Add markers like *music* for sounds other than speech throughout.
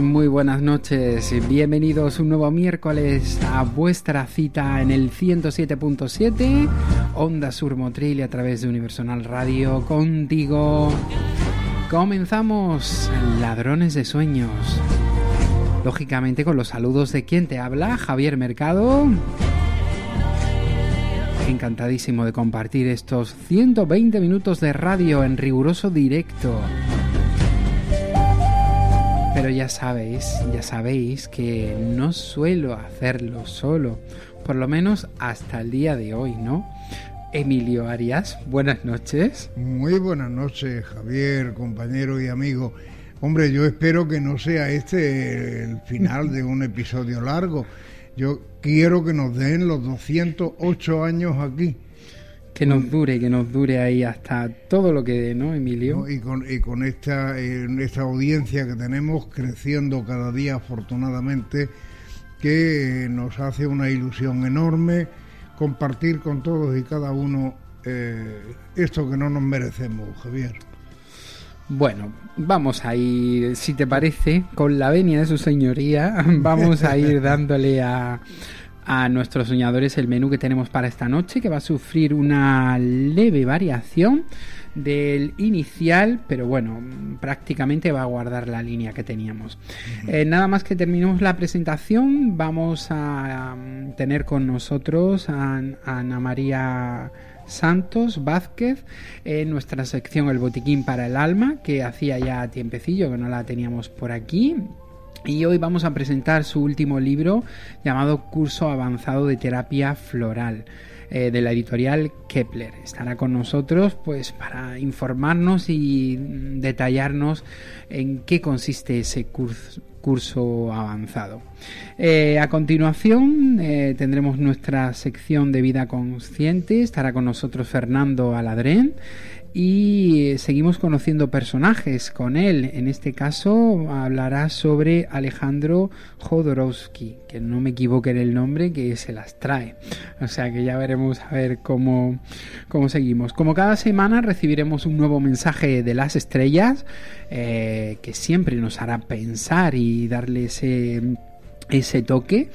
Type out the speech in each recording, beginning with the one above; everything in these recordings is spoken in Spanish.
Muy buenas noches. Bienvenidos un nuevo miércoles a vuestra cita en el 107.7 Onda Sur Motril a través de Universal Radio contigo. Comenzamos Ladrones de Sueños. Lógicamente con los saludos de quien te habla, Javier Mercado. Encantadísimo de compartir estos 120 minutos de radio en riguroso directo. Pero ya sabéis, ya sabéis que no suelo hacerlo solo, por lo menos hasta el día de hoy, ¿no? Emilio Arias, buenas noches. Muy buenas noches, Javier, compañero y amigo. Hombre, yo espero que no sea este el final de un episodio largo. Yo quiero que nos den los 208 años aquí que nos dure, que nos dure ahí hasta todo lo que dé, ¿no, Emilio? Y con, y con esta, esta audiencia que tenemos creciendo cada día, afortunadamente, que nos hace una ilusión enorme compartir con todos y cada uno eh, esto que no nos merecemos, Javier. Bueno, vamos a ir, si te parece, con la venia de su señoría, *laughs* vamos a ir *laughs* dándole a, a nuestros soñadores el menú que tenemos para esta noche, que va a sufrir una leve variación del inicial, pero bueno, prácticamente va a guardar la línea que teníamos. Eh, nada más que terminemos la presentación, vamos a um, tener con nosotros a, a Ana María Santos Vázquez en nuestra sección El Botiquín para el Alma, que hacía ya tiempecillo que no la teníamos por aquí. Y hoy vamos a presentar su último libro llamado Curso Avanzado de Terapia Floral eh, de la editorial Kepler. Estará con nosotros pues para informarnos y detallarnos en qué consiste ese curso, curso avanzado. Eh, a continuación eh, tendremos nuestra sección de vida consciente. Estará con nosotros Fernando Aladrén y seguimos conociendo personajes con él. En este caso hablará sobre Alejandro Jodorowsky, que no me equivoque en el nombre, que se las trae. O sea que ya veremos a ver cómo, cómo seguimos. Como cada semana recibiremos un nuevo mensaje de las estrellas eh, que siempre nos hará pensar y darle ese ese toque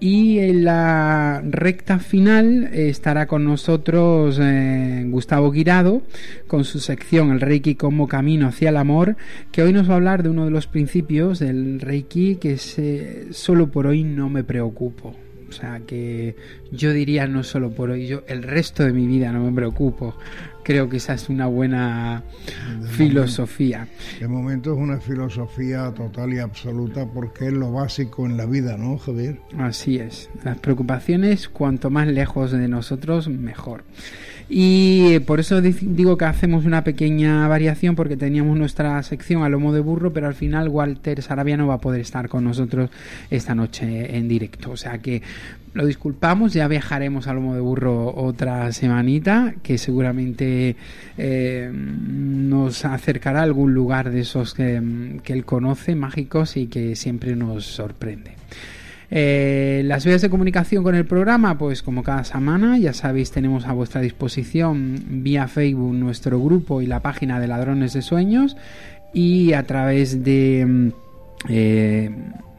y en la recta final estará con nosotros eh, Gustavo Guirado con su sección El Reiki como camino hacia el amor, que hoy nos va a hablar de uno de los principios del Reiki que es eh, solo por hoy no me preocupo. O sea que yo diría no solo por hoy, yo el resto de mi vida no me preocupo. Creo que esa es una buena filosofía. de momento es una filosofía total y absoluta porque es lo básico en la vida, ¿no, Javier? Así es. Las preocupaciones, cuanto más lejos de nosotros, mejor. Y por eso digo que hacemos una pequeña variación porque teníamos nuestra sección a lomo de burro, pero al final Walter Sarabia no va a poder estar con nosotros esta noche en directo. O sea que lo disculpamos, ya viajaremos a lomo de burro otra semanita, que seguramente eh, nos acercará a algún lugar de esos que, que él conoce, mágicos y que siempre nos sorprende. Eh, las vías de comunicación con el programa, pues como cada semana, ya sabéis, tenemos a vuestra disposición vía Facebook nuestro grupo y la página de Ladrones de Sueños y a través de... Mm, eh,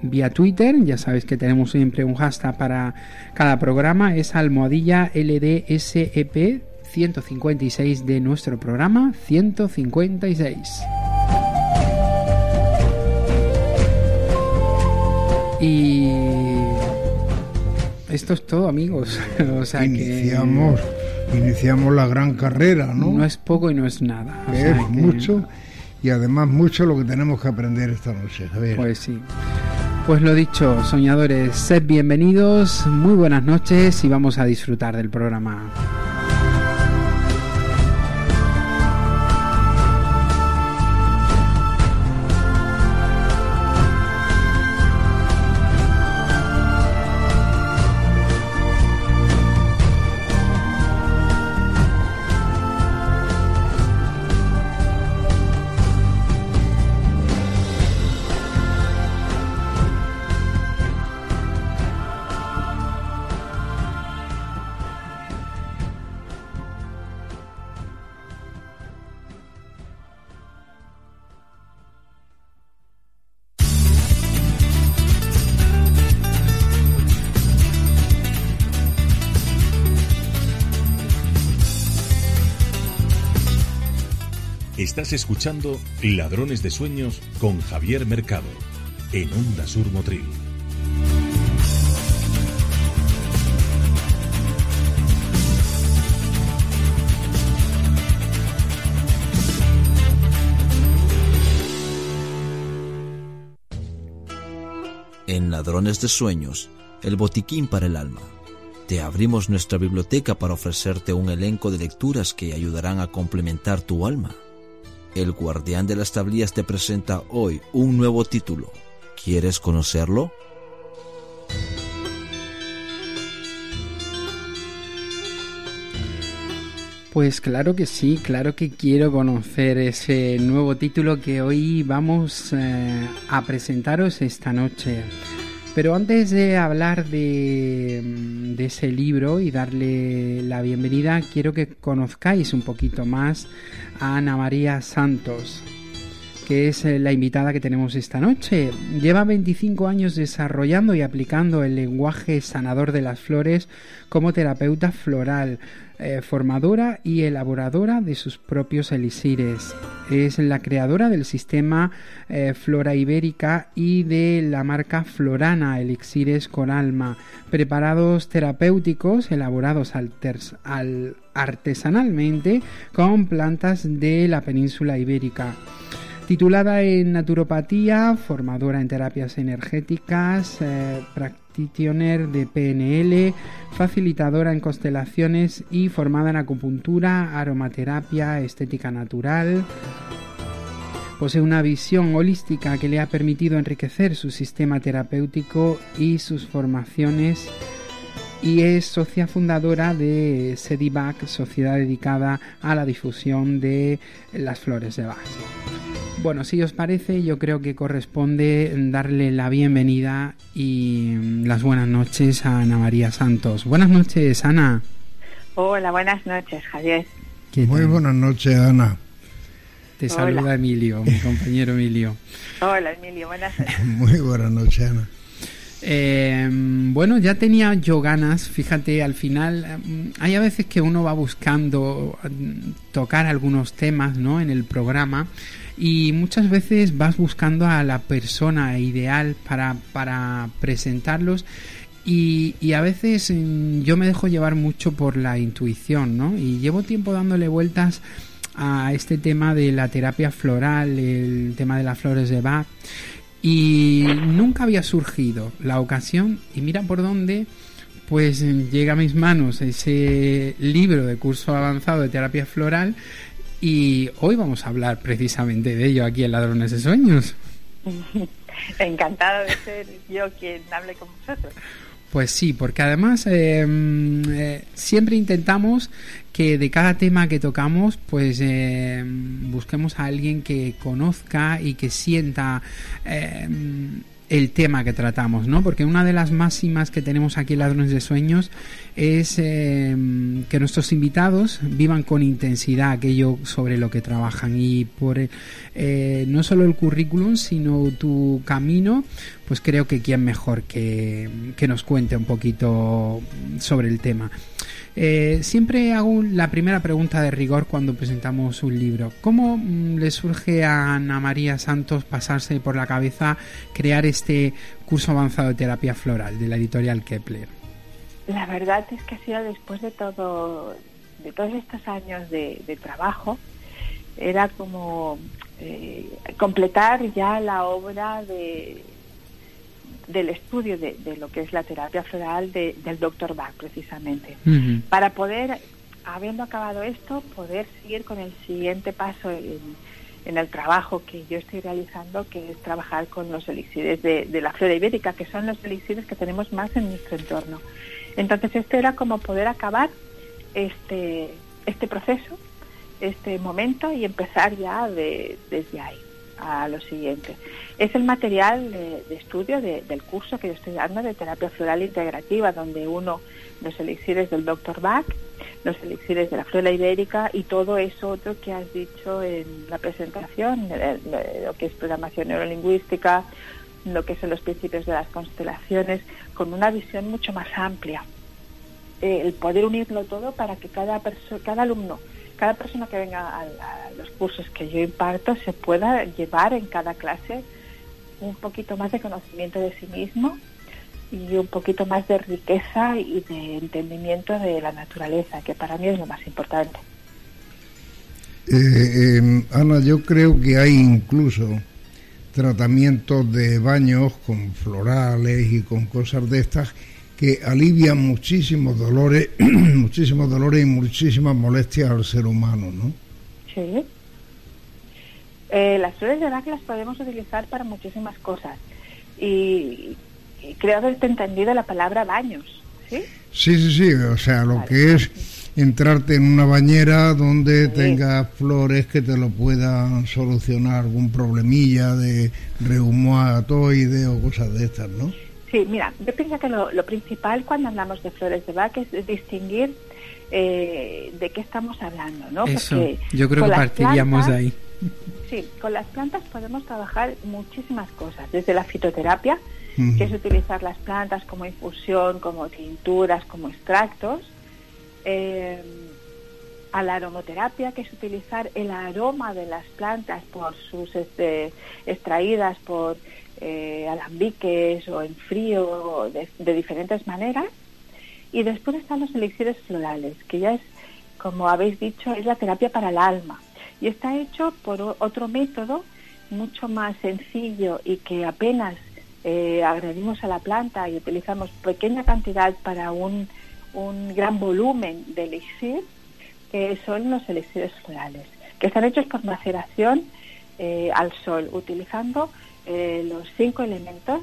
vía Twitter, ya sabéis que tenemos siempre un hashtag para cada programa, es almohadilla LDSEP 156 de nuestro programa 156. Y esto es todo, amigos. *laughs* o sea iniciamos, iniciamos la gran carrera, ¿no? No es poco y no es nada. es mucho y además mucho lo que tenemos que aprender esta noche, Javier. Pues sí. Pues lo dicho, soñadores, sed bienvenidos, muy buenas noches y vamos a disfrutar del programa. Escuchando Ladrones de Sueños con Javier Mercado en Onda Sur Motril. En Ladrones de Sueños, el botiquín para el alma. Te abrimos nuestra biblioteca para ofrecerte un elenco de lecturas que ayudarán a complementar tu alma. El guardián de las tablillas te presenta hoy un nuevo título. ¿Quieres conocerlo? Pues claro que sí, claro que quiero conocer ese nuevo título que hoy vamos eh, a presentaros esta noche. Pero antes de hablar de, de, ese libro y darle la bienvenida, quiero que conozcáis un poquito más a Ana María Santos, que es eh, la invitada que tenemos esta noche. Lleva 25 años desarrollando y aplicando el lenguaje sanador de las flores como terapeuta floral, eh, formadora y elaboradora de sus propios elixires. Es la creadora del sistema eh, Flora Ibérica y de la marca Florana Elixires con Alma, preparados terapéuticos elaborados al, al artesanalmente con plantas de la península ibérica. Titulada en naturopatía, formadora en terapias energéticas, eh, practitioner de PNL, facilitadora en constelaciones y formada en acupuntura, aromaterapia, estética natural. Posee una visión holística que le ha permitido enriquecer su sistema terapéutico y sus formaciones y es socia fundadora de Sedibac, sociedad dedicada a la difusión de las flores de Bach. Bueno, si os parece, yo creo que corresponde darle la bienvenida y las buenas noches a Ana María Santos. Buenas noches, Ana. Hola, buenas noches, Javier. Muy buenas noches, Ana. Te saluda Emilio, mi *laughs* compañero Emilio. Hola, Emilio, buenas noches. Muy buenas noches, Ana. Eh, bueno, ya tenía yo ganas, fíjate, al final eh, hay a veces que uno va buscando mm, tocar algunos temas ¿no? en el programa y muchas veces vas buscando a la persona ideal para, para presentarlos y, y, a veces mm, yo me dejo llevar mucho por la intuición, ¿no? Y llevo tiempo dándole vueltas a este tema de la terapia floral, el tema de las flores de Bach y nunca había surgido la ocasión y mira por dónde pues llega a mis manos ese libro de curso avanzado de terapia floral y hoy vamos a hablar precisamente de ello aquí en Ladrones de Sueños. *laughs* Encantada de ser yo quien hable con vosotros. Pues sí, porque además eh, eh, siempre intentamos que de cada tema que tocamos, pues eh, busquemos a alguien que conozca y que sienta el tema que tratamos, ¿no? Porque una de las máximas que tenemos aquí en Ladrones de Sueños es em, que nuestros invitados vivan con intensidad aquello sobre lo que trabajan y por eh, no solo el currículum, sino tu camino, pues creo que quién mejor que, que nos cuente un poquito sobre el tema. Eh, siempre hago la primera pregunta de rigor cuando presentamos un libro. ¿Cómo mm, le surge a Ana María Santos pasarse por la cabeza crear este curso avanzado de terapia floral de la editorial Kepler? La verdad es que ha sido después de todo, de todos estos años de, trabajo, era como eh, completar ya la obra de, del estudio de, lo que es la terapia floral del doctor Bach, precisamente, para poder, habiendo acabado esto, poder seguir con el siguiente paso en, el trabajo que yo estoy realizando, que es trabajar con los elixires de, la flora ibérica, que son los elixires que tenemos más en nuestro entorno. Entonces, esto era como poder acabar este, este proceso, este momento y empezar ya desde ahí a lo siguiente. Es el material de, estudio del curso que yo estoy dando de terapia floral integrativa, donde uno los elixires del Dr. Bach, los elixires de la flora ibérica y todo eso otro que has dicho en la presentación, lo que es programación neurolingüística, lo que son los principios de las constelaciones, con una visión mucho más amplia. Eh, el poder unirlo todo para que cada, cada alumno cada persona que venga a, los cursos que yo imparto se pueda llevar en cada clase un poquito más de conocimiento de sí mismo y un poquito más de riqueza y de entendimiento de la naturaleza, que para mí es lo más importante. Eh, em, Ana, yo creo que hay incluso tratamientos de baños con florales y con cosas de estas que alivian muchísimos dolores, *clears throat* muchísimos dolores y muchísimas molestias al ser humano, ¿no? Sí. Eh, las flores de Bach las podemos utilizar para muchísimas cosas. Y, creo haberte entendido la palabra baños, ¿sí? Sí, sí, sí. O sea, lo que es entrarte en una bañera donde tengas flores que te lo puedan solucionar algún problemilla de reumatoide o cosas de estas, ¿no? Sí, mira, yo pienso que lo, principal cuando hablamos de flores de Bach es distinguir eh, de qué estamos hablando, ¿no? Eso, yo creo que partiríamos de ahí. Sí, con las plantas podemos trabajar muchísimas cosas, desde la fitoterapia, que es utilizar las plantas como infusión, como tinturas, como extractos, eh, a la aromoterapia, que es utilizar el aroma de las plantas por sus este, extraídas por eh, alambiques o en frío, de, diferentes maneras. Y después están los elixires florales, que ya es, como habéis dicho, es la terapia para el alma. Y está hecho por otro método mucho más sencillo y que apenas eh, agredimos a la planta y utilizamos pequeña cantidad para un, un gran volumen de elixir, que son los elixires florales, que están hechos por maceración eh, al sol, utilizando eh, los cinco elementos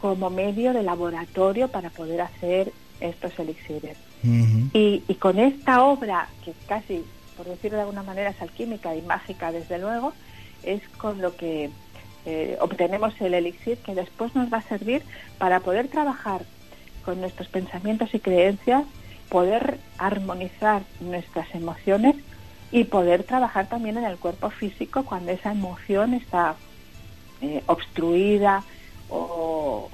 como medio de laboratorio para poder hacer estos elixires. y, con esta obra, que casi, por decirlo de alguna manera, es alquímica y mágica, desde luego, es con lo que eh, obtenemos el elixir que después nos va a servir para poder trabajar con nuestros pensamientos y creencias, poder armonizar nuestras emociones y poder trabajar también en el cuerpo físico cuando esa emoción está eh, obstruida o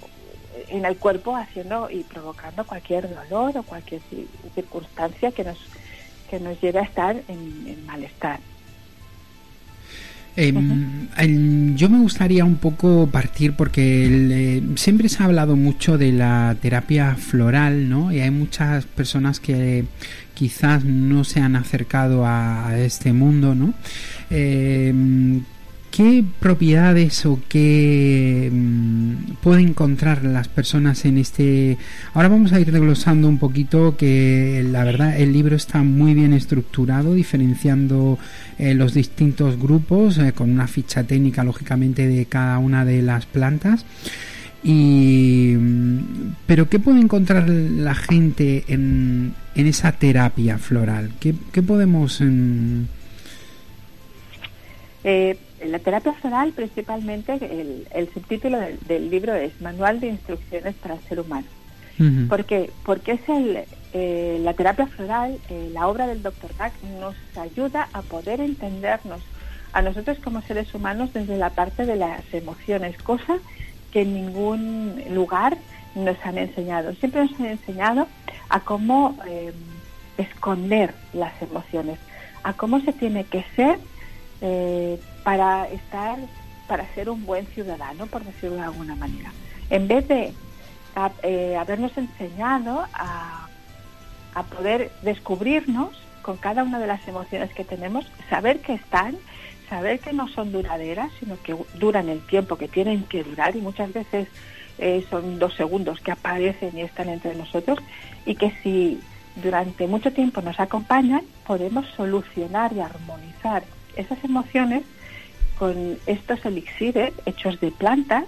en el cuerpo haciendo y provocando cualquier dolor o cualquier circunstancia que nos que nos lleve a estar en, malestar. Em, yo me gustaría un poco partir porque eh, siempre se ha hablado mucho de la terapia floral, ¿no? Y hay muchas personas que quizás no se han acercado a, este mundo, ¿no? Em, ¿qué propiedades o qué mm, pueden encontrar las personas en este... Ahora vamos a ir desglosando un poquito que la verdad el libro está muy bien estructurado, diferenciando eh, los distintos grupos, eh, con una ficha técnica lógicamente de cada una de las plantas. Y, mm, pero ¿qué puede encontrar la gente en, en esa terapia floral? ¿Qué, podemos... Mm, eh, la terapia floral, principalmente, el, subtítulo del, libro es Manual de Instrucciones para el Ser Humano. porque Porque es el, eh, la terapia floral, eh, la obra del Dr. Bach, nos ayuda a poder entendernos a nosotros como seres humanos desde la parte de las emociones, cosa que en ningún lugar nos han enseñado. Siempre nos han enseñado a cómo eh, esconder las emociones, a cómo se tiene que ser eh, para estar, para ser un buen ciudadano, por decirlo de alguna manera. En vez de eh, habernos enseñado a, a poder descubrirnos con cada una de las emociones que tenemos, saber que están, saber que no son duraderas, sino que duran el tiempo que tienen que durar y muchas veces eh, son dos segundos que aparecen y están entre nosotros y que si durante mucho tiempo nos acompañan, podemos solucionar y armonizar esas emociones con estos elixires hechos de plantas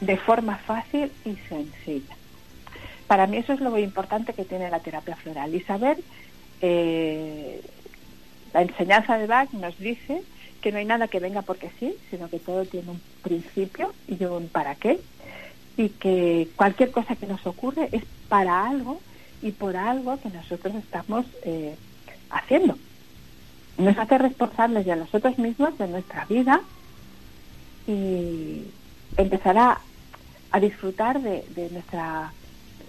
de forma fácil y sencilla. Para mí eso es lo muy importante que tiene la terapia floral y saber, eh, la enseñanza de Bach nos dice que no hay nada que venga porque sí, sino que todo tiene un principio y un para qué, y que cualquier cosa que nos ocurre es para algo y por algo que nosotros estamos eh, haciendo nos hace responsables de nosotros mismos, de nuestra vida y empezar a, disfrutar de, nuestra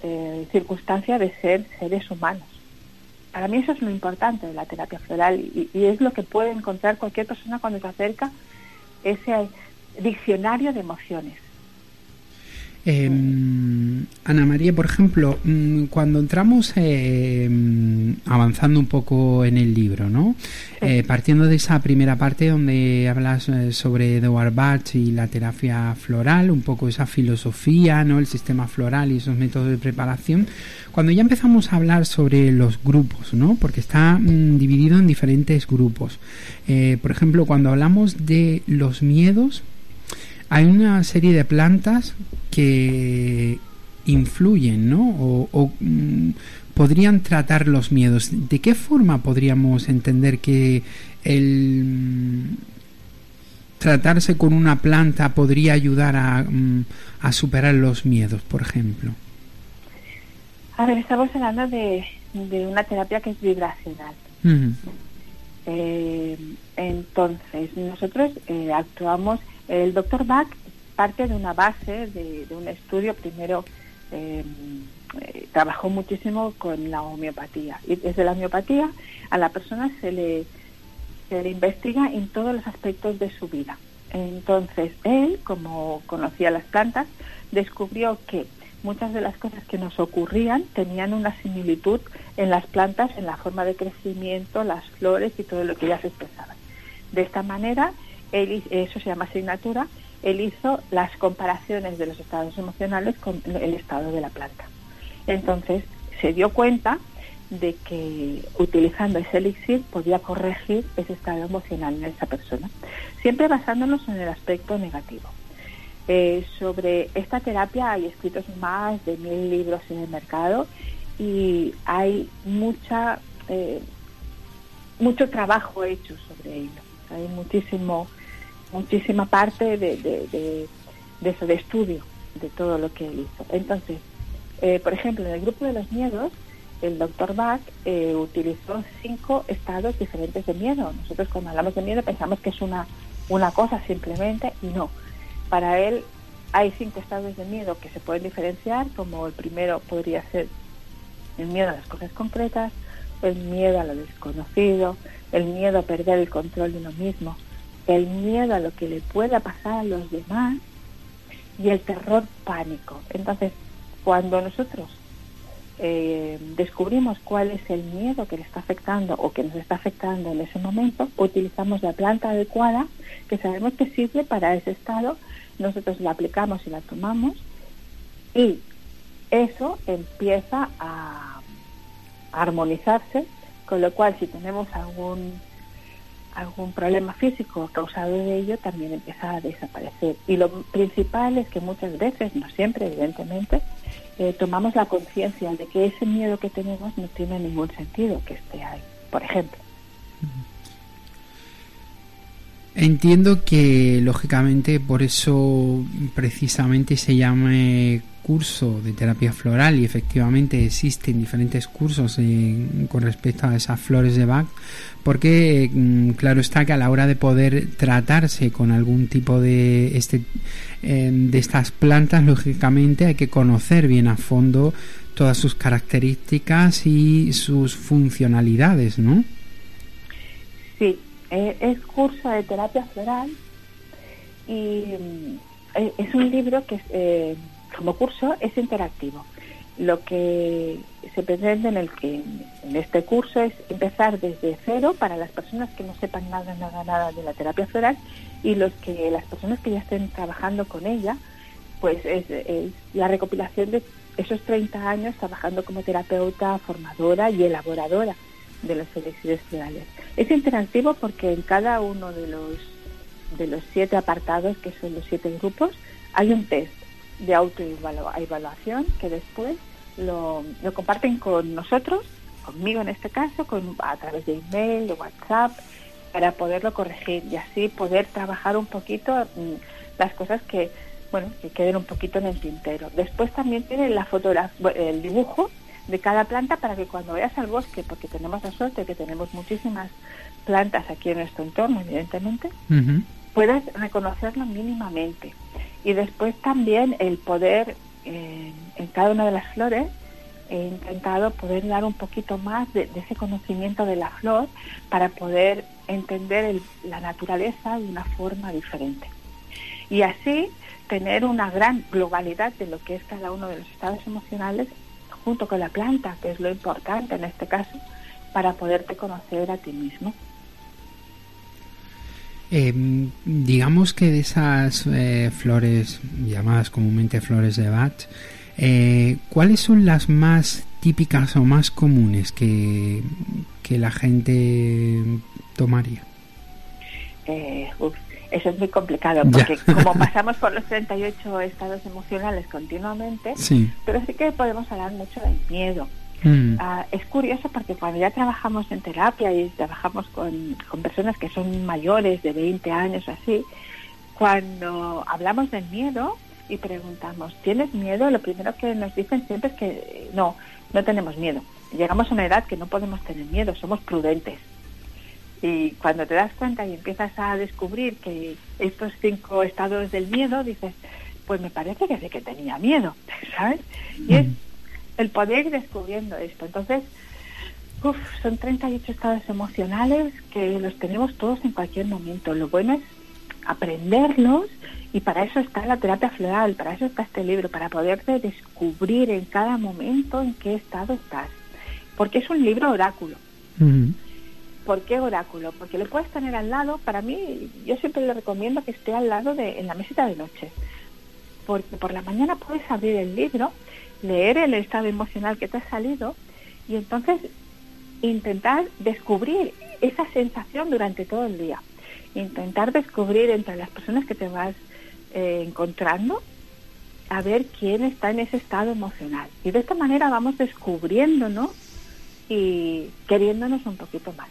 eh, circunstancia de ser seres humanos. Para mí eso es lo importante de la terapia floral y, y es lo que puede encontrar cualquier persona cuando se acerca ese diccionario de emociones. Eh, Ana María, por ejemplo, mm, cuando entramos eh, avanzando un poco en el libro, ¿no? Eh, partiendo de esa primera parte donde hablas eh, sobre Edward Bach y la terapia floral, un poco esa filosofía, ¿no? El sistema floral y esos métodos de preparación. Cuando ya empezamos a hablar sobre los grupos, ¿no? Porque está mm, dividido en diferentes grupos. por ejemplo, cuando hablamos de los miedos, hay una serie de plantas que influyen, ¿no? O, mm, podrían tratar los miedos. ¿De qué forma podríamos entender que el mm, tratarse con una planta podría ayudar a, mm, a superar los miedos, por ejemplo? A ver, estamos hablando de, de una terapia que es vibracional. Eh, entonces, nosotros eh, actuamos, el doctor Bach parte de una base, de, un estudio, primero em, eh, trabajó muchísimo con la homeopatía. Y desde la homeopatía a la persona se le, se le investiga en todos los aspectos de su vida. Entonces, él, como conocía las plantas, descubrió que muchas de las cosas que nos ocurrían tenían una similitud en las plantas, en la forma de crecimiento, las flores y todo lo que ellas expresaban. De esta manera, él, eso se llama asignatura, él hizo las comparaciones de los estados emocionales con el estado de la planta. Entonces, se dio cuenta de que utilizando ese elixir podía corregir ese estado emocional en esa persona, siempre basándonos en el aspecto negativo. Eh, sobre esta terapia hay escritos más de mil libros en el mercado y hay mucha eh, mucho trabajo hecho sobre ello. Hay muchísimo muchísima parte de, de, eso, de estudio de todo lo que él hizo. Entonces, eh, por ejemplo, en el grupo de los miedos, el doctor Bach utilizó cinco estados diferentes de miedo. Nosotros cuando hablamos de miedo pensamos que es una, una cosa simplemente y no para él hay cinco estados de miedo que se pueden diferenciar, como el primero podría ser el miedo a las cosas concretas, el miedo a lo desconocido, el miedo a perder el control de uno mismo, el miedo a lo que le pueda pasar a los demás y el terror pánico. Entonces, cuando nosotros eh, descubrimos cuál es el miedo que le está afectando o que nos está afectando en ese momento, utilizamos la planta adecuada que sabemos que sirve para ese estado, nosotros la aplicamos y la tomamos y eso empieza a armonizarse, con lo cual si tenemos algún algún problema físico causado de ello también empieza a desaparecer. Y lo principal es que muchas veces, no siempre evidentemente, eh, tomamos la conciencia de que ese miedo que tenemos no tiene ningún sentido que esté ahí, por ejemplo. Entiendo que lógicamente por eso precisamente se llame curso de terapia floral y efectivamente existen diferentes cursos con respecto a esas flores de Bach porque mm, claro está que a la hora de poder tratarse con algún tipo de este em, de estas plantas lógicamente hay que conocer bien a fondo todas sus características y sus funcionalidades ¿no? Sí, eh, es curso de terapia floral y mm, eh, es un libro que eh, como curso es interactivo. Lo que se pretende en, el que, en este curso es empezar desde cero para las personas que no sepan nada, nada, nada de la terapia floral y los que las personas que ya estén trabajando con ella, pues es, la recopilación de esos 30 años trabajando como terapeuta, formadora y elaboradora de los elixires florales. Es interactivo porque en cada uno de los de los siete apartados, que son los siete grupos, hay un test de autoevaluación que después lo, comparten con nosotros, conmigo en este caso, con, a través de email, de WhatsApp, para poderlo corregir y así poder trabajar un poquito mm, las cosas que bueno que queden un poquito en el tintero. Después también tiene la fotografía, el dibujo de cada planta para que cuando vayas al bosque, porque tenemos la suerte que tenemos muchísimas plantas aquí en nuestro entorno, evidentemente, puedas reconocerlo mínimamente. Y después también el poder, eh, en cada una de las flores, he intentado poder dar un poquito más de, ese conocimiento de la flor para poder entender la naturaleza de una forma diferente. Y así tener una gran globalidad de lo que es cada uno de los estados emocionales junto con la planta, que es lo importante en este caso, para poderte conocer a ti mismo. Em, digamos que de esas eh, flores llamadas comúnmente flores de Bach, eh, ¿cuáles son las más típicas o más comunes que, que la gente tomaría? Eh, eso es muy complicado porque como *laughs* pasamos por los 38 estados emocionales continuamente, pero sí que podemos hablar mucho del miedo. Mm. Ah, es curioso porque cuando ya trabajamos en terapia y trabajamos con, personas que son mayores de 20 años así, cuando hablamos del miedo y preguntamos, ¿tienes miedo? Lo primero que nos dicen siempre es que no, no tenemos miedo. Llegamos a una edad que no podemos tener miedo, somos prudentes. Y cuando te das cuenta y empiezas a descubrir que estos cinco estados del miedo, dices, pues me parece que sí que tenía miedo, *laughs* ¿sabes? Y es el poder ir descubriendo esto. Entonces, uf, son 38 estados emocionales que los tenemos todos en cualquier momento. Lo bueno es aprenderlos y para eso está la terapia floral, para eso está este libro, para poderte descubrir en cada momento en qué estado estás. Porque es un libro oráculo. ¿Por qué oráculo? Porque le puedes tener al lado, para mí, yo siempre le recomiendo que esté al lado de, en la mesita de noche. Porque por la mañana puedes abrir el libro leer el estado emocional que te ha salido y entonces intentar descubrir esa sensación durante todo el día. Intentar descubrir entre las personas que te vas eh, encontrando a ver quién está en ese estado emocional. Y de esta manera vamos descubriéndonos y queriéndonos un poquito más.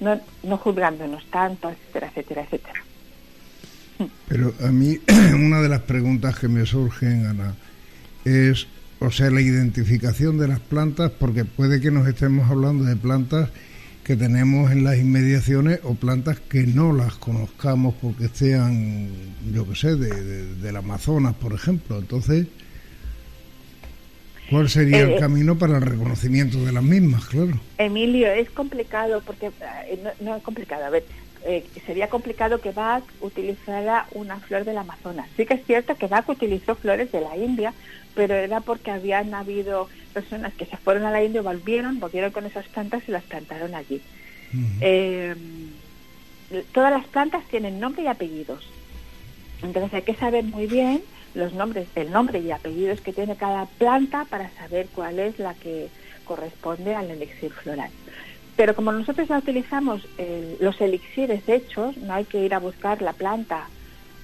No, no juzgándonos tanto, etcétera, etcétera, etcétera. Pero a mí *clears throat* una de las preguntas que me surgen, Ana, es o sea, la identificación de las plantas, porque puede que nos estemos hablando de plantas que tenemos en las inmediaciones o plantas que no las conozcamos porque sean, yo qué sé, de, del Amazonas, por ejemplo. Entonces, ¿cuál sería el eh, camino para el reconocimiento de las mismas, claro? Emilio, es complicado porque, eh, no, no es complicado, a ver, eh, sería complicado que Bach utilizara una flor del Amazonas. Sí que es cierto que Bach utilizó flores de la India, pero era porque habían habido personas que se fueron a la India, volvieron, volvieron con esas plantas y las plantaron allí. Eh, todas las plantas tienen nombre y apellidos. Entonces hay que saber muy bien los nombres, el nombre y apellidos que tiene cada planta para saber cuál es la que corresponde al elixir floral. Pero como nosotros ya utilizamos los elixires hechos, no hay que ir a buscar la planta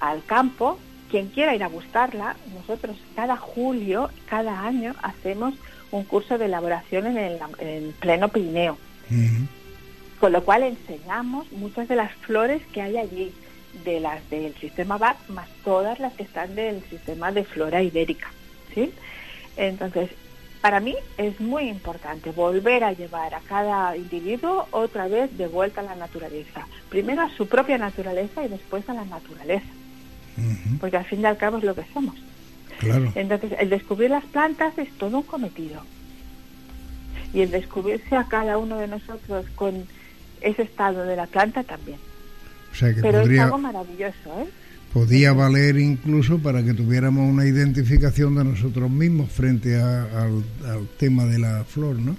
al campo. Quien quiera ir a buscarla, nosotros cada julio, cada año, hacemos un curso de elaboración en el pleno Pirineo. Con lo cual enseñamos muchas de las flores que hay allí, de las del sistema BAC, más todas las que están del sistema de flora ibérica. ¿sí? Entonces, para mí es muy importante volver a llevar a cada individuo otra vez de vuelta a la naturaleza. Primero a su propia naturaleza y después a la naturaleza. Porque al fin y al cabo es lo que somos. Entonces, el descubrir las plantas es todo un cometido. Y el descubrirse a cada uno de nosotros con ese estado de la planta también. Pero es algo maravilloso, ¿eh? podía valer incluso para que tuviéramos una identificación de nosotros mismos frente al, tema de la flor, ¿no?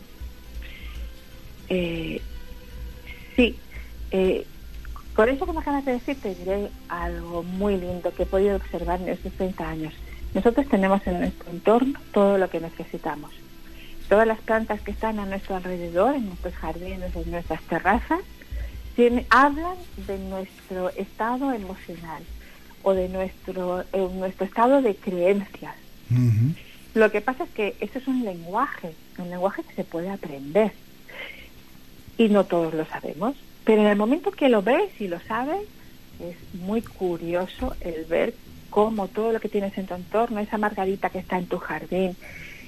Eh, sí. Eh, con eso que me acabas de decir, te diré algo muy lindo que he podido observar en estos 30 años. Nosotros tenemos en nuestro entorno todo lo que necesitamos. Todas las plantas que están a nuestro alrededor, en nuestros jardines, en nuestras terrazas, tienen, hablan de nuestro estado emocional o de nuestro, eh, nuestro estado de creencias. Lo que pasa es que eso es un lenguaje, un lenguaje que se puede aprender. Y no todos lo sabemos. Pero en el momento que lo ves y lo sabes, es muy curioso el ver cómo todo lo que tienes en tu entorno, esa margarita que está en tu jardín,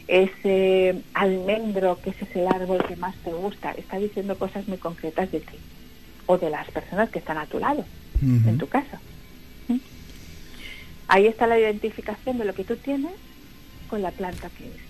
ese almendro que ese es el árbol que más te gusta, está diciendo cosas muy concretas de ti o de las personas que están a tu lado, en tu casa. Ahí está la identificación de lo que tú tienes con la planta que es.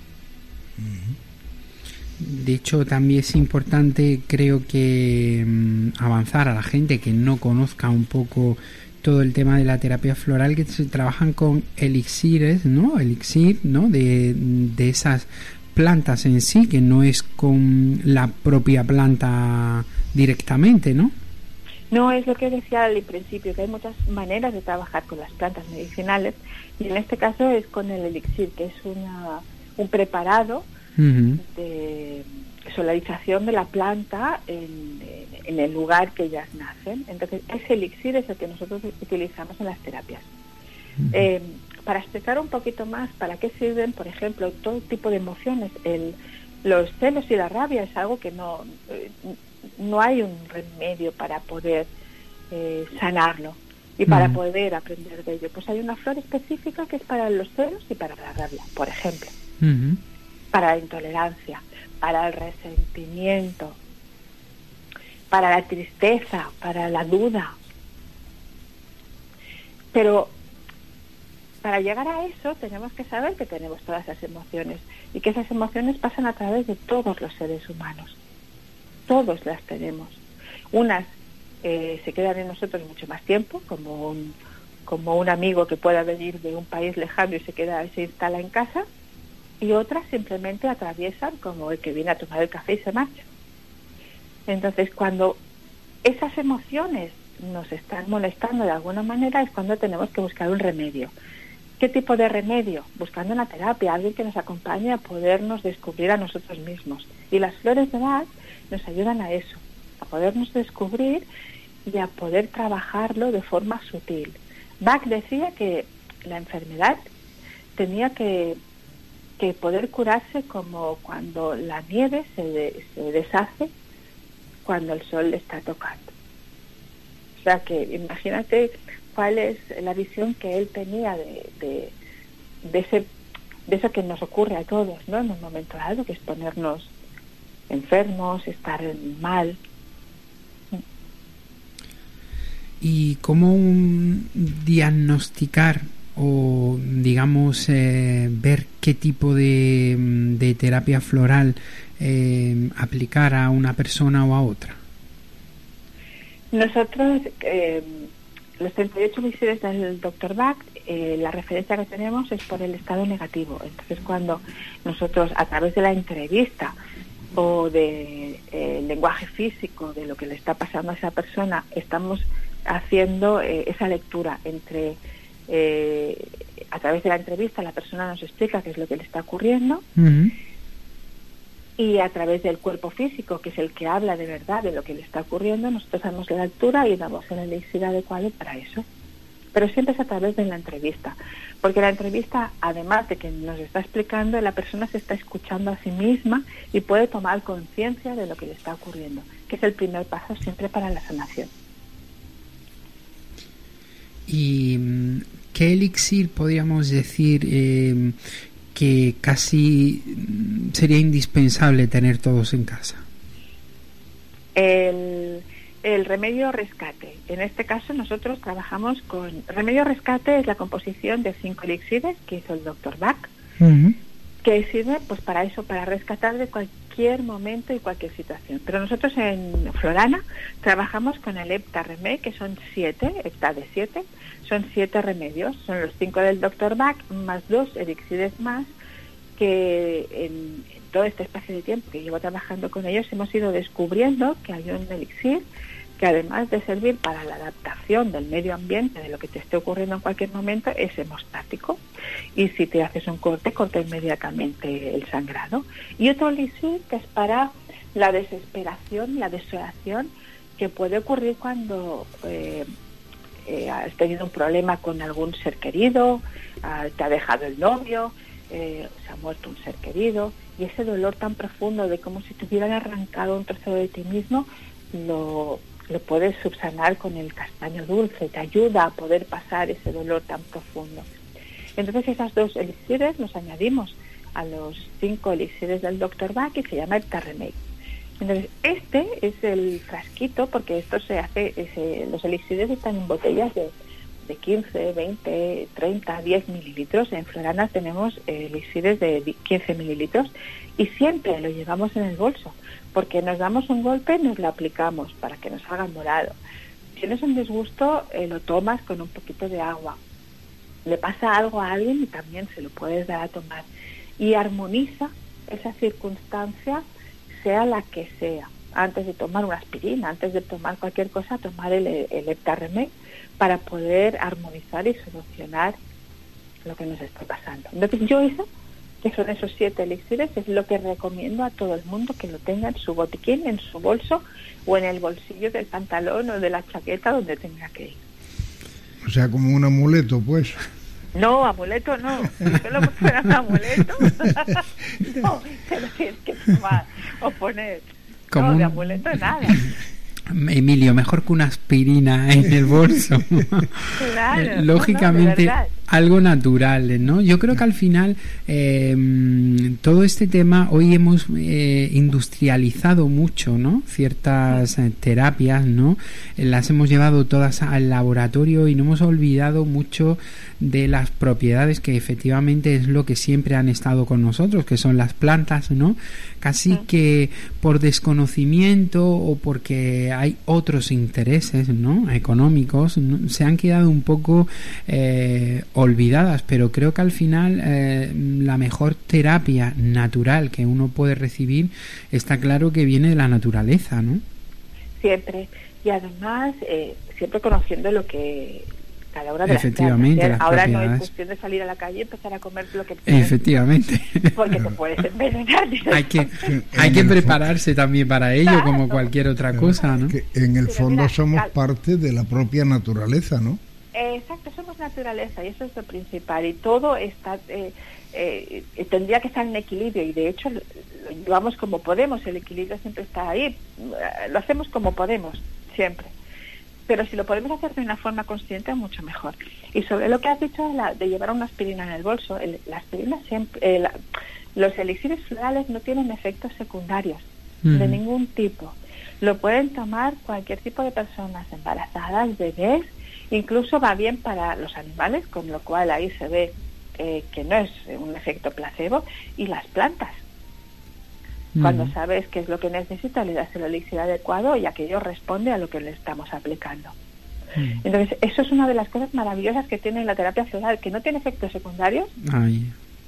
De hecho, también es importante, creo que mm, avanzar a la gente que no conozca un poco todo el tema de la terapia floral, que se trabajan con elixires, ¿no? Elixir, ¿no? De, de esas plantas en sí, que no es con la propia planta directamente, ¿no? No es lo que decía al principio, que hay muchas maneras de trabajar con las plantas medicinales y en este caso es con el elixir, que es una, un preparado de solarización de la planta en, el lugar que ellas nacen. Entonces, ese elixir es el que nosotros utilizamos en las terapias. Eh, para explicar un poquito más para qué sirven, por ejemplo, todo tipo de emociones, el, los celos y la rabia es algo que no, eh, no hay un remedio para poder eh, sanarlo y para poder aprender de ello. Pues hay una flor específica que es para los celos y para la rabia, por ejemplo, para la intolerancia, para el resentimiento, para la tristeza, para la duda. Pero para llegar a eso tenemos que saber que tenemos todas esas emociones y que esas emociones pasan a través de todos los seres humanos todos las tenemos. Unas eh, se quedan en nosotros mucho más tiempo, como un, como un amigo que pueda venir de un país lejano y se queda y se instala en casa, y otras simplemente atraviesan como el que viene a tomar el café y se marcha. Entonces, cuando esas emociones nos están molestando de alguna manera es cuando tenemos que buscar un remedio. ¿Qué tipo de remedio? Buscando una terapia, alguien que nos acompañe a podernos descubrir a nosotros mismos. Y las flores de Bach nos ayudan a eso, a podernos descubrir y a poder trabajarlo de forma sutil. Bach decía que la enfermedad tenía que, que poder curarse como cuando la nieve se, se deshace cuando el sol le está tocando. O sea que imagínate cuál es la visión que él tenía de, de, de, ese, de eso que nos ocurre a todos ¿no? en un momento dado, que es ponernos enfermos, estar mal. ¿Y cómo diagnosticar o, digamos, eh, ver qué tipo de, de terapia floral eh, aplicar a una persona o a otra? Nosotros, eh, los 38 misiones del Dr. Bach, la referencia que tenemos es por el estado negativo. Entonces, cuando nosotros, a través de la entrevista, o de eh, lenguaje físico de lo que le está pasando a esa persona, estamos haciendo eh, esa lectura entre eh, a través de la entrevista la persona nos explica qué es lo que le está ocurriendo y a través del cuerpo físico, que es el que habla de verdad de lo que le está ocurriendo, nosotros damos la altura y damos el elixir adecuado para eso. Pero siempre es a través de la entrevista, porque la entrevista, además de que nos está explicando, la persona se está escuchando a sí misma y puede tomar conciencia de lo que le está ocurriendo, que es el primer paso siempre para la sanación. ¿Y mm, qué elixir podríamos decir eh, que casi mm, sería indispensable tener todos en casa? El, remedio rescate. En este caso nosotros trabajamos con... Remedio rescate es la composición de cinco elixires que hizo el doctor Bach, que sirve pues para eso, para rescatar de cualquier momento y cualquier situación. Pero nosotros en Florana trabajamos con el Hepta Remé, que son siete, Hepta de siete, son siete remedios, son los cinco del Dr. Bach, más dos elixires más, que en, todo este espacio de tiempo que llevo trabajando con ellos hemos ido descubriendo que hay un elixir que además de servir para la adaptación del medio ambiente, de lo que te esté ocurriendo en cualquier momento, es hemostático. Y si te haces un corte, corta inmediatamente el sangrado. Y otro elixir que es para la desesperación, la desolación, que puede ocurrir cuando eh, eh, has tenido un problema con algún ser querido, ah, te ha dejado el novio, eh, se ha muerto un ser querido, y ese dolor tan profundo de como si te hubieran arrancado un trozo de ti mismo, lo, lo puedes subsanar con el castaño dulce, te ayuda a poder pasar ese dolor tan profundo. Entonces esas dos elixires los añadimos a los cinco elixires del Dr. Bach y se llama el Tarremake. Entonces, este es el frasquito, porque esto se hace, los elixires están en botellas de, de 15, 20, 30, 10 mililitros. En Floranas tenemos elixires de 15 mililitros y siempre lo llevamos en el bolso, porque nos damos un golpe, nos lo aplicamos para que nos haga morado. Si tienes un disgusto, eh, lo tomas con un poquito de agua. Le pasa algo a alguien y también se lo puedes dar a tomar. Y armoniza esa circunstancia sea la que sea, antes de tomar una aspirina, antes de tomar cualquier cosa, tomar el, el para poder armonizar y solucionar lo que nos está pasando. Entonces yo eso, que son esos siete elixires, es lo que recomiendo a todo el mundo que lo tenga en su botiquín, en su bolso o en el bolsillo del pantalón o de la chaqueta donde tenga que ir. O sea, como un amuleto, pues. No, amuleto no. Solo fuera un amuleto. *laughs* *laughs* no, te lo tienes que tomar o poner. no, de amuleto nada. *laughs* Emilio, mejor que una aspirina en el bolso. claro, Lógicamente, algo natural, ¿no? Yo creo que al final em, todo este tema hoy hemos eh, industrializado mucho, ¿no? Ciertas eh, terapias, ¿no? Las hemos llevado todas al laboratorio y no hemos olvidado mucho de las propiedades que efectivamente es lo que siempre han estado con nosotros, que son las plantas, ¿no? Casi que por desconocimiento o porque hay otros intereses, ¿no? Económicos, se han quedado un poco eh, olvidadas, pero creo que al final eh, la mejor terapia natural que uno puede recibir está claro que viene de la naturaleza, ¿no? Siempre. Y además, eh, siempre conociendo lo que cada hora de Efectivamente, Ahora no es cuestión de salir a la calle y empezar a comer lo que Efectivamente. Porque te puedes envenenar. *laughs* hay que, hay que prepararse también para ello, como cualquier otra cosa, ¿no? en el fondo somos parte de la propia naturaleza, ¿no? Exacto, somos naturaleza y eso es lo principal. Y todo está eh, eh, tendría que estar en equilibrio y de hecho lo, llevamos como podemos. El equilibrio siempre está ahí. Lo hacemos como podemos, siempre. Pero si lo podemos hacer de una forma consciente, mucho mejor. Y sobre lo que has dicho de llevar una aspirina en el bolso, la aspirina siempre, eh, los elixires florales no tienen efectos secundarios de ningún tipo. Lo pueden tomar cualquier tipo de personas, embarazadas, bebés, Incluso va bien para los animales, con lo cual ahí se ve eh, que no es un efecto placebo, y las plantas. Cuando sabes qué es lo que necesita, le das el elixir adecuado y aquello responde a lo que le estamos aplicando. Entonces, eso es una de las cosas maravillosas que tiene la terapia floral, que no tiene efectos secundarios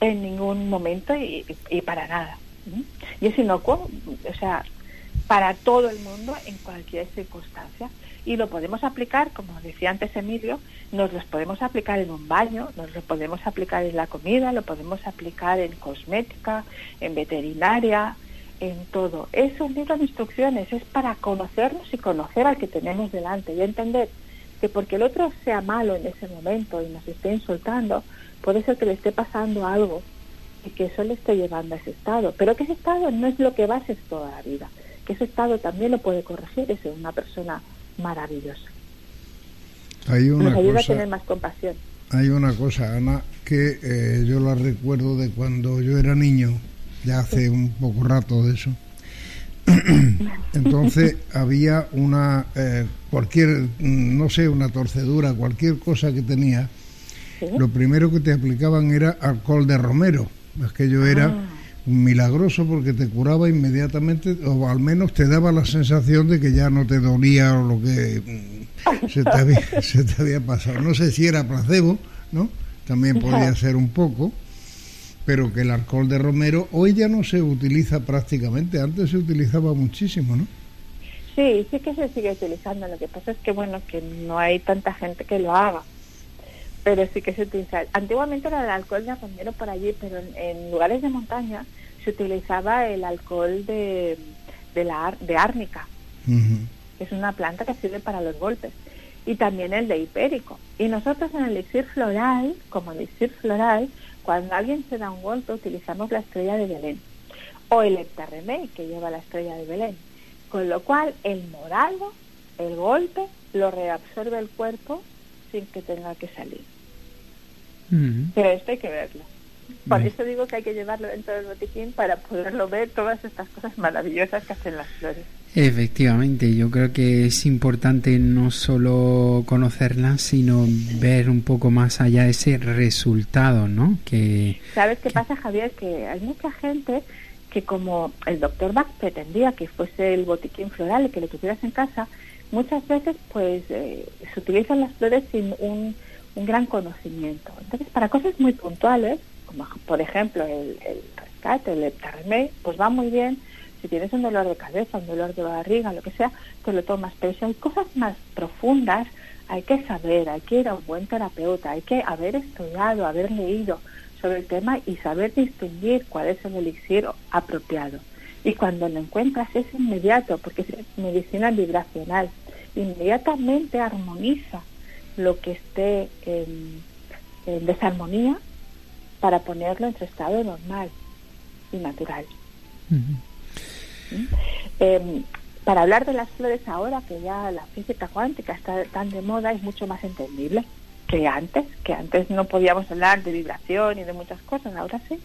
en ningún momento y, para nada. Y es inocuo, o sea, para todo el mundo en cualquier circunstancia. Y lo podemos aplicar, como decía antes Emilio, nos los podemos aplicar en un baño, nos lo podemos aplicar en la comida, lo podemos aplicar en cosmética, en veterinaria, en todo. Es un libro de instrucciones, es para conocernos y conocer al que tenemos delante y entender que porque el otro sea malo en ese momento y nos esté insultando, puede ser que le esté pasando algo y que eso le esté llevando a ese estado. Pero que ese estado no es lo que va a ser toda la vida, que ese estado también lo puede corregir, es una persona maravillosa. Hay una Nos ayuda cosa, a tener más compasión. Hay una cosa, Ana, que eh, yo la recuerdo de cuando yo era niño, ya hace un poco rato de eso. *clears throat* Entonces *laughs* había una, eh, cualquier, no sé, una torcedura, cualquier cosa que tenía, ¿Sí? lo primero que te aplicaban era alcohol de romero. Aquello era Ah. Milagroso porque te curaba inmediatamente, o al menos te daba la sensación de que ya no te dolía o lo que mm, se te había, *laughs* se te había pasado. No sé si era placebo, ¿no? También podía ser un poco, pero que el alcohol de romero hoy ya no se utiliza prácticamente, antes se utilizaba muchísimo, ¿no? Sí, sí que se sigue utilizando. Lo que pasa es que, bueno, que no hay tanta gente que lo haga. Pero sí que se utiliza. Antiguamente era el alcohol de romero por allí, pero en, en lugares de montaña se utilizaba el alcohol de, de, la, de árnica, que es una planta que sirve para los golpes. Y también el de hipérico. Y nosotros en el elixir floral, como elixir floral, cuando alguien se da un golpe utilizamos la estrella de Belén. O el heptarremé, que lleva la estrella de Belén. Con lo cual el morado, el golpe, lo reabsorbe el cuerpo sin que tenga que salir. Pero esto hay que verlo. Por eso digo que hay que llevarlo dentro del botiquín para poderlo ver todas estas cosas maravillosas que hacen las flores. Efectivamente, yo creo que es importante no solo conocerlas, sino ver un poco más allá ese resultado, ¿no? Que ¿Sabes qué pasa, Javier? Que hay mucha gente que como el doctor Bach pretendía que fuese el botiquín floral y que lo tuvieras en casa, muchas veces pues eh, se utilizan las flores sin un, un gran conocimiento. Entonces, para cosas muy puntuales, como por ejemplo el, rescate, el heptarremé, pues va muy bien. Si tienes un dolor de cabeza, un dolor de barriga, lo que sea, te lo tomas. Pero si hay cosas más profundas, hay que saber, hay que ir a un buen terapeuta, hay que haber estudiado, haber leído sobre el tema y saber distinguir cuál es el elixir apropiado. Y cuando lo encuentras es inmediato, porque es medicina vibracional. Inmediatamente armoniza lo que esté en desarmonía para ponerlo en su estado normal y natural. Eh, para hablar de las flores ahora, que ya la física cuántica está tan de moda, es mucho más entendible que antes, que antes no podíamos hablar de vibración y de muchas cosas, ahora sí.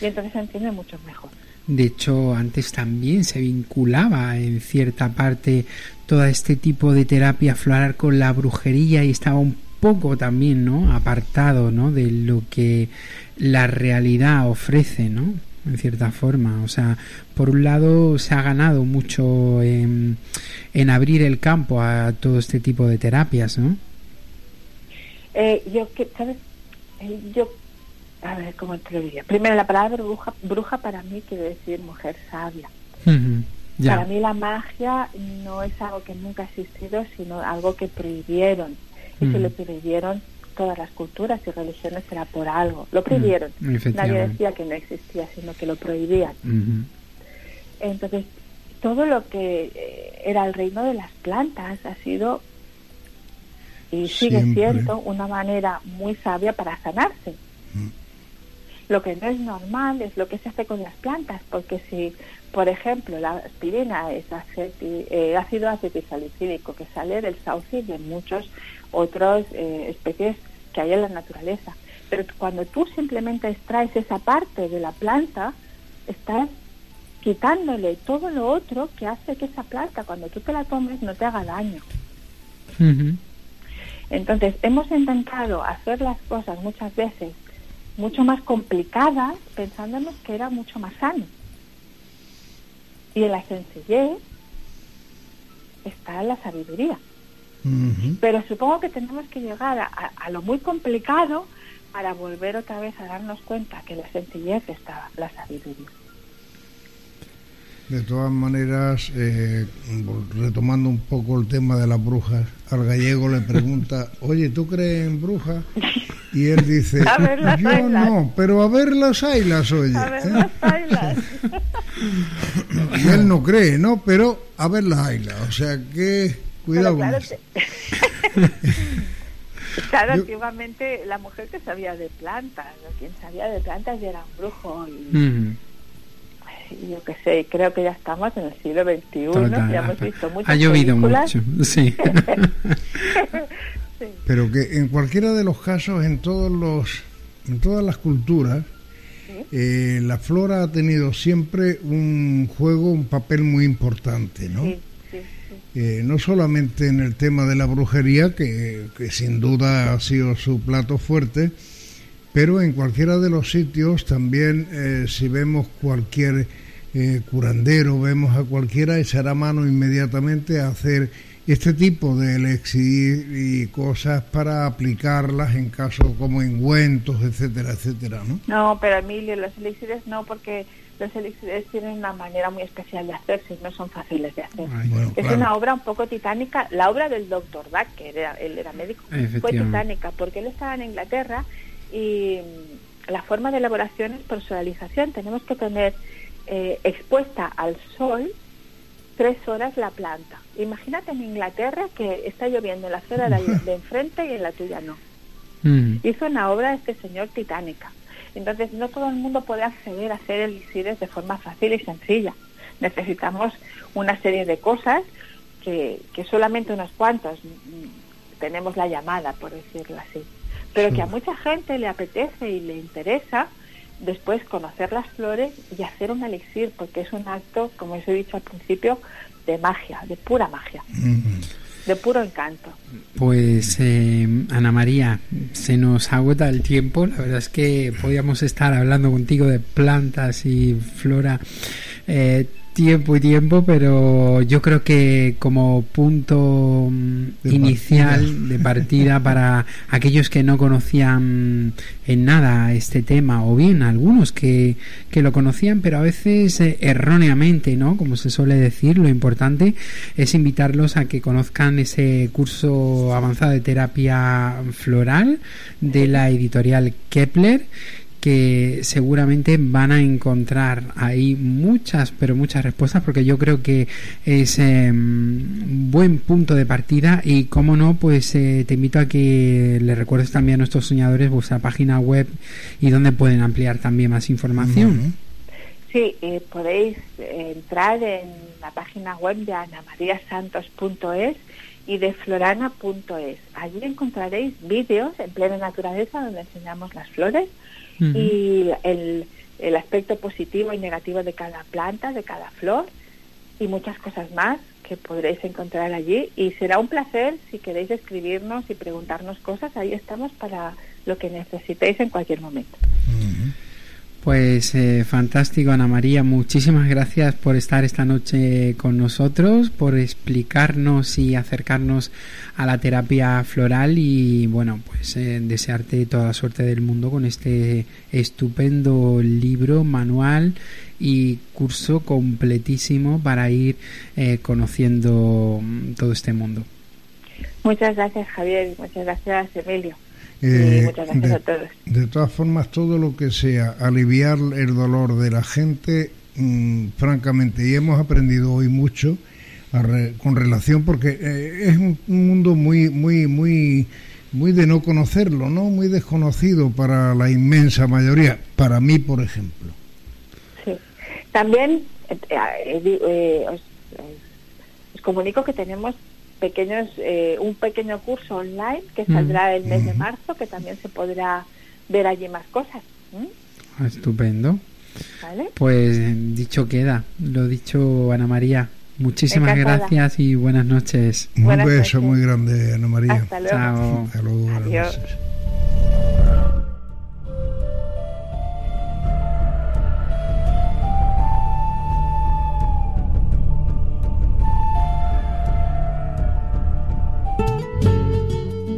Y entonces se entiende mucho mejor. de hecho antes también se vinculaba en cierta parte todo este tipo de terapia floral con la brujería y estaba un poco también, ¿no? Apartado, ¿no? De lo que la realidad ofrece, ¿no? En cierta forma. O sea, por un lado se ha ganado mucho en, en abrir el campo a todo este tipo de terapias, ¿no? Eh, yo, que, ¿sabes? Yo, a ver, ¿cómo te lo diría? Primero, la palabra bruja, bruja para mí quiere decir mujer sabia. Para mí la magia no es algo que nunca ha existido, sino algo que prohibieron. Y si Mm. lo prohibieron todas las culturas y religiones era por algo. Lo prohibieron. Mm, efectivamente. Nadie decía que no existía, sino que lo prohibían. Ujú. Entonces, todo lo que eh, era el reino de las plantas ha sido y sigue Siempre. siendo una manera muy sabia para sanarse. Lo que no es normal es lo que se hace con las plantas, porque si, por ejemplo, la aspirina es aceti- eh, ácido acetilsalicílico que sale del sauce y de muchas otras eh, especies que hay en la naturaleza, pero cuando tú simplemente extraes esa parte de la planta, estás quitándole todo lo otro que hace que esa planta, cuando tú te la tomes, no te haga daño. Entonces, hemos intentado hacer las cosas muchas veces mucho más complicadas pensándonos que era mucho más sano. Y en la sencillez está la sabiduría. Pero supongo que tenemos que llegar a, a- a lo muy complicado para volver otra vez a darnos cuenta que la sencillez está la sabiduría. De todas maneras, eh, retomando un poco el tema de las brujas, al gallego le pregunta, *laughs* oye, ¿tú crees en brujas? *laughs* Y él dice, yo no, pero a ver las ailas, oye. A ver las ailas. *laughs* y él no cree, ¿no? Pero a ver las ailas, o sea que cuidado con eso. *laughs* Claro, antiguamente la mujer que sabía de plantas, quien sabía de plantas ya era un brujo. Y, yo qué sé, creo que ya estamos en el siglo XXI, ya hemos visto muchas Ha llovido mucho, *laughs* sí. Pero que en cualquiera de los casos, en todos los, en todas las culturas, eh, la flora ha tenido siempre un juego, un papel muy importante, ¿no? Eh, no solamente en el tema de la brujería, que, sin duda ha sido su plato fuerte, pero en cualquiera de los sitios también, eh, si vemos cualquier eh, curandero, vemos a cualquiera, echará mano inmediatamente a hacer este tipo de elixir y cosas para aplicarlas en casos como engüentos, etcétera, etcétera, ¿no? No, pero Emilio, los elixires no, porque los elixires tienen una manera muy especial de hacerse, no son fáciles de hacer. es una obra un poco titánica. La obra del doctor Dack, que era, él era médico, fue titánica, porque él estaba en Inglaterra y mm, la forma de elaboración es personalización. Tenemos que tener eh, expuesta al sol tres horas la planta. Imagínate en Inglaterra que está lloviendo en la acera de, *laughs* enfrente y en la tuya no. Mm. Hizo una obra de este señor titánica. Entonces no todo el mundo puede acceder a hacer elixires de forma fácil y sencilla. Necesitamos una serie de cosas que, que solamente unos cuantos mm, tenemos la llamada, por decirlo así. Pero que a mucha gente le apetece y le interesa después conocer las flores y hacer un elixir, porque es un acto, como os he dicho al principio, de magia, de pura magia. De puro encanto. Pues eh, Ana María, se nos agota el tiempo. La verdad es que podíamos estar hablando contigo de plantas y flora eh, tiempo y tiempo, pero yo creo que como punto mm, inicial *laughs* de partida para aquellos que no conocían en nada este tema, o bien algunos que, que lo conocían, pero a veces eh, erróneamente, ¿no? Como se suele decir, lo importante es invitarlos a que conozcan ese curso avanzado de terapia floral de la editorial Kepler que seguramente van a encontrar ahí muchas, pero muchas respuestas, porque yo creo que es um, buen punto de partida y, como no, pues eh, te invito a que le recuerdes también a nuestros soñadores vuestra página web y donde pueden ampliar también más información. Sí, eh, podéis eh, entrar en la página web de anamariasantos.es y de florana.es. Allí encontraréis vídeos en plena naturaleza donde enseñamos las flores y el, el aspecto positivo y negativo de cada planta, de cada flor y muchas cosas más que podréis encontrar allí. Y será un placer si queréis escribirnos y preguntarnos cosas, ahí estamos para lo que necesitéis en cualquier momento. Pues eh, fantástico, Ana María. Muchísimas gracias por estar esta noche con nosotros, por explicarnos y acercarnos a la terapia floral y, bueno, pues eh, desearte toda la suerte del mundo con este estupendo libro, manual y curso completísimo para ir eh, conociendo mm, todo este mundo. Muchas gracias, Javier. Muchas gracias, Emilio. Eh, muchas gracias de, a todos. De todas formas, todo lo que sea aliviar el dolor de la gente, mm, francamente, y hemos aprendido hoy mucho con relación, porque eh, es un, mundo muy, muy, muy, muy de no conocerlo, ¿no? Muy desconocido para la inmensa mayoría, para mí, por ejemplo. Sí. También eh, os comunico que tenemos pequeños eh, un pequeño curso online que saldrá el mes de marzo que también se podrá ver allí más cosas ah, estupendo. Pues dicho queda lo dicho Ana María. Muchísimas gracias y buenas noches. Un beso muy grande Ana María. Hasta luego, hasta luego Adiós.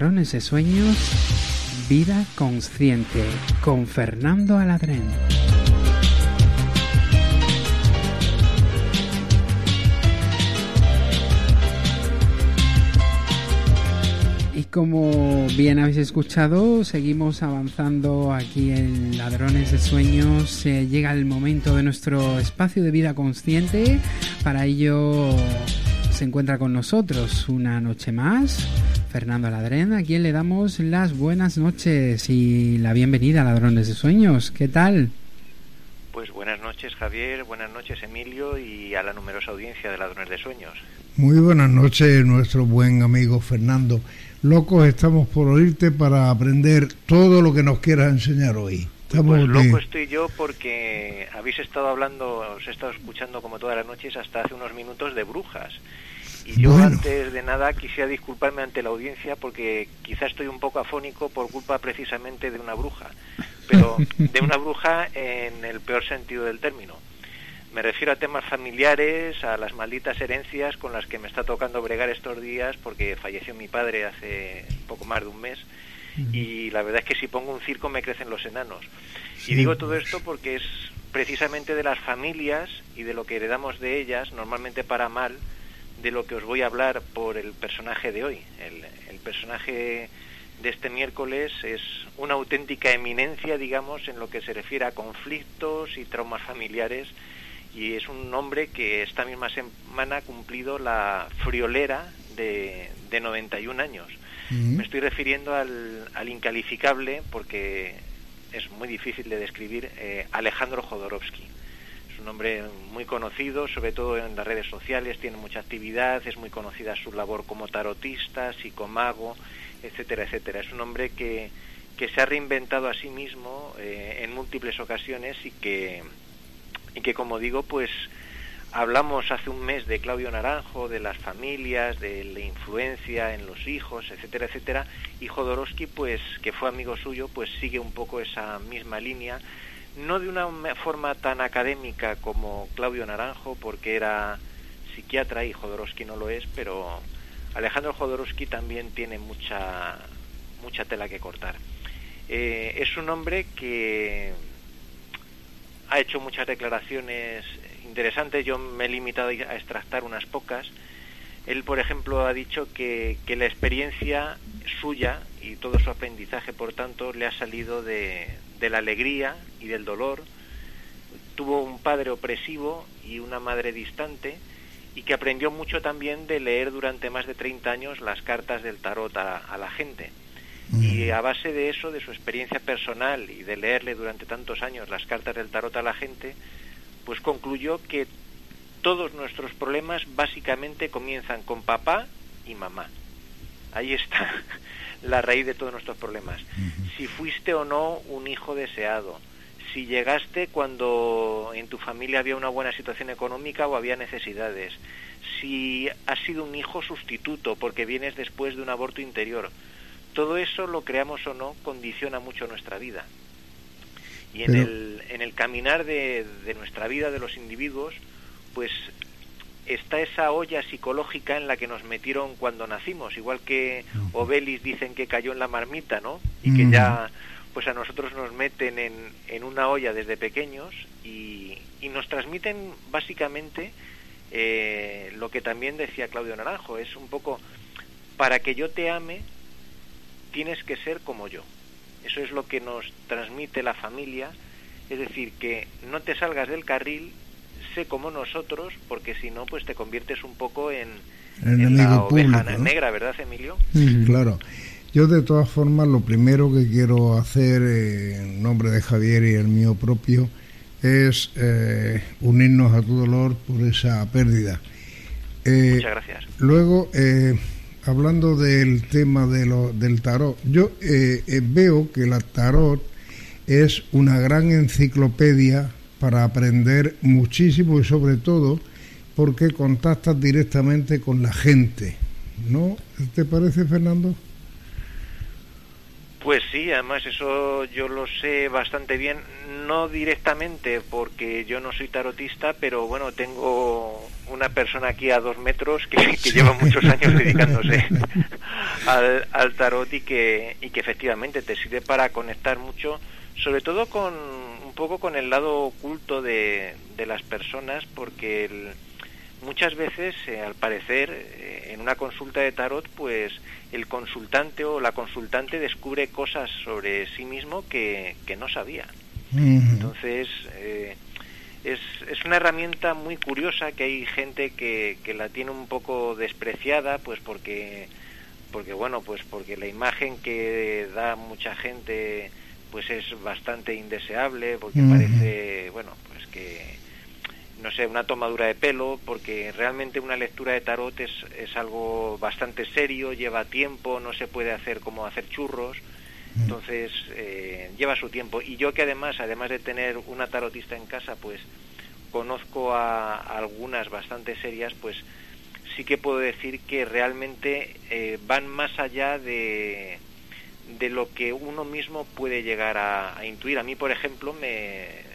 Ladrones de Sueños, Vida Consciente, con Fernando Aladrén. Y como bien habéis escuchado, seguimos avanzando aquí en Ladrones de Sueños. Eh, llega el momento de nuestro espacio de vida consciente. Para ello se encuentra con nosotros una noche más Fernando Aladrén, a quien le damos las buenas noches y la bienvenida a Ladrones de Sueños. ¿Qué tal? Pues buenas noches Javier, buenas noches Emilio y a la numerosa audiencia de Ladrones de Sueños. Muy buenas noches nuestro buen amigo Fernando. Locos estamos por oírte para aprender todo lo que nos quieras enseñar hoy. Estamos pues loco estoy yo porque habéis estado hablando, os he estado escuchando como todas las noches hasta hace unos minutos de brujas. Y yo antes de nada quisiera disculparme ante la audiencia porque quizá estoy un poco afónico por culpa precisamente de una bruja, pero *laughs* de una bruja en el peor sentido del término. Me refiero a temas familiares, a las malditas herencias con las que me está tocando bregar estos días porque falleció mi padre hace poco más de un mes y la verdad es que si pongo un circo me crecen los enanos. Y digo todo esto porque es precisamente de las familias y de lo que heredamos de ellas, normalmente para mal, de lo que os voy a hablar por el personaje de hoy. El, personaje de este miércoles es una auténtica eminencia, digamos, en lo que se refiere a conflictos y traumas familiares y es un hombre que esta misma semana ha cumplido la friolera de, de 91 años. Me estoy refiriendo al, al, incalificable, porque es muy difícil de describir, eh, Alejandro Jodorowsky hombre muy conocido, sobre todo en las redes sociales, tiene mucha actividad, es muy conocida su labor como tarotista, psicomago, etcétera, etcétera. Es un hombre que, que se ha reinventado a sí mismo eh, en múltiples ocasiones y que, y que, como digo, pues hablamos hace un mes de Claudio Naranjo, de las familias, de la influencia en los hijos, etcétera, etcétera, y Jodorowsky, pues, que fue amigo suyo, pues sigue un poco esa misma línea no de una forma tan académica como Claudio Naranjo, porque era psiquiatra y Jodorowsky no lo es, pero Alejandro Jodorowsky también tiene mucha, mucha tela que cortar. Eh, es un hombre que ha hecho muchas declaraciones interesantes, yo me he limitado a extractar unas pocas. Él, por ejemplo, ha dicho que, que la experiencia suya y todo su aprendizaje, por tanto, le ha salido de, de la alegría y del dolor. Tuvo un padre opresivo y una madre distante y que aprendió mucho también de leer durante más de 30 años las cartas del tarot a, la gente. Y a base de eso, de su experiencia personal y de leerle durante tantos años las cartas del tarot a la gente, pues concluyó que todos nuestros problemas básicamente comienzan con papá y mamá. Ahí está *laughs* la raíz de todos nuestros problemas. Si fuiste o no un hijo deseado, si llegaste cuando en tu familia había una buena situación económica o había necesidades, si has sido un hijo sustituto porque vienes después de un aborto interior, todo eso, lo creamos o no, condiciona mucho nuestra vida. Y en, el, en el caminar de, de nuestra vida de los individuos, pues está esa olla psicológica en la que nos metieron cuando nacimos, igual que Obelis dicen que cayó en la marmita, ¿no? Y que ya, pues a nosotros nos meten en, en una olla desde pequeños y, y nos transmiten básicamente eh, lo que también decía Claudio Naranjo, es un poco, para que yo te ame, tienes que ser como yo. Eso es lo que nos transmite la familia, es decir, que no te salgas del carril sé como nosotros, porque si no, pues te conviertes un poco en, la oveja negra, ¿verdad, Emilio? Claro. Yo de todas formas lo primero que quiero hacer eh, en nombre de Javier y el mío propio es eh, unirnos a tu dolor por esa pérdida. Eh, Muchas gracias. Luego, eh, hablando del tema de lo, del tarot, yo eh, veo que la tarot es una gran enciclopedia para aprender muchísimo y sobre todo porque contactas directamente con la gente. ¿No? ¿Te parece, Fernando? Pues sí, además eso yo lo sé bastante bien, no directamente porque yo no soy tarotista, pero bueno, tengo una persona aquí a dos metros que, que lleva muchos años dedicándose *laughs* al, al, tarot y que, y que efectivamente te sirve para conectar mucho, sobre todo con un poco con el lado oculto de, de las personas, porque el, muchas veces, eh, al parecer, eh, en una consulta de tarot, pues el consultante o la consultante descubre cosas sobre sí mismo que, que no sabía. Uh -huh. Entonces, eh, es, es, una herramienta muy curiosa que hay gente que, que, la tiene un poco despreciada, pues porque, porque, bueno, pues porque la imagen que da mucha gente pues es bastante indeseable, porque parece, bueno, pues que no sé, una tomadura de pelo, porque realmente una lectura de tarot es, es algo bastante serio, lleva tiempo, no se puede hacer como hacer churros, entonces eh, lleva su tiempo. Y yo que además, además de tener una tarotista en casa, pues conozco a, a algunas bastante serias, pues sí que puedo decir que realmente eh, van más allá de, de lo que uno mismo puede llegar a, intuir. A mí, por ejemplo, me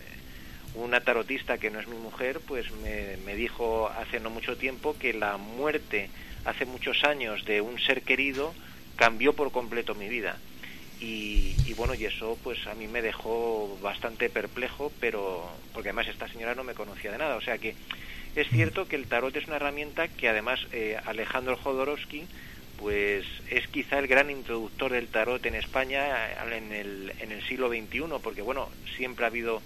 una tarotista que no es mi mujer, pues me, me, dijo hace no mucho tiempo que la muerte hace muchos años de un ser querido cambió por completo mi vida. Y, y, bueno, y eso pues a mí me dejó bastante perplejo, pero porque además esta señora no me conocía de nada. O sea que es cierto que el tarot es una herramienta que además eh, Alejandro Jodorowsky pues es quizá el gran introductor del tarot en España en el, en el siglo XXI, porque bueno, siempre ha habido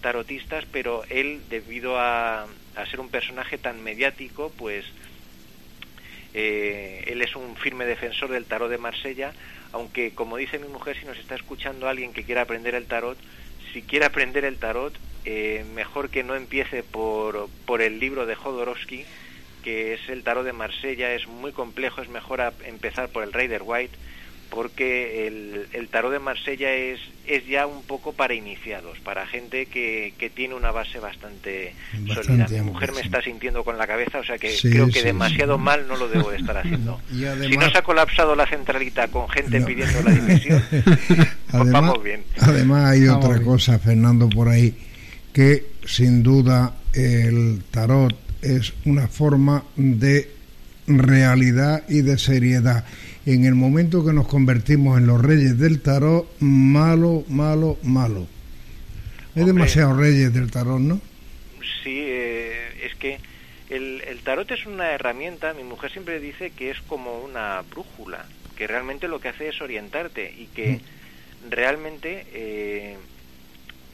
tarotistas, pero él, debido a, a ser un personaje tan mediático, pues eh, él es un firme defensor del tarot de Marsella, aunque como dice mi mujer, si nos está escuchando alguien que quiera aprender el tarot, si quiere aprender el tarot, eh, mejor que no empiece por, por el libro de Jodorowsky, que es el tarot de Marsella, es muy complejo, es mejor empezar por el Rider White, porque el, el, tarot de Marsella es, es ya un poco para iniciados, para gente que, que tiene una base bastante, bastante sólida. Mi mujer me está sintiendo con la cabeza, o sea que sí, creo que sí, demasiado sí. mal no lo debo de estar *laughs* haciendo. Además, si no se ha colapsado la centralita con gente no. pidiendo la dimisión, *laughs* pues además, vamos bien. Además hay vamos otra bien. cosa, Fernando, por ahí, que sin duda el tarot es una forma de realidad y de seriedad en el momento que nos convertimos en los reyes del tarot, malo, malo, malo. Hay demasiados reyes del tarot, ¿no? Sí, eh, es que el, el, tarot es una herramienta, mi mujer siempre dice que es como una brújula, que realmente lo que hace es orientarte y que mm. realmente, eh,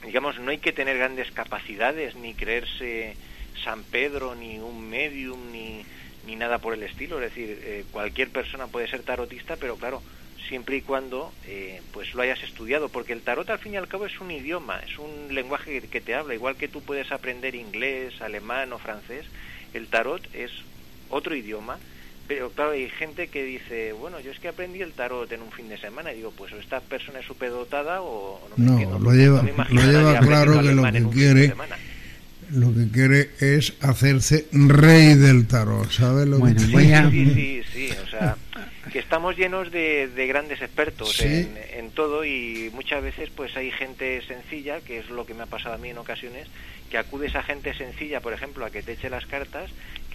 digamos, no hay que tener grandes capacidades, ni creerse San Pedro, ni un medium, ni ni nada por el estilo, es decir, eh, cualquier persona puede ser tarotista, pero claro, siempre y cuando eh, pues lo hayas estudiado, porque el tarot al fin y al cabo es un idioma, es un lenguaje que, te habla, igual que tú puedes aprender inglés, alemán o francés, el tarot es otro idioma, pero claro, hay gente que dice, bueno, yo es que aprendí el tarot en un fin de semana, y digo, pues esta persona es superdotada o no, me no entiendo, lo lleva, no lo lleva claro que lo que quiere lo que quiere es hacerse rey del tarot, ¿sabes lo bueno, que voy a... sí, sí, sí, o sea, que estamos llenos de, de grandes expertos sí. en, en, todo y muchas veces pues hay gente sencilla, que es lo que me ha pasado a mí en ocasiones, que acudes a gente sencilla, por ejemplo, a que te eche las cartas,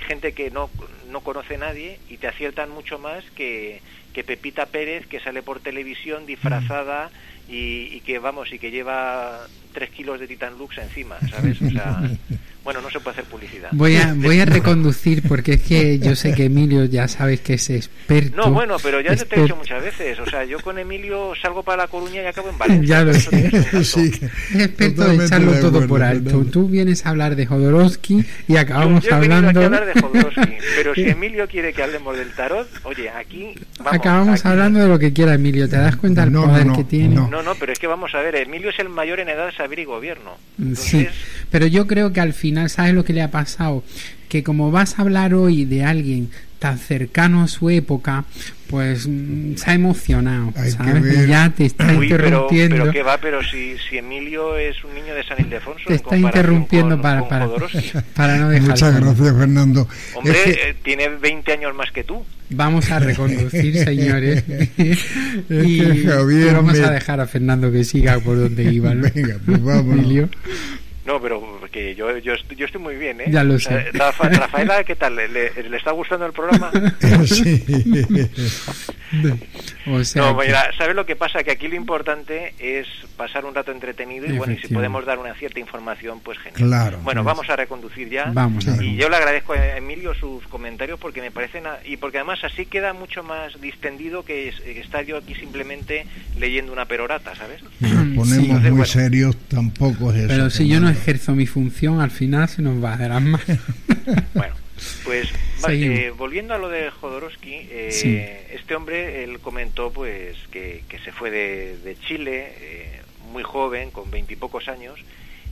gente que no, no conoce a nadie y te aciertan mucho más que, que Pepita Pérez, que sale por televisión disfrazada mm. y, y que, vamos, y que lleva tres kilos de Titan Lux encima, ¿sabes? O sea, *laughs* bueno, no se puede hacer publicidad. Voy a, *laughs* voy a reconducir porque es que yo sé que Emilio ya sabes que es experto. No, bueno, pero ya te, te he dicho muchas veces, o sea, yo con Emilio salgo para La Coruña y acabo en *laughs* Valencia. Ya lo sé. sí, es experto de echarlo todo por alto. Tú vienes a hablar de Jodorowsky y acabamos yo, yo hablando... Aquí a hablar de Jodorowsky, pero si Emilio quiere que hablemos del tarot, oye, aquí... Vamos, acabamos aquí. hablando de lo que quiera Emilio, ¿te das cuenta del No, poder no, que tiene? no. No, no, pero es que vamos a ver, Emilio es el mayor en edad saber y gobierno. Sí, Pero yo creo que al final, ¿sabes lo que le ha pasado? Que como vas a hablar hoy de alguien tan cercano a su época, pues mm, se ha emocionado, ¿sabes? Y ya te está interrumpiendo. Pero, pero, va, pero si, si, Emilio es un niño de San Ildefonso. Te está interrumpiendo para, para, *laughs* para, no dejar. Muchas gracias, Fernando. Hombre, eh, tiene 20 años más que tú. Vamos a reconducir, *laughs* señores. *laughs* y, vamos a dejar a Fernando que siga por donde iba. Venga, pues vamos. Emilio. No, pero que yo, yo, yo estoy muy bien, ¿eh? Ya lo sé. Rafaela, ¿qué tal? ¿Le, ¿Le, está gustando el programa? *laughs* sí. o sea no, que... ¿sabes lo que pasa? Que aquí lo importante es pasar un rato entretenido y bueno, y si podemos dar una cierta información, pues genial. Claro. Bueno, vamos a reconducir ya. Vamos a y yo le agradezco a Emilio sus comentarios porque me parecen... y porque además así queda mucho más distendido que estar yo aquí simplemente leyendo una perorata, ¿sabes? Nos ponemos muy serios, tampoco es eso. Pero si yo no ejerzo mi función, al final se nos va a dar más. bueno, pues *laughs* eh, volviendo a lo de Jodorowsky, eh, este hombre, él comentó pues que, se fue de, Chile eh, muy joven, con veintipocos años,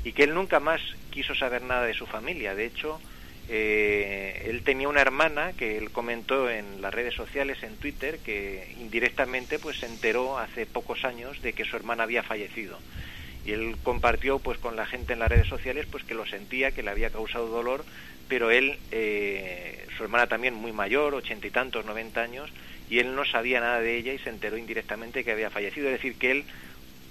y que él nunca más quiso saber nada de su familia. De hecho, él tenía una hermana que él comentó en las redes sociales, en Twitter, que indirectamente pues se enteró hace pocos años de que su hermana había fallecido y él compartió pues con la gente en las redes sociales pues que lo sentía que le había causado dolor pero él eh, su hermana también muy mayor ochenta y tantos noventa años y él no sabía nada de ella y se enteró indirectamente que había fallecido. Es decir que él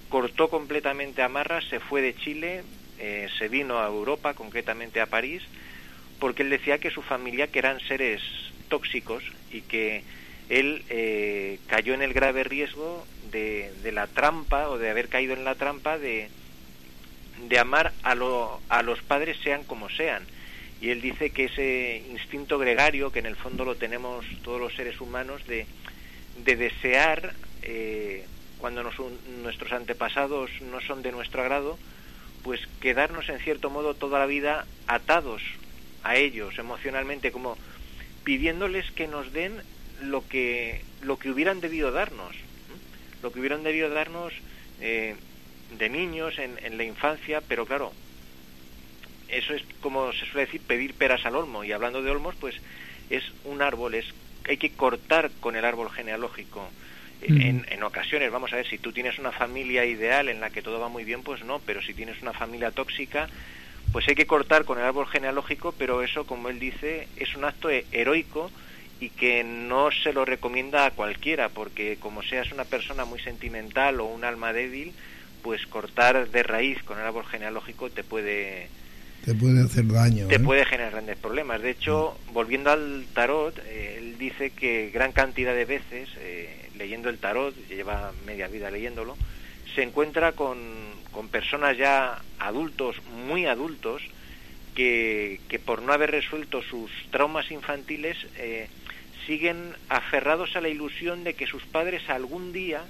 cortó completamente amarras se fue de Chile eh, se vino a Europa concretamente a París porque él decía que su familia que eran seres tóxicos y que él eh, cayó en el grave riesgo de, la trampa o de haber caído en la trampa de, de amar a, lo, a los padres sean como sean. Y él dice que ese instinto gregario, que en el fondo lo tenemos todos los seres humanos, de, de desear, eh, cuando nos, nuestros antepasados no son de nuestro agrado, pues quedarnos en cierto modo toda la vida atados a ellos emocionalmente, como pidiéndoles que nos den lo que, lo que hubieran debido darnos, lo que hubieran debido darnos eh, de niños en, en, la infancia, pero claro, eso es como se suele decir pedir peras al olmo, y hablando de olmos, pues es un árbol, es hay que cortar con el árbol genealógico. En, en, ocasiones, vamos a ver, si tú tienes una familia ideal en la que todo va muy bien, pues no, pero si tienes una familia tóxica, pues hay que cortar con el árbol genealógico, pero eso, como él dice, es un acto heroico y que no se lo recomienda a cualquiera, porque como seas una persona muy sentimental o un alma débil, pues cortar de raíz con el árbol genealógico te puede te puede hacer daño. Te ¿eh? puede generar grandes problemas. De hecho, mm. volviendo al tarot, eh, él dice que gran cantidad de veces, eh, leyendo el tarot, lleva media vida leyéndolo, se encuentra con, con personas ya adultos, muy adultos, que, que por no haber resuelto sus traumas infantiles eh, siguen aferrados a la ilusión de que sus padres algún día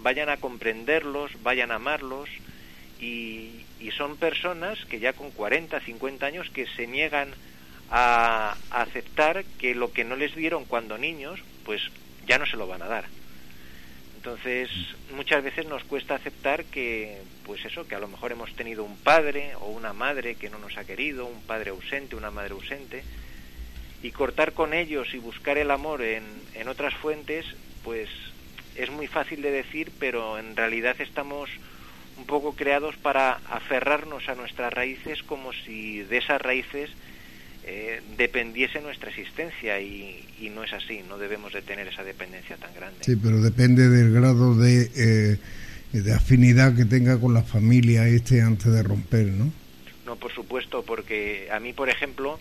vayan a comprenderlos, vayan a amarlos y, son personas que ya con 40, 50 años que se niegan a, aceptar que lo que no les dieron cuando niños, pues ya no se lo van a dar. Entonces, muchas veces nos cuesta aceptar que, pues eso, que a lo mejor hemos tenido un padre o una madre que no nos ha querido, un padre ausente, una madre ausente, y cortar con ellos y buscar el amor en, en otras fuentes, pues es muy fácil de decir, pero en realidad estamos un poco creados para aferrarnos a nuestras raíces como si de esas raíces eh, dependiese nuestra existencia y, y, no es así, no debemos de tener esa dependencia tan grande. Sí, pero depende del grado de, eh, de afinidad que tenga con la familia este antes de romper, ¿no? No, por supuesto, porque a mí, por ejemplo,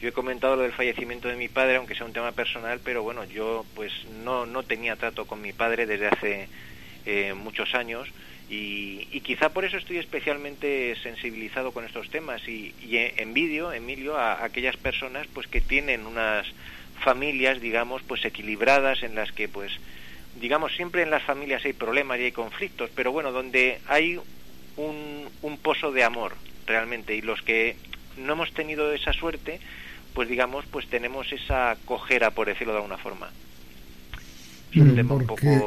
yo he comentado lo del fallecimiento de mi padre, aunque sea un tema personal, pero bueno, yo pues no, no tenía trato con mi padre desde hace eh, muchos años. Y, y, quizá por eso estoy especialmente sensibilizado con estos temas y, y envidio, Emilio, a, aquellas personas pues que tienen unas familias, digamos, pues equilibradas en las que pues digamos siempre en las familias hay problemas y hay conflictos, pero bueno, donde hay un, un pozo de amor realmente. Y los que no hemos tenido esa suerte, pues digamos, pues tenemos esa cojera, por decirlo de alguna forma. porque,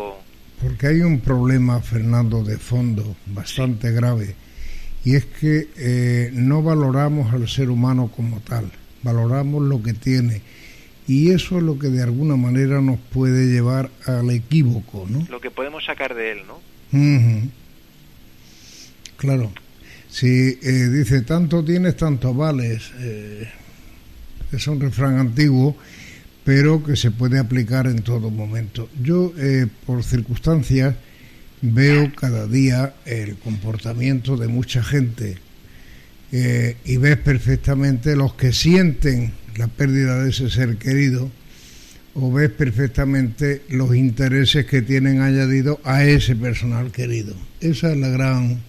porque hay un problema, Fernando, de fondo bastante grave, y es que eh, no valoramos al ser humano como tal, valoramos lo que tiene. Y eso es lo que de alguna manera nos puede llevar al equívoco, ¿no? Lo que podemos sacar de él, ¿no? Claro. Si eh, dice tanto tienes, tanto vales. Eh, es un refrán antiguo, pero que se puede aplicar en todo momento. Yo, eh, por circunstancias, veo cada día el comportamiento de mucha gente y ves perfectamente los que sienten la pérdida de ese ser querido o ves perfectamente los intereses que tienen añadido a ese personal querido. Esa es la gran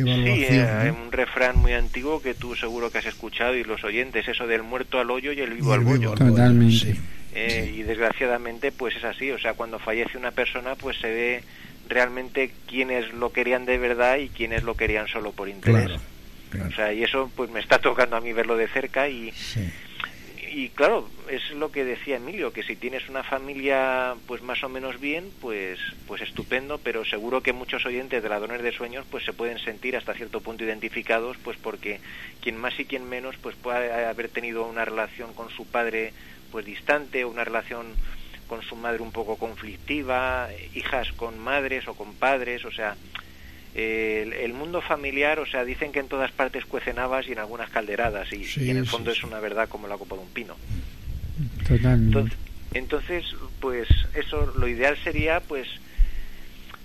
evaluación. Sí, hay un refrán muy antiguo que tú seguro que has escuchado y los oyentes, eso del muerto al hoyo y el vivo al bollo. Totalmente. Eh, y desgraciadamente pues es así, o sea, cuando fallece una persona pues se ve realmente quiénes lo querían de verdad y quiénes lo querían solo por interés. O sea, y eso pues me está tocando a mí verlo de cerca y y claro, es lo que decía Emilio, que si tienes una familia pues más o menos bien, pues pues estupendo, pero seguro que muchos oyentes de ladrones de sueños pues se pueden sentir hasta cierto punto identificados, pues porque quien más y quien menos pues puede haber tenido una relación con su padre pues distante, una relación con su madre un poco conflictiva, hijas con madres o con padres, o sea, el, mundo familiar, o sea, dicen que en todas partes cuecen habas y en algunas calderadas, y, en el fondo es una verdad como la copa de un pino. Totalmente. Entonces, pues eso, lo ideal sería, pues,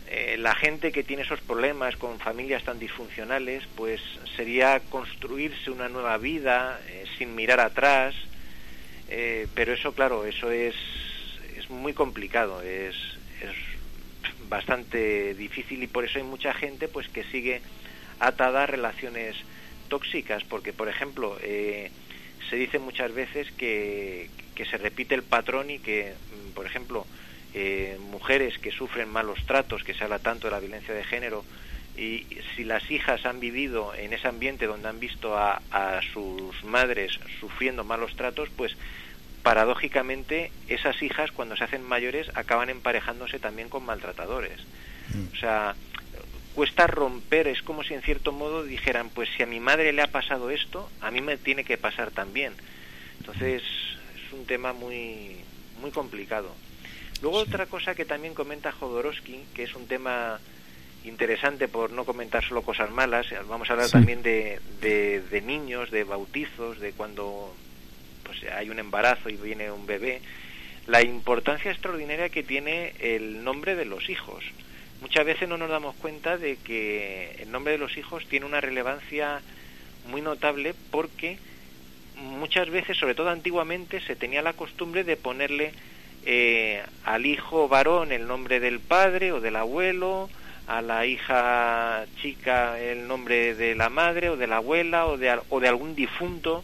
eh, la gente que tiene esos problemas con familias tan disfuncionales, pues sería construirse una nueva vida eh, sin mirar atrás, eh, pero eso, claro, eso es, es muy complicado, es, es bastante difícil y por eso hay mucha gente pues que sigue atada a relaciones tóxicas porque por ejemplo eh, se dice muchas veces que, que, se repite el patrón y que mm, por ejemplo eh, mujeres que sufren malos tratos que se habla tanto de la violencia de género y si las hijas han vivido en ese ambiente donde han visto a, a sus madres sufriendo malos tratos pues paradójicamente esas hijas cuando se hacen mayores acaban emparejándose también con maltratadores. Mm. O sea, cuesta romper, es como si en cierto modo dijeran, pues si a mi madre le ha pasado esto, a mí me tiene que pasar también. Entonces, es un tema muy muy complicado. Luego otra cosa que también comenta Jodorowsky, que es un tema interesante por no comentar solo cosas malas, vamos a hablar también de, de, de niños, de bautizos, de cuando pues hay un embarazo y viene un bebé, la importancia extraordinaria que tiene el nombre de los hijos. Muchas veces no nos damos cuenta de que el nombre de los hijos tiene una relevancia muy notable porque muchas veces, sobre todo antiguamente, se tenía la costumbre de ponerle eh, al hijo varón el nombre del padre o del abuelo, a la hija chica el nombre de la madre o de la abuela o de, o de algún difunto.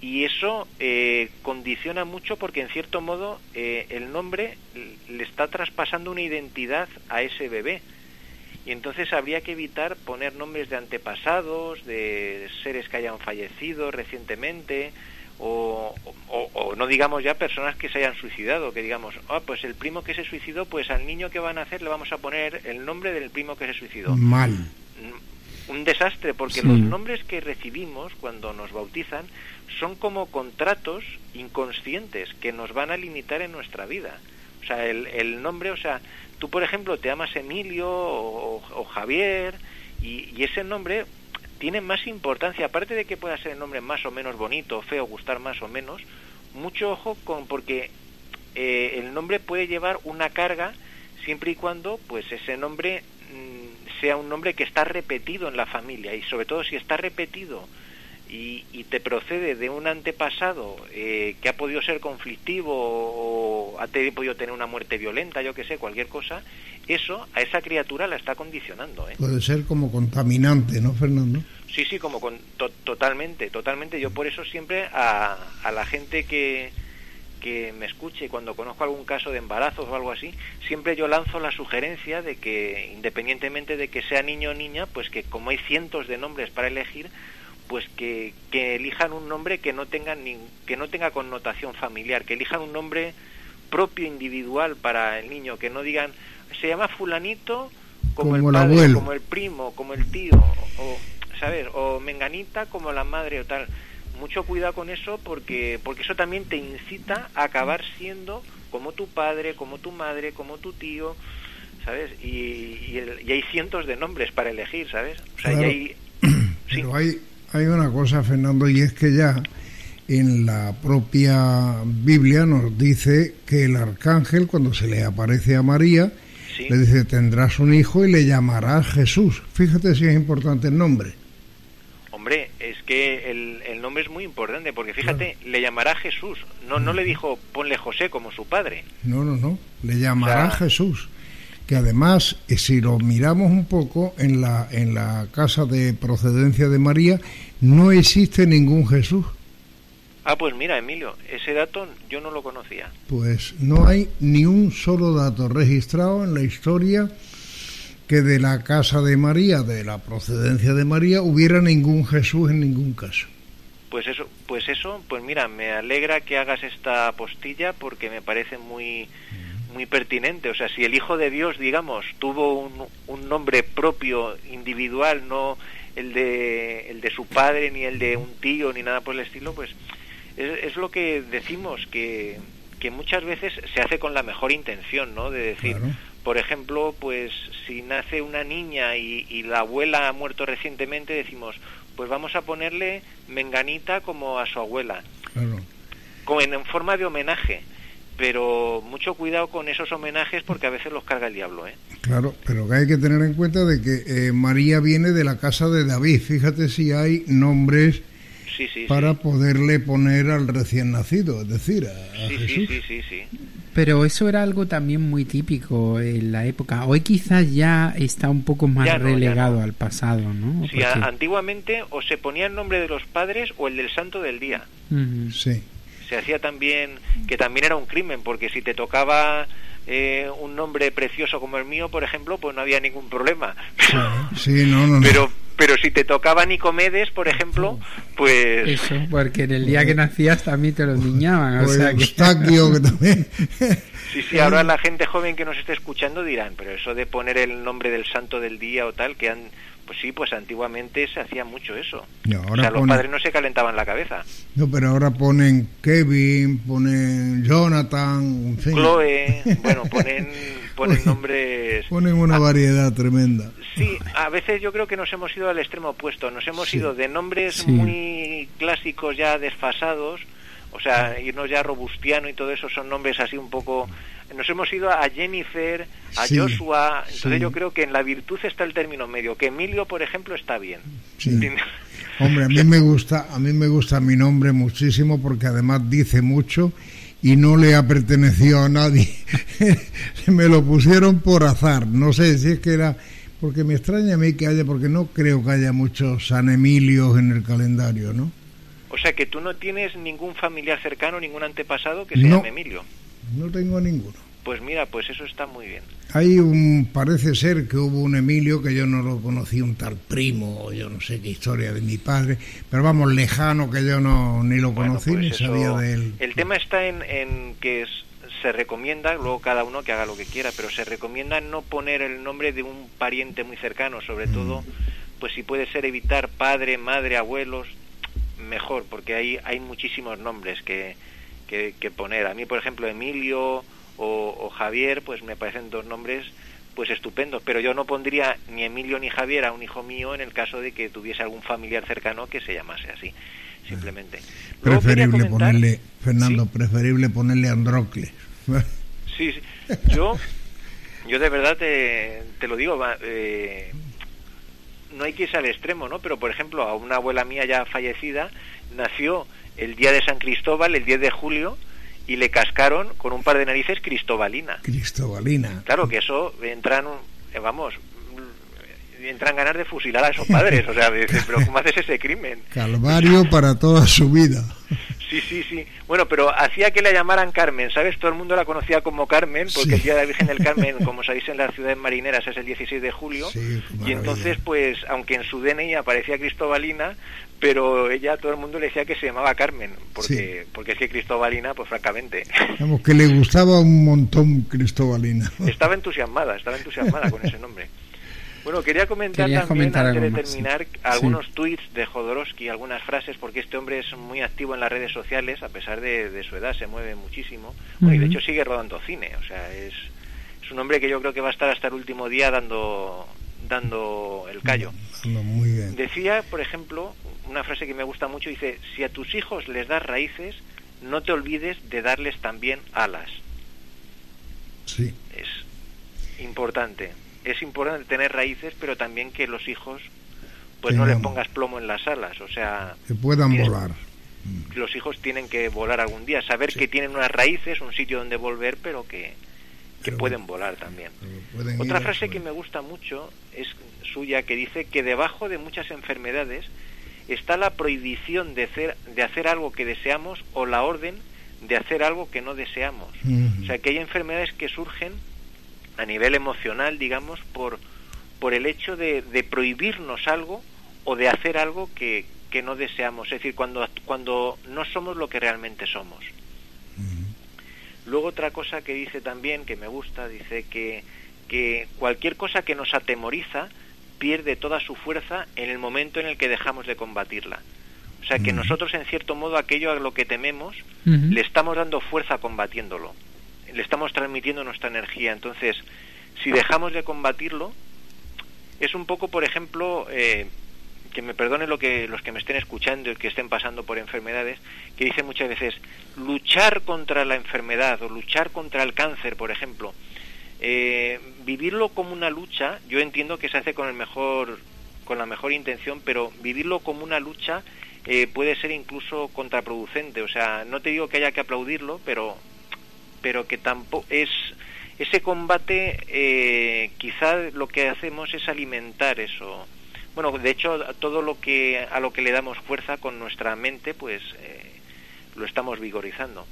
Y eso eh, condiciona mucho porque en cierto modo eh, el nombre le está traspasando una identidad a ese bebé. Y entonces habría que evitar poner nombres de antepasados, de seres que hayan fallecido recientemente, o, no digamos ya personas que se hayan suicidado, que digamos, ah, pues el primo que se suicidó, pues al niño que van a hacer le vamos a poner el nombre del primo que se suicidó. Mal. Mm, un desastre, porque los nombres que recibimos cuando nos bautizan son como contratos inconscientes que nos van a limitar en nuestra vida. O sea, el, el nombre, o sea, tú por ejemplo te amas Emilio o, Javier y, y ese nombre tiene más importancia, aparte de que pueda ser el nombre más o menos bonito, feo, gustar más o menos, mucho ojo con porque eh, el nombre puede llevar una carga siempre y cuando pues ese nombre mm, sea un nombre que está repetido en la familia y sobre todo si está repetido y, te procede de un antepasado eh, que ha podido ser conflictivo o ha podido tener una muerte violenta, yo que sé, cualquier cosa, eso a esa criatura la está condicionando. ¿eh? Puede ser como contaminante, ¿no, Fernando? Sí, sí, como con, totalmente, totalmente. Yo por eso siempre a, a la gente que, que me escuche cuando conozco algún caso de embarazos o algo así, siempre yo lanzo la sugerencia de que independientemente de que sea niño o niña, pues que como hay cientos de nombres para elegir, pues que, que elijan un nombre que no tenga ni, que no tenga connotación familiar, que elijan un nombre propio individual para el niño, que no digan se llama fulanito como, el padre, como el primo, como el tío, o, ¿sabes? O menganita como la madre o tal. Mucho cuidado con eso porque, porque eso también te incita a acabar siendo como tu padre, como tu madre, como tu tío, ¿sabes? Y, y, hay cientos de nombres para elegir, ¿sabes? O sea, hay... *clears throat* Pero hay, hay una cosa, Fernando, y es que ya en la propia Biblia nos dice que el arcángel, cuando se le aparece a María, le dice, tendrás un hijo y le llamarás Jesús. Fíjate si es importante el nombre. Hombre, es que el, nombre es muy importante, porque fíjate, le llamará Jesús. No, no le dijo, ponle José como su padre. No, no, no, le llamará Jesús. Que además, eh, si lo miramos un poco, en la, en la casa de procedencia de María no existe ningún Jesús. Ah, pues mira, Emilio, ese dato yo no lo conocía. Pues no hay ni un solo dato registrado en la historia que de la casa de María, de la procedencia de María, hubiera ningún Jesús en ningún caso. Pues eso, pues eso, pues mira, me alegra que hagas esta postilla porque me parece muy muy pertinente. O sea, si el Hijo de Dios, digamos, tuvo un, un nombre propio, individual, no el de el de su padre ni el de un tío ni nada por el estilo, pues es, lo que decimos, que, que, muchas veces se hace con la mejor intención, ¿no? De decir, por ejemplo, pues si nace una niña y, la abuela ha muerto recientemente, decimos, pues vamos a ponerle menganita como a su abuela. Como en, forma de homenaje pero mucho cuidado con esos homenajes porque a veces los carga el diablo, ¿eh? Claro, pero hay que tener en cuenta de que eh, María viene de la casa de David. Fíjate si hay nombres para poderle poner al recién nacido, es decir, a, Jesús. Pero eso era algo también muy típico en la época. Hoy quizás ya está un poco más relegado al pasado, ¿no? Sí, antiguamente o se ponía el nombre de los padres o el del santo del día. Sí. Se hacía también, que también era un crimen, porque si te tocaba eh, un nombre precioso como el mío, por ejemplo, pues no había ningún problema. Sí, *laughs* no, no, Pero pero si te tocaba Nicomedes, por ejemplo, pues... Eso, porque en el día que nacías también te lo niñaban, o, sea que... también... *laughs* Sí, sí, ahora la gente joven que nos esté escuchando dirán, pero eso de poner el nombre del santo del día o tal, que han... Pues sí, pues antiguamente se hacía mucho eso. o sea, los padres no se calentaban la cabeza. No, pero ahora ponen Kevin, ponen Jonathan, Chloe, *laughs* bueno, ponen, ponen nombres... Ponen una ah, variedad tremenda. Sí, a veces yo creo que nos hemos ido al extremo opuesto. Nos hemos ido de nombres muy clásicos ya desfasados, o sea, irnos ya a Robustiano y todo eso son nombres así un poco... Nos hemos ido a Jennifer, a Joshua, entonces yo creo que en la virtud está el término medio, que Emilio, por ejemplo, está bien. Hombre, a mí me gusta, a mí me gusta mi nombre muchísimo porque además dice mucho y no le ha pertenecido a nadie. *laughs* me lo pusieron por azar. No sé si es que era porque me extraña a mí que haya, porque no creo que haya muchos San Emilios en el calendario, ¿no? O sea que tú no tienes ningún familiar cercano, ningún antepasado que se llame Emilio. No tengo ninguno. Pues mira, pues eso está muy bien. Hay un, parece ser que hubo un Emilio que yo no lo conocí, un tal primo, yo no sé qué historia de mi padre, pero vamos, lejano que yo no ni lo conocí pues ni sabía de él. El tema está en, en que es, se recomienda, luego cada uno que haga lo que quiera, pero se recomienda no poner el nombre de un pariente muy cercano, sobre mm. todo, pues si puede ser evitar padre, madre, abuelos, mejor, porque hay, hay muchísimos nombres que, que, poner. A mí, por ejemplo, Emilio o, Javier, pues me parecen dos nombres pues estupendos, pero yo no pondría ni Emilio ni Javier a un hijo mío en el caso de que tuviese algún familiar cercano que se llamase así, simplemente. Preferible ponerle, Fernando, preferible ponerle Androcles. Sí, sí. Yo, yo de verdad te, te lo digo, eh, no hay que irse al extremo, ¿no? Pero, por ejemplo, a una abuela mía ya fallecida nació el día de San Cristóbal, el 10 de julio, y le cascaron con un par de narices cristobalina. Cristobalina. Claro que eso entran, eh, vamos, entran ganas de fusilar a esos padres. O sea, pero ¿cómo haces ese crimen? *laughs* Calvario para toda su vida. *laughs* Sí, sí, sí. Bueno, pero hacía que la llamaran Carmen, ¿sabes? Todo el mundo la conocía como Carmen, porque el Día de la Virgen del *laughs* Carmen, como sabéis, en las ciudades marineras es el 16 de julio. y entonces, pues, aunque en su DNI aparecía Cristobalina, pero ella, todo el mundo le decía que se llamaba Carmen, porque, porque es que Cristobalina, pues francamente. Vamos, que le gustaba un montón Cristobalina. Estaba entusiasmada, estaba entusiasmada con ese nombre. Bueno, quería comentar también, antes de terminar, algunos tweets de Jodorowsky, algunas frases, porque este hombre es muy activo en las redes sociales, a pesar de, su edad, se mueve muchísimo. Bueno, y de hecho sigue rodando cine, o sea, es, es un hombre que yo creo que va a estar hasta el último día dando dando el callo. Muy bien. Decía, por ejemplo, una frase que me gusta mucho, dice, si a tus hijos les das raíces, no te olvides de darles también alas. Sí. Es importante es importante tener raíces, pero también que los hijos, pues no les pongas plomo en las alas, o sea... Que puedan volar. Los hijos tienen que volar algún día, saber que tienen unas raíces, un sitio donde volver, pero que, que pueden volar también. Otra frase que me gusta mucho es suya, que dice que debajo de muchas enfermedades está la prohibición de hacer, de hacer algo que deseamos o la orden de hacer algo que no deseamos. O sea, que hay enfermedades que surgen a nivel emocional, digamos, por, por el hecho de, de prohibirnos algo o de hacer algo que, que, no deseamos, es decir, cuando, cuando no somos lo que realmente somos. Luego otra cosa que dice también, que me gusta, dice que, que cualquier cosa que nos atemoriza pierde toda su fuerza en el momento en el que dejamos de combatirla. O sea que nosotros, en cierto modo, aquello a lo que tememos, le estamos dando fuerza combatiéndolo le estamos transmitiendo nuestra energía. Entonces, si dejamos de combatirlo, es un poco, por ejemplo, eh, que me perdonen lo que, los que me estén escuchando y que estén pasando por enfermedades, que dicen muchas veces, luchar contra la enfermedad o luchar contra el cáncer, por ejemplo. Eh, vivirlo como una lucha, yo entiendo que se hace con el mejor con la mejor intención, pero vivirlo como una lucha eh, puede ser incluso contraproducente. O sea, no te digo que haya que aplaudirlo, pero pero que tampoco es ese combate eh, quizá lo que hacemos es alimentar eso. Bueno de hecho todo lo que a lo que le damos fuerza con nuestra mente pues eh, lo estamos vigorizando.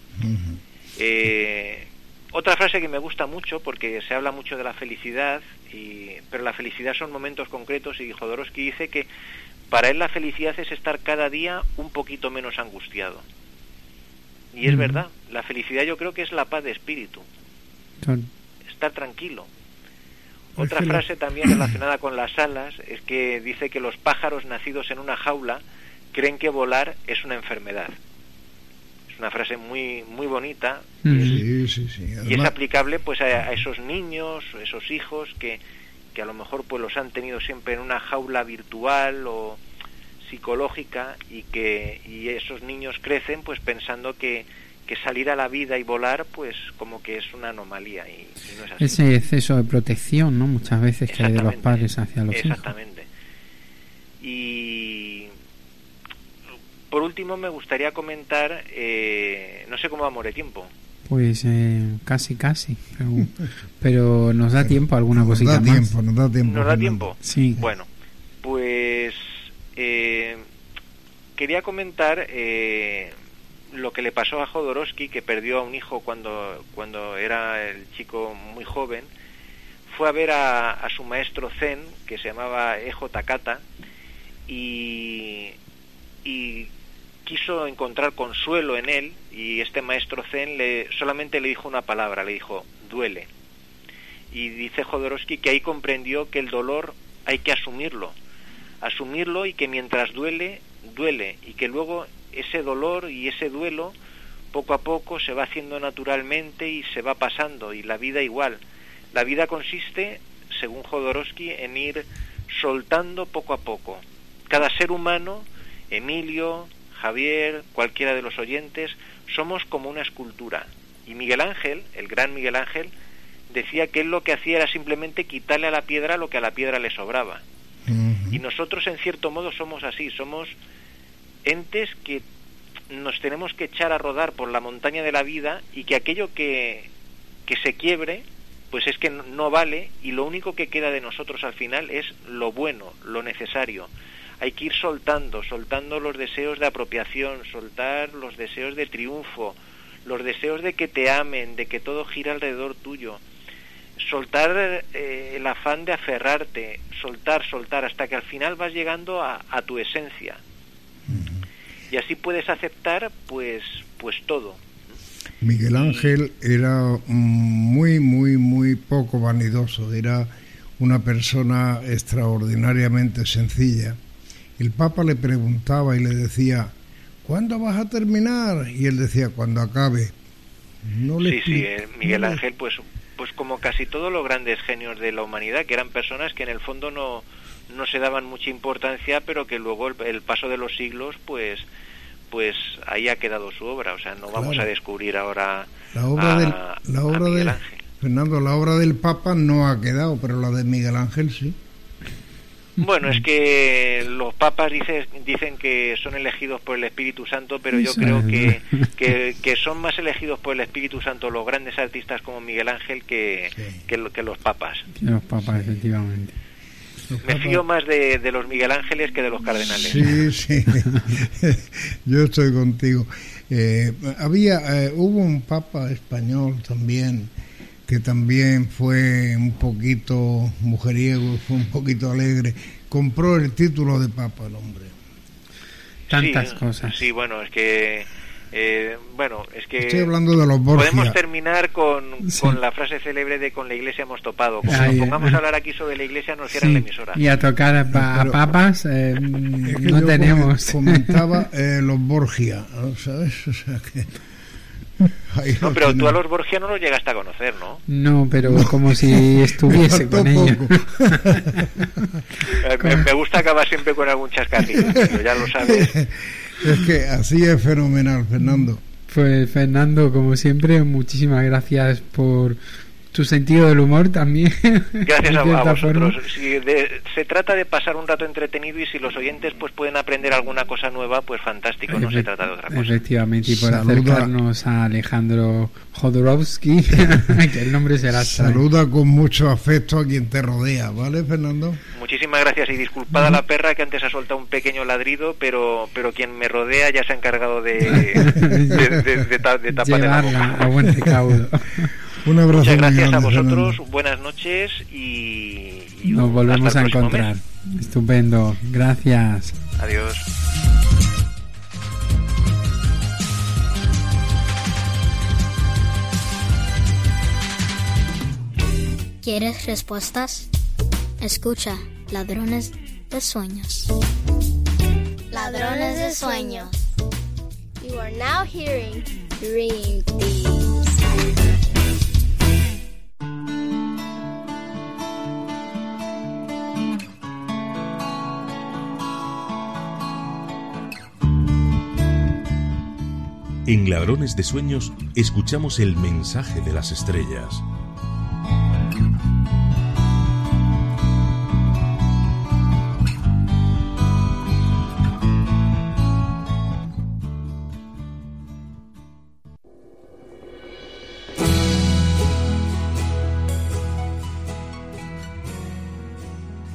Eh, otra frase que me gusta mucho porque se habla mucho de la felicidad y, pero la felicidad son momentos concretos y Jodorowsky dice que para él la felicidad es estar cada día un poquito menos angustiado y es verdad, la felicidad yo creo que es la paz de espíritu. Estar tranquilo. Otra frase también relacionada con las alas es que dice que los pájaros nacidos en una jaula creen que volar es una enfermedad. Es una frase muy muy bonita y, es, aplicable pues a, esos niños, esos hijos que, que a lo mejor pues los han tenido siempre en una jaula virtual o psicológica y que y esos niños crecen pues pensando que, que salir a la vida y volar pues como que es una anomalía y, no es así. Ese exceso de protección, ¿no? Muchas veces que hay de los padres hacia los Exactamente. Y por último me gustaría comentar, eh, no sé cómo vamos de tiempo. Pues eh, casi, casi. Pero, nos da tiempo alguna cosita da Tiempo, nos da tiempo. ¿Nos da tiempo? Sí. Bueno, pues eh, quería comentar eh, lo que le pasó a Jodorowsky, que perdió a un hijo cuando, cuando era el chico muy joven. Fue a ver a, su maestro Zen, que se llamaba Ejo Takata, y, y quiso encontrar consuelo en él, y este maestro Zen le, solamente le dijo una palabra, le dijo, duele. Y dice Jodorowsky que ahí comprendió que el dolor hay que asumirlo, asumirlo y que mientras duele, duele y que luego ese dolor y ese duelo poco a poco se va haciendo naturalmente y se va pasando y la vida igual. La vida consiste, según Jodorowsky, en ir soltando poco a poco. Cada ser humano, Emilio, Javier, cualquiera de los oyentes, somos como una escultura. Y Miguel Ángel, el gran Miguel Ángel, decía que él lo que hacía era simplemente quitarle a la piedra lo que a la piedra le sobraba. Y nosotros en cierto modo somos así, somos entes que nos tenemos que echar a rodar por la montaña de la vida y que aquello que, que se quiebre, pues es que no vale y lo único que queda de nosotros al final es lo bueno, lo necesario. Hay que ir soltando, soltando los deseos de apropiación, soltar los deseos de triunfo, los deseos de que te amen, de que todo gira alrededor tuyo soltar eh, el afán de aferrarte, soltar, soltar, hasta que al final vas llegando a, tu esencia. Y así puedes aceptar, pues, pues todo. Miguel Ángel era muy, muy, muy poco vanidoso, era una persona extraordinariamente sencilla. El Papa le preguntaba y le decía, ¿cuándo vas a terminar? Y él decía, cuando acabe. No le sí, sí, eh, Miguel Ángel, pues, pues como casi todos los grandes genios de la humanidad, que eran personas que en el fondo no, no se daban mucha importancia, pero que luego el, paso de los siglos, pues, pues ahí ha quedado su obra. O sea, no vamos a descubrir ahora la obra del, la obra Miguel Ángel. Fernando, la obra del Papa no ha quedado, pero la de Miguel Ángel sí. Bueno, es que los papas dicen, dicen que son elegidos por el Espíritu Santo, pero yo creo *laughs* que, que, son más elegidos por el Espíritu Santo los grandes artistas como Miguel Ángel que, que, los papas. Los papas, efectivamente. Me fío más de, de, los Miguel Ángeles que de los cardenales. Sí, sí, *laughs* yo estoy contigo. Eh, había, eh, hubo un papa español también que también fue un poquito mujeriego, fue un poquito alegre. Compró el título de papa el hombre. Tantas cosas. Sí, bueno, es que eh, bueno, es que Estoy hablando de los podemos terminar con, con, la frase célebre de con la iglesia hemos topado. Como nos pongamos a hablar aquí sobre la iglesia nos cierran la emisora. Y a tocar a, papas eh, no tenemos. Comentaba *laughs* eh, los Borgia, ¿sabes? O sea que *laughs* no, pero tú a los Borgia no los llegaste a conocer, ¿no? No, pero como si estuviese con ellos. *laughs* me, gusta acabar siempre con algún chascarrillo, ya lo sabes. Es que así es fenomenal, Fernando. Pues Fernando, como siempre, muchísimas gracias por tu sentido del humor también. Gracias *laughs* a, vosotros. se trata de pasar un rato entretenido y si los oyentes pues pueden aprender alguna cosa nueva, pues fantástico, no se trata de otra cosa. Efectivamente, y por acercarnos a Alejandro Jodorowsky, *laughs* que el nombre será Saluda con mucho afecto a quien te rodea, ¿vale, Fernando? Muchísimas gracias y disculpada la perra que antes ha soltado un pequeño ladrido, pero pero quien me rodea ya se ha encargado de, *laughs* de, de, tapar la boca. a buen recaudo. Un abrazo. Muchas gracias a vosotros, buenas noches y, nos volvemos a encontrar. Estupendo, gracias. Adiós. ¿Quieres respuestas? Escucha, ladrones de sueños. Ladrones de sueños. You are now hearing Dream En Ladrones de Sueños escuchamos el mensaje de las estrellas.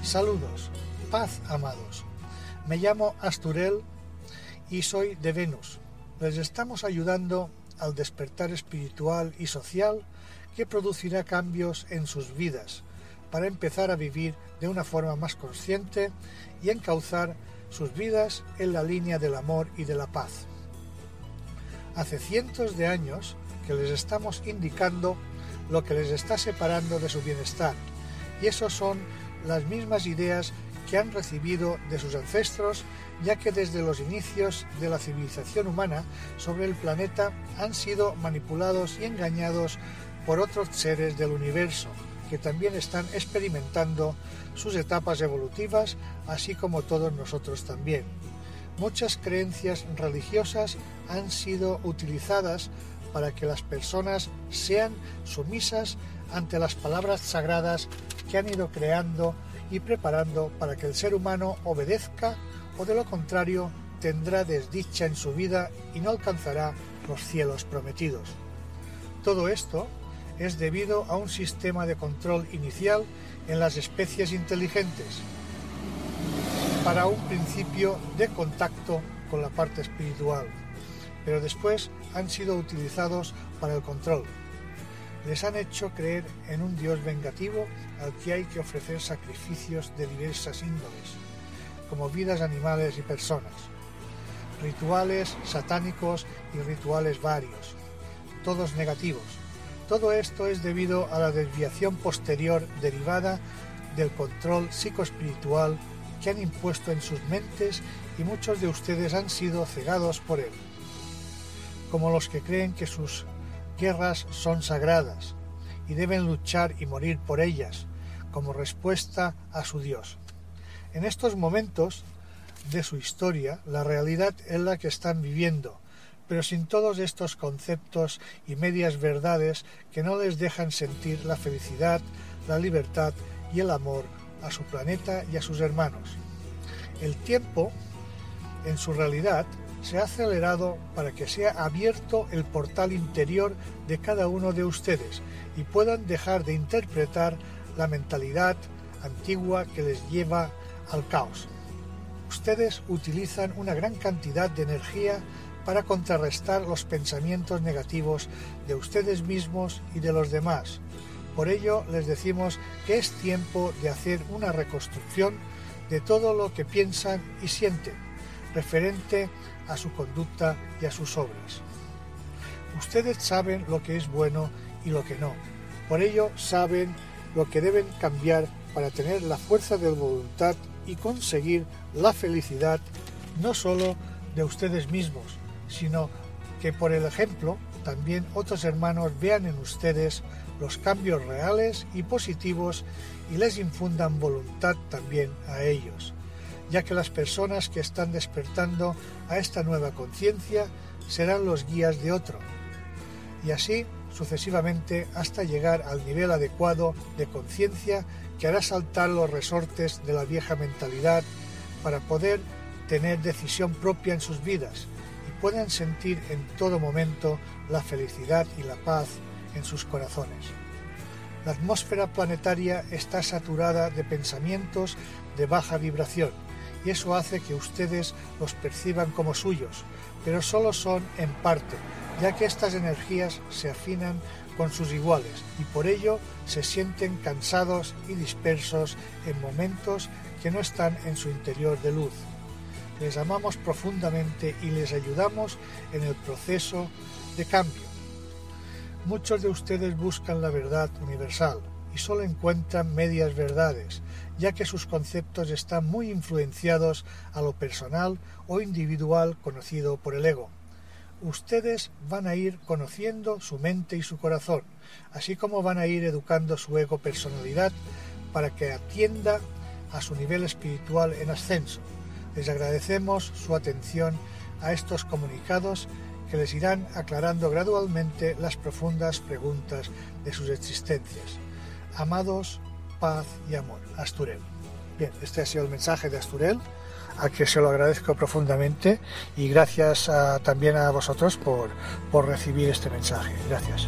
Saludos, paz amados. Me llamo Asturel y soy de Venus, les estamos ayudando al despertar espiritual y social que producirá cambios en sus vidas para empezar a vivir de una forma más consciente y encauzar sus vidas en la línea del amor y de la paz. Hace cientos de años que les estamos indicando lo que les está separando de su bienestar y eso son las mismas ideas que han recibido de sus ancestros ya que desde los inicios de la civilización humana sobre el planeta han sido manipulados y engañados por otros seres del universo, que también están experimentando sus etapas evolutivas, así como todos nosotros también. Muchas creencias religiosas han sido utilizadas para que las personas sean sumisas ante las palabras sagradas que han ido creando y preparando para que el ser humano obedezca o de lo contrario tendrá desdicha en su vida y no alcanzará los cielos prometidos. Todo esto es debido a un sistema de control inicial en las especies inteligentes, para un principio de contacto con la parte espiritual, pero después han sido utilizados para el control. Les han hecho creer en un Dios vengativo al que hay que ofrecer sacrificios de diversas índoles como vidas animales y personas, rituales satánicos y rituales varios, todos negativos. Todo esto es debido a la desviación posterior derivada del control psicoespiritual que han impuesto en sus mentes y muchos de ustedes han sido cegados por él, como los que creen que sus guerras son sagradas y deben luchar y morir por ellas como respuesta a su Dios. En estos momentos de su historia, la realidad es la que están viviendo, pero sin todos estos conceptos y medias verdades que no les dejan sentir la felicidad, la libertad y el amor a su planeta y a sus hermanos. El tiempo, en su realidad, se ha acelerado para que sea abierto el portal interior de cada uno de ustedes y puedan dejar de interpretar la mentalidad antigua que les lleva al caos. Ustedes utilizan una gran cantidad de energía para contrarrestar los pensamientos negativos de ustedes mismos y de los demás. Por ello les decimos que es tiempo de hacer una reconstrucción de todo lo que piensan y sienten referente a su conducta y a sus obras. Ustedes saben lo que es bueno y lo que no. Por ello saben lo que deben cambiar para tener la fuerza de voluntad y conseguir la felicidad no solo de ustedes mismos, sino que por el ejemplo también otros hermanos vean en ustedes los cambios reales y positivos y les infundan voluntad también a ellos, ya que las personas que están despertando a esta nueva conciencia serán los guías de otro, y así sucesivamente hasta llegar al nivel adecuado de conciencia que hará saltar los resortes de la vieja mentalidad para poder tener decisión propia en sus vidas y puedan sentir en todo momento la felicidad y la paz en sus corazones. La atmósfera planetaria está saturada de pensamientos de baja vibración y eso hace que ustedes los perciban como suyos, pero solo son en parte, ya que estas energías se afinan con sus iguales y por ello se sienten cansados y dispersos en momentos que no están en su interior de luz. Les amamos profundamente y les ayudamos en el proceso de cambio. Muchos de ustedes buscan la verdad universal y solo encuentran medias verdades, ya que sus conceptos están muy influenciados a lo personal o individual conocido por el ego ustedes van a ir conociendo su mente y su corazón, así como van a ir educando su ego personalidad para que atienda a su nivel espiritual en ascenso. Les agradecemos su atención a estos comunicados que les irán aclarando gradualmente las profundas preguntas de sus existencias. Amados, paz y amor. Asturel. Bien, este ha sido el mensaje de Asturel a que se lo agradezco profundamente y gracias también a vosotros por, por recibir este mensaje. Gracias.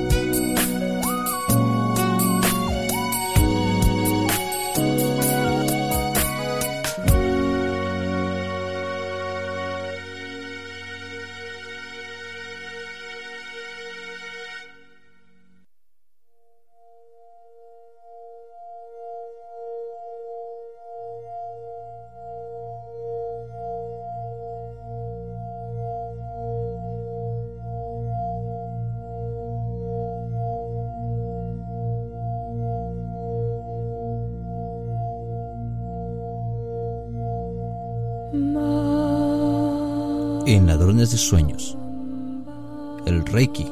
En Ladrones de Sueños, el Reiki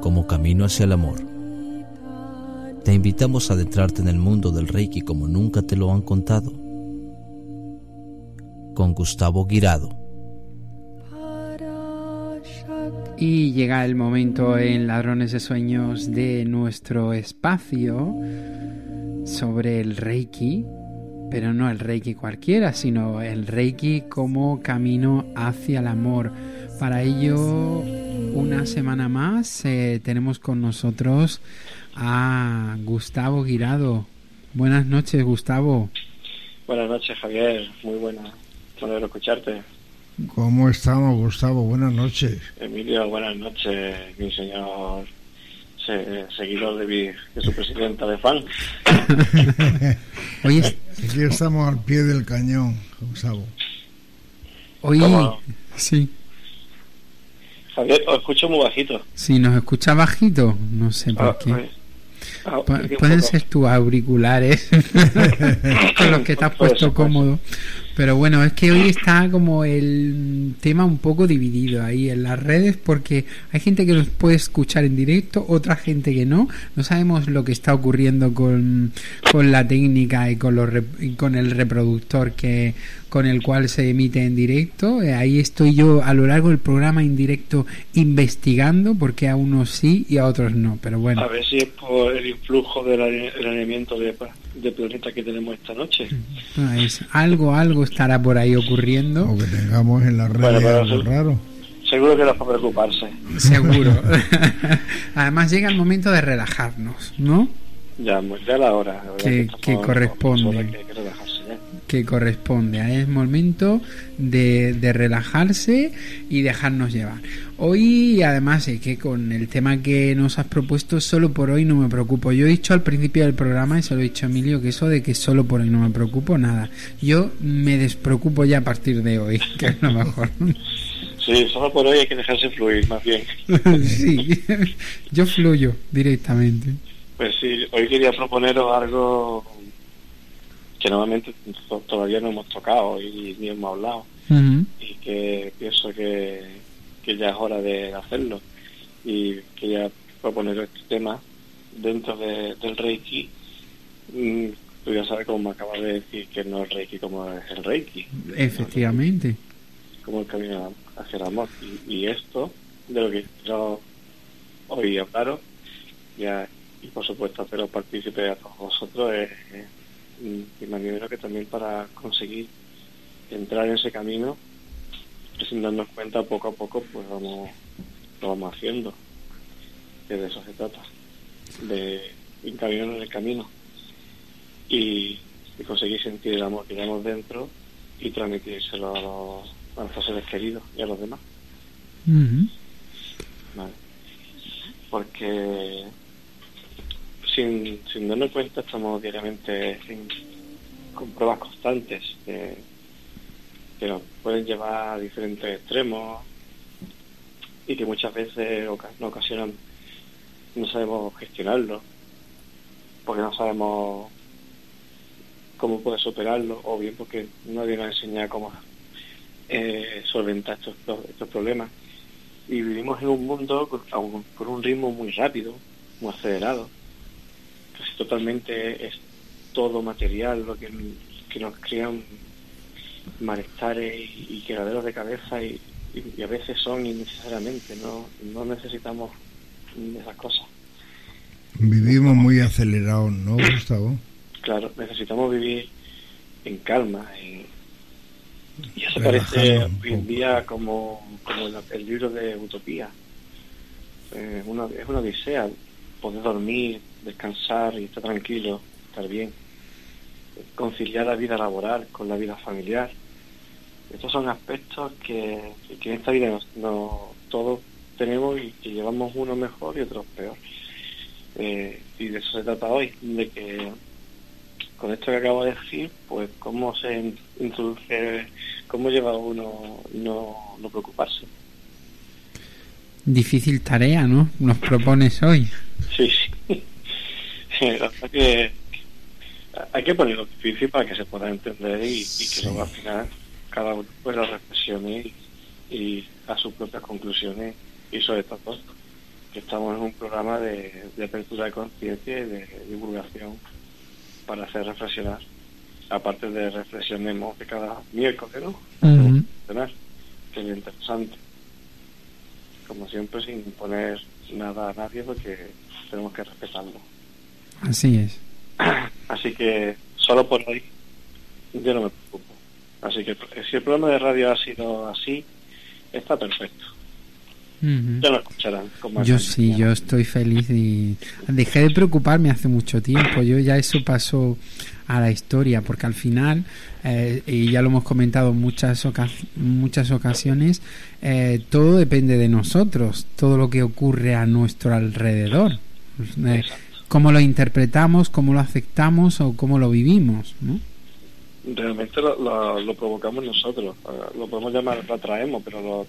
como camino hacia el amor. Te invitamos a adentrarte en el mundo del Reiki como nunca te lo han contado. Con Gustavo Guirado. Y llega el momento en Ladrones de Sueños de nuestro espacio sobre el Reiki, pero no el Reiki cualquiera, sino el Reiki como camino hacia el amor. Para ello, una semana más eh, tenemos con nosotros a Gustavo Guirado. Buenas noches, Gustavo. Buenas noches, Javier. Muy buena. Bueno escucharte. ¿Cómo estamos, Gustavo? Buenas noches. Emilio, buenas noches, mi señor seguidor de, mi, de su presidenta de fan. *laughs* Hoy Aquí estamos al pie del cañón, Gustavo. Hoy, sí. Javier, os escucho muy bajito. Sí, nos escucha bajito, no sé por ah, qué. Ah, pueden ser tus auriculares *laughs* con los que te has puesto cómodo. Pero bueno, es que hoy está como el tema un poco dividido ahí en las redes porque hay gente que nos puede escuchar en directo, otra gente que no. No sabemos lo que está ocurriendo con, con la técnica y con, los, y con el reproductor que con el cual se emite en directo. Eh, ahí estoy yo a lo largo del programa en directo investigando porque a unos sí y a otros no. Pero bueno. A ver si es por el influjo del alineamiento de, de planeta que tenemos esta noche. Ah, algo, algo estará por ahí ocurriendo. O que tengamos en la red algo raro. Seguro que no para preocuparse. Seguro. *laughs* *laughs* Además llega el momento de relajarnos, ¿no? Ya, ya la hora. que, que corresponde que corresponde. Es momento de, de, relajarse y dejarnos llevar. Hoy, además, es que con el tema que nos has propuesto, solo por hoy no me preocupo. Yo he dicho al principio del programa, y se lo he dicho a Emilio, que eso de que solo por hoy no me preocupo, nada. Yo me despreocupo ya a partir de hoy, *laughs* que es lo mejor. Sí, solo por hoy hay que dejarse fluir, más bien. *laughs* sí, *laughs* yo fluyo directamente. Pues sí, hoy quería proponeros algo que normalmente todavía no hemos tocado y ni hemos hablado. Y que pienso que, ya es hora de hacerlo. Y quería proponer este tema dentro del Reiki. Mm, tú ya sabes como me acabas de decir que no es Reiki como es el Reiki. Efectivamente. Como el camino hacia el amor. Y, esto de lo que quiero hoy hablaros ya, y por supuesto haceros partícipe a todos vosotros es y, y que también para conseguir entrar en ese camino, sin darnos cuenta poco a poco, pues vamos, lo vamos haciendo. Que de eso se trata, de encaminarnos en el camino y, conseguir sentir el amor que llevamos dentro y transmitírselo a los, a nuestros seres queridos y a los demás. Porque sin, darnos cuenta estamos diariamente con pruebas constantes que, nos pueden llevar a diferentes extremos y que muchas veces no ocasionan, no sabemos gestionarlo, porque no sabemos cómo poder superarlo, o bien porque nadie nos enseña cómo eh, solventar estos, estos problemas. Y vivimos en un mundo con un ritmo muy rápido, muy acelerado, totalmente es todo material lo que, nos crean malestares y, y quedaderos de cabeza y, a veces son innecesariamente, no, no necesitamos esas cosas. Vivimos muy acelerados, ¿no, Gustavo? Claro, necesitamos vivir en calma. y eso parece hoy en día como, como el, libro de Utopía. Eh, una, es una odisea poder dormir, descansar y estar tranquilo, estar bien, conciliar la vida laboral con la vida familiar. Estos son aspectos que, en esta vida no, todos tenemos y que llevamos uno mejor y otro peor. Eh, y de eso se trata hoy, de que con esto que acabo de decir, pues cómo se introduce, cómo lleva uno no, no preocuparse. Difícil tarea, ¿no? Nos propones hoy. Sí, sí. Hay que ponerlo difícil para que se pueda entender y, que luego al final cada uno las reflexiones y, a sus propias conclusiones y sobre todo que estamos en un programa de, apertura de conciencia y de divulgación para hacer reflexionar aparte de reflexionemos de cada miércoles ¿no? que es interesante. Como siempre sin imponer nada a nadie porque tenemos que respetarlo así es *clears throat* así que solo por hoy yo no me preocupo Así que si el programa de radio ha sido así, está perfecto. Ya lo escucharán. yo sí, yo estoy feliz y dejé de preocuparme hace mucho tiempo. Yo ya eso pasó a la historia, porque al final, eh, y ya lo hemos comentado en muchas, muchas ocasiones, eh, todo depende de nosotros, todo lo que ocurre a nuestro alrededor. Eh, cómo lo interpretamos, cómo lo aceptamos o cómo lo vivimos. ¿no? realmente lo, lo, provocamos nosotros. Lo podemos llamar, lo atraemos, pero lo,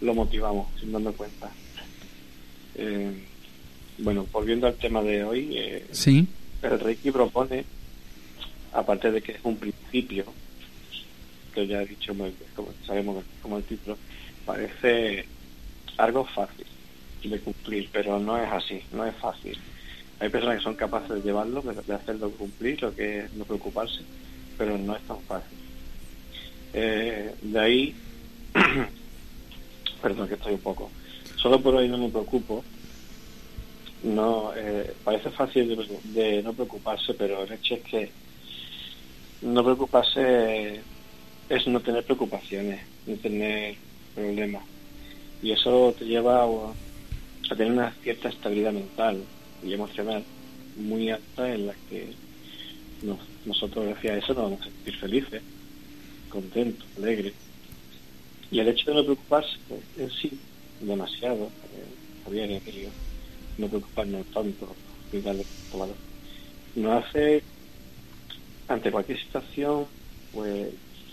lo, motivamos sin darnos cuenta. Eh, bueno, volviendo al tema de hoy, eh, ¿Sí? el Reiki propone, aparte de que es un principio, que ya he dicho, como sabemos como el título, parece algo fácil de cumplir, pero no es así, no es fácil. Hay personas que son capaces de llevarlo, de hacerlo cumplir, lo que es no preocuparse, pero no es tan fácil. Eh, de ahí, *clears throat* perdón que estoy un poco, solo por hoy no me preocupo. No, eh, parece fácil de, no preocuparse, pero el hecho es que no preocuparse es no tener preocupaciones, no tener problemas. Y eso te lleva a, a tener una cierta estabilidad mental y emocional muy alta en la que nosotros gracias a eso nos vamos a sentir felices, contentos, alegres. Y el hecho de no preocuparse en sí, demasiado, eh, Javier y Emilio, no preocuparnos tanto darle valor, nos hace, ante cualquier situación, pues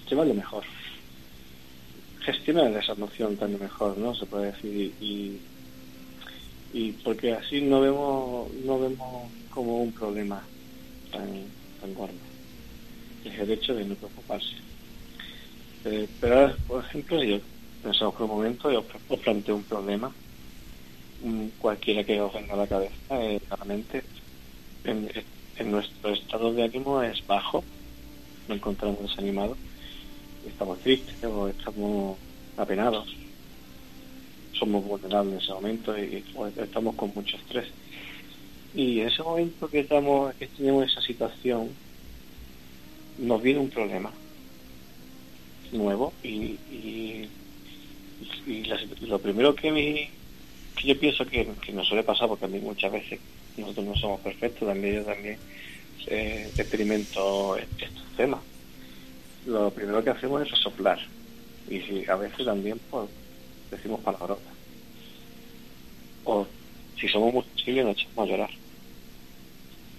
llevarlo mejor. Gestionar esa emoción también mejor, ¿no? Se puede decir. Y, y porque así no vemos, no vemos como un problema tan, es el hecho de no preocuparse. Eh, pero por ejemplo, yo pensamos por un momento y os, planteo un problema, cualquiera que os venga a la cabeza, eh, claramente, en, nuestro estado de ánimo es bajo, nos encontramos desanimados, estamos tristes o estamos apenados, somos vulnerables en ese momento y estamos con mucho estrés y en ese momento que estamos, que tenemos esa situación, nos viene un problema nuevo y, y, lo primero que, mi, que yo pienso que, que, nos suele pasar, porque a mí muchas veces nosotros no somos perfectos, también yo también eh, experimento estos temas. Lo primero que hacemos es resoplar y a veces también pues decimos palabras o si somos muy sensibles nos echamos a llorar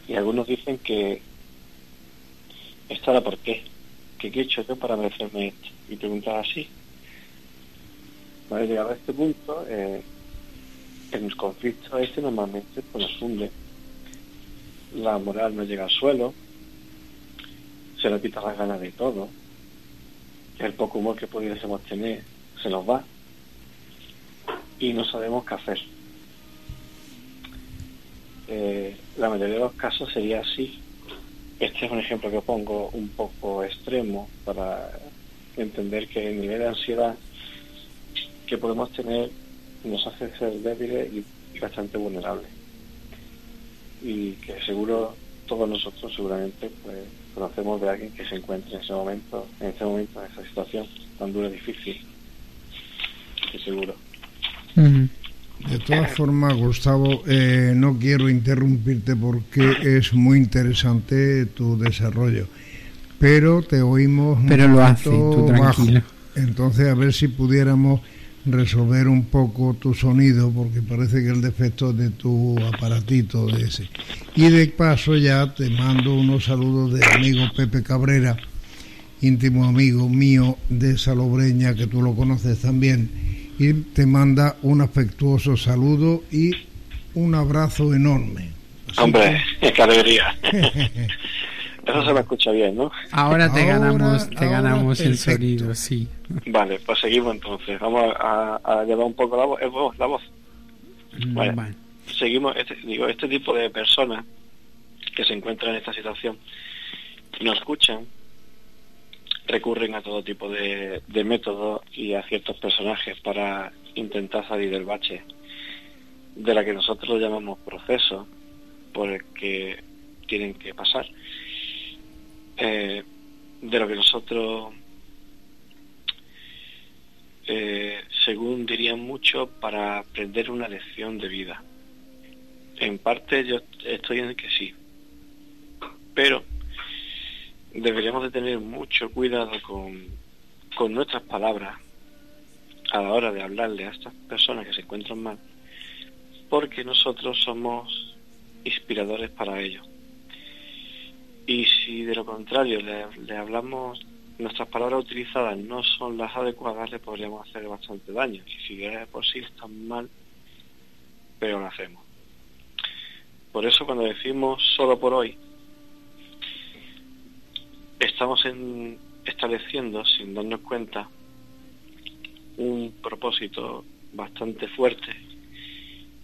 y algunos dicen que esto era por qué, que qué he hecho yo para merecerme esto. Y preguntar así. Vale, llegado a este punto, eh, en el conflicto este normalmente pues, nos hunde. La moral no llega al suelo, se nos quita las ganas de todo, el poco humor que pudiésemos tener se nos va y no sabemos qué hacer. Eh, la mayoría de los casos sería así. Este es un ejemplo que pongo un poco extremo para entender que el nivel de ansiedad que podemos tener nos hace ser débiles y, bastante vulnerables. Y que seguro todos nosotros seguramente pues conocemos de alguien que se encuentre en ese momento, en ese momento, en esa situación tan dura y difícil. Que seguro. De todas formas, Gustavo, eh, no quiero interrumpirte porque es muy interesante tu desarrollo, pero te oímos pero lo hace, tú tranquilo. Entonces, a ver si pudiéramos resolver un poco tu sonido, porque parece que el defecto es de tu aparatito de ese. Y de paso ya te mando unos saludos de amigo Pepe Cabrera, íntimo amigo mío de Salobreña, que tú lo conoces también y te manda un afectuoso saludo y un abrazo enorme. Hombre, *laughs* qué alegría. *laughs* Eso se me escucha bien, ¿no? Ahora te ganamos, te ganamos el sonido, sí. Vale, pues seguimos entonces. Vamos a, a llevar un poco la voz, eh, la voz. Mm, Vale. Seguimos, este, digo, este tipo de personas que se encuentran en esta situación no escuchan, recurren a todo tipo de, métodos y a ciertos personajes para intentar salir del bache de la que nosotros lo llamamos proceso por el que tienen que pasar. Eh, de lo que nosotros, eh, según dirían mucho, para aprender una lección de vida. En parte yo estoy en el que sí, pero deberíamos de tener mucho cuidado con, con nuestras palabras a la hora de hablarle a estas personas que se encuentran mal, porque nosotros somos inspiradores para ellos. Y si de lo contrario le, hablamos, nuestras palabras utilizadas no son las adecuadas, le podríamos hacer bastante daño. Y si es por sí están mal, pero lo hacemos. Por eso cuando decimos solo por hoy, estamos en, estableciendo, sin darnos cuenta, un propósito bastante fuerte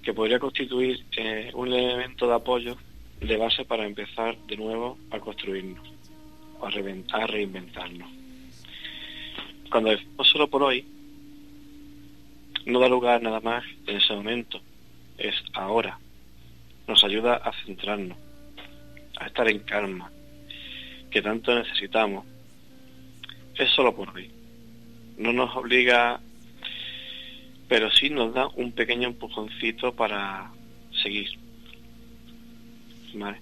que podría constituir eh, un elemento de apoyo de base para empezar de nuevo a construirnos, a, a reinventarnos. Cuando decimos solo por hoy, no da lugar nada más en ese momento, es ahora. Nos ayuda a centrarnos, a estar en calma, que tanto necesitamos. Es solo por hoy. No nos obliga, pero sí nos da un pequeño empujoncito para seguir. Vale.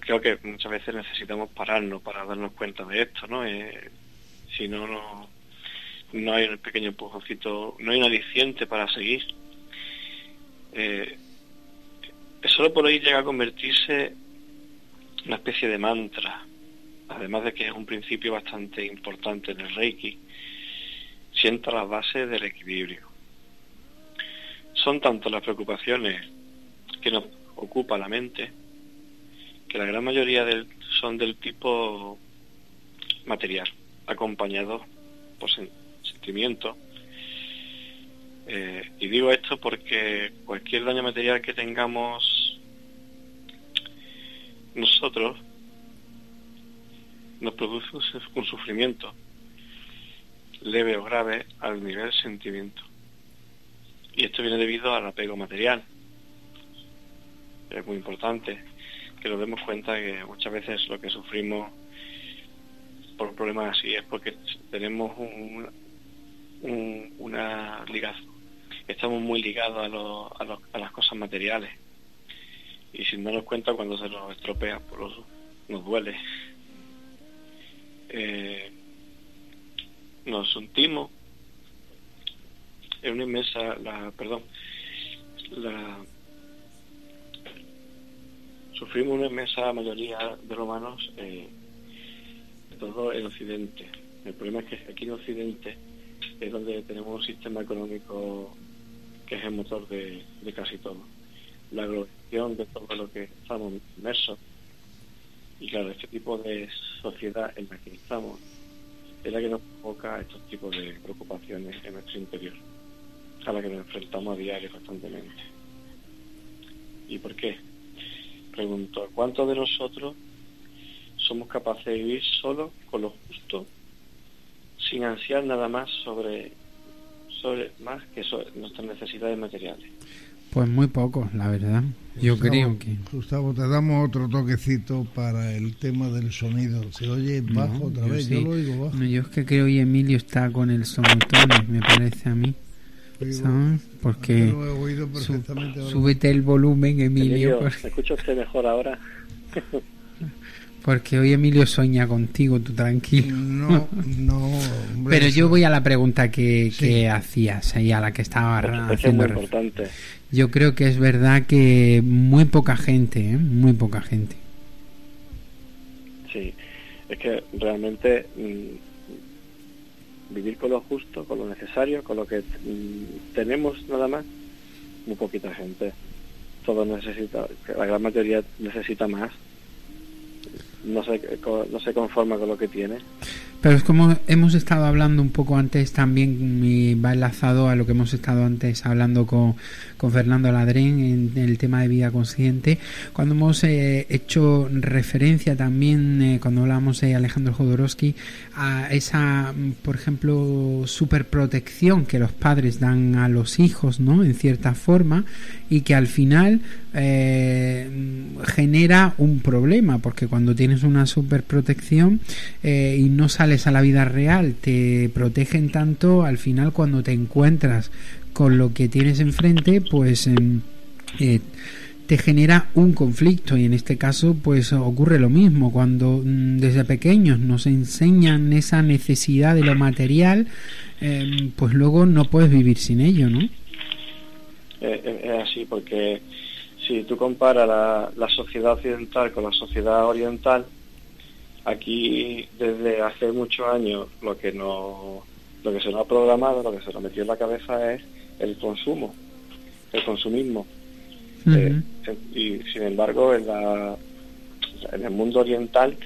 Creo que muchas veces necesitamos pararnos para darnos cuenta de esto, ¿no? Eh, si no, no, no hay un pequeño empujoncito, no hay un aliciente para seguir. Eh, solo por hoy llega a convertirse una especie de mantra, además de que es un principio bastante importante en el Reiki, sienta las bases del equilibrio. Son tanto las preocupaciones que nos ocupa la mente, que la gran mayoría son del tipo material, acompañados por sentimientos. Eh, y digo esto porque cualquier daño material que tengamos nosotros nos produce un sufrimiento leve o grave al nivel sentimiento. Y esto viene debido al apego material. Es muy importante que nos demos cuenta que muchas veces lo que sufrimos por problemas así es porque tenemos un, un, una ligación. Estamos muy ligados a, a, a las cosas materiales y sin darnos cuenta cuando se nos estropea, por eso nos duele. Eh, nos sentimos en una inmensa, la, perdón, la, sufrimos una inmensa mayoría de los humanos, eh, todo en Occidente. El problema es que aquí en Occidente es donde tenemos un sistema económico que es el motor de, de casi todo la de todo lo que estamos inmersos. Y claro, este tipo de sociedad en la que estamos es la que nos provoca estos tipos de preocupaciones en nuestro interior, a la que nos enfrentamos a diario constantemente. ¿Y por qué? Pregunto, ¿cuántos de nosotros somos capaces de vivir solo con lo justo, sin ansiar nada más sobre, sobre más que sobre nuestras necesidades materiales? Pues muy poco, la verdad. Yo creo que. Gustavo, te damos otro toquecito para el tema del sonido. ¿Se oye bajo otra vez? Yo lo oigo bajo. No, yo es que creo que Emilio está con el sonotone, me parece a mí. ¿Sabes? Porque. Lo he oído perfectamente su, súbete el volumen, Emilio. Emilio porque... ¿Me escucha usted mejor ahora? Porque hoy Emilio sueña contigo, tú tranquilo. No, no. Hombre, Pero yo voy a la pregunta que, Sí. que hacías ahí, a la que estaba Porque es haciendo muy referencia. importante. Yo creo que es verdad que muy poca gente, ¿eh? muy poca gente. Sí, es que realmente mm, vivir con lo justo, con lo necesario, con lo que mm, tenemos nada más, muy poquita gente. Todo necesita, la gran mayoría necesita más. no se, no se conforma con lo que tiene. Pero es como hemos estado hablando un poco antes también, y va enlazado a lo que hemos estado antes hablando con, con Fernando Ladrén en, el tema de vida consciente, cuando hemos eh, hecho referencia también, eh, cuando hablamos de Alejandro Jodorowsky, a esa, por ejemplo, superprotección que los padres dan a los hijos, ¿no? En cierta forma, y que al final eh, genera un problema, porque cuando tienes una superprotección eh, y no sales a la vida real, te protegen tanto, al final cuando te encuentras con lo que tienes enfrente, pues em, eh, te genera un conflicto y en este caso pues ocurre lo mismo cuando mm, desde pequeños nos enseñan esa necesidad de lo material em, pues luego no puedes vivir sin ello ¿no? es así porque si tú comparas la, la sociedad occidental con la sociedad oriental aquí desde hace muchos años lo que no lo que se nos ha programado lo que se nos metió en la cabeza es el consumo, el consumismo. Eh, y sin embargo, en, la, en el mundo oriental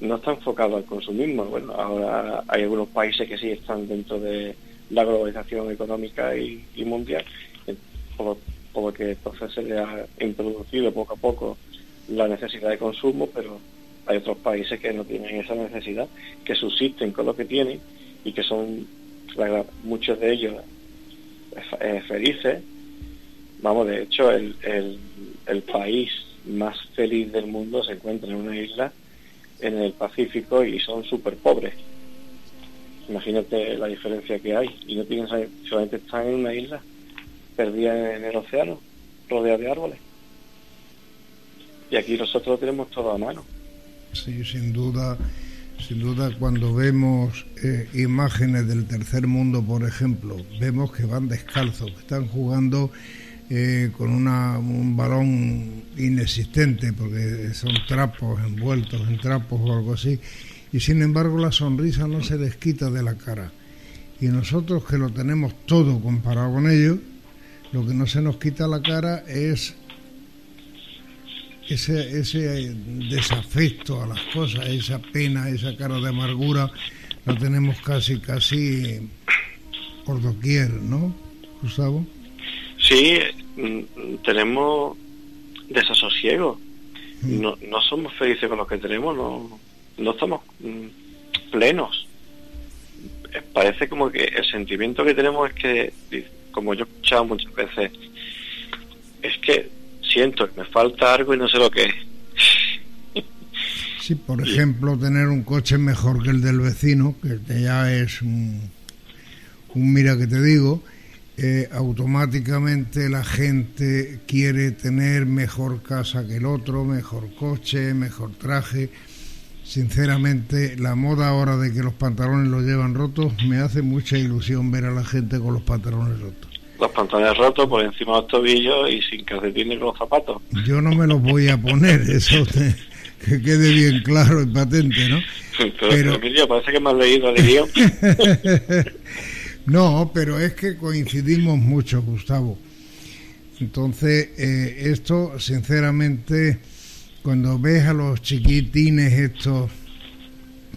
no está enfocado al consumismo. Bueno, ahora hay algunos países que sí están dentro de la globalización económica y, mundial, eh, por, por, lo que entonces se le ha introducido poco a poco la necesidad de consumo, pero hay otros países que no tienen esa necesidad, que subsisten con lo que tienen y que son muchos de ellos eh, felices. Vamos, de hecho, el, el, país más feliz del mundo se encuentra en una isla en el Pacífico y son súper pobres. Imagínate la diferencia que hay. Y no tienen, solamente están en una isla en el océano, rodeada de árboles. Y aquí nosotros tenemos todo a mano. Sí, sin duda sin duda, cuando vemos eh, imágenes del tercer mundo, por ejemplo, vemos que van descalzos, que están jugando eh, con una, un balón inexistente, porque son trapos envueltos en trapos o algo así, y sin embargo la sonrisa no se les quita de la cara. Y nosotros que lo tenemos todo comparado con ellos, lo que no se nos quita la cara es ese, ese desafecto a las cosas, esa pena, esa cara de amargura, la tenemos casi, casi por doquier, ¿no, Gustavo? Sí, mm, tenemos desasosiego. Mm. No, no somos felices con lo que tenemos, no, no estamos mm, plenos. Parece como que el sentimiento que tenemos es que, como yo he escuchado muchas veces, es que siento que me falta algo y no sé lo que es. Sí, por *laughs* ejemplo, tener un coche mejor que el del vecino, que ya es un, mira que te digo, eh, automáticamente la gente quiere tener mejor casa que el otro, mejor coche, mejor traje. Sinceramente, la moda ahora de que los pantalones los llevan rotos me hace mucha ilusión ver a la gente con los pantalones rotos los pantalones rotos por encima de los tobillos y sin calcetines con los zapatos. Yo no me los voy a poner, *laughs* eso que quede bien claro y patente, ¿no? Pero, parece que me has leído el guion. *laughs* no, pero es que coincidimos mucho, Gustavo. Entonces, eh, esto, sinceramente, cuando ves a los chiquitines estos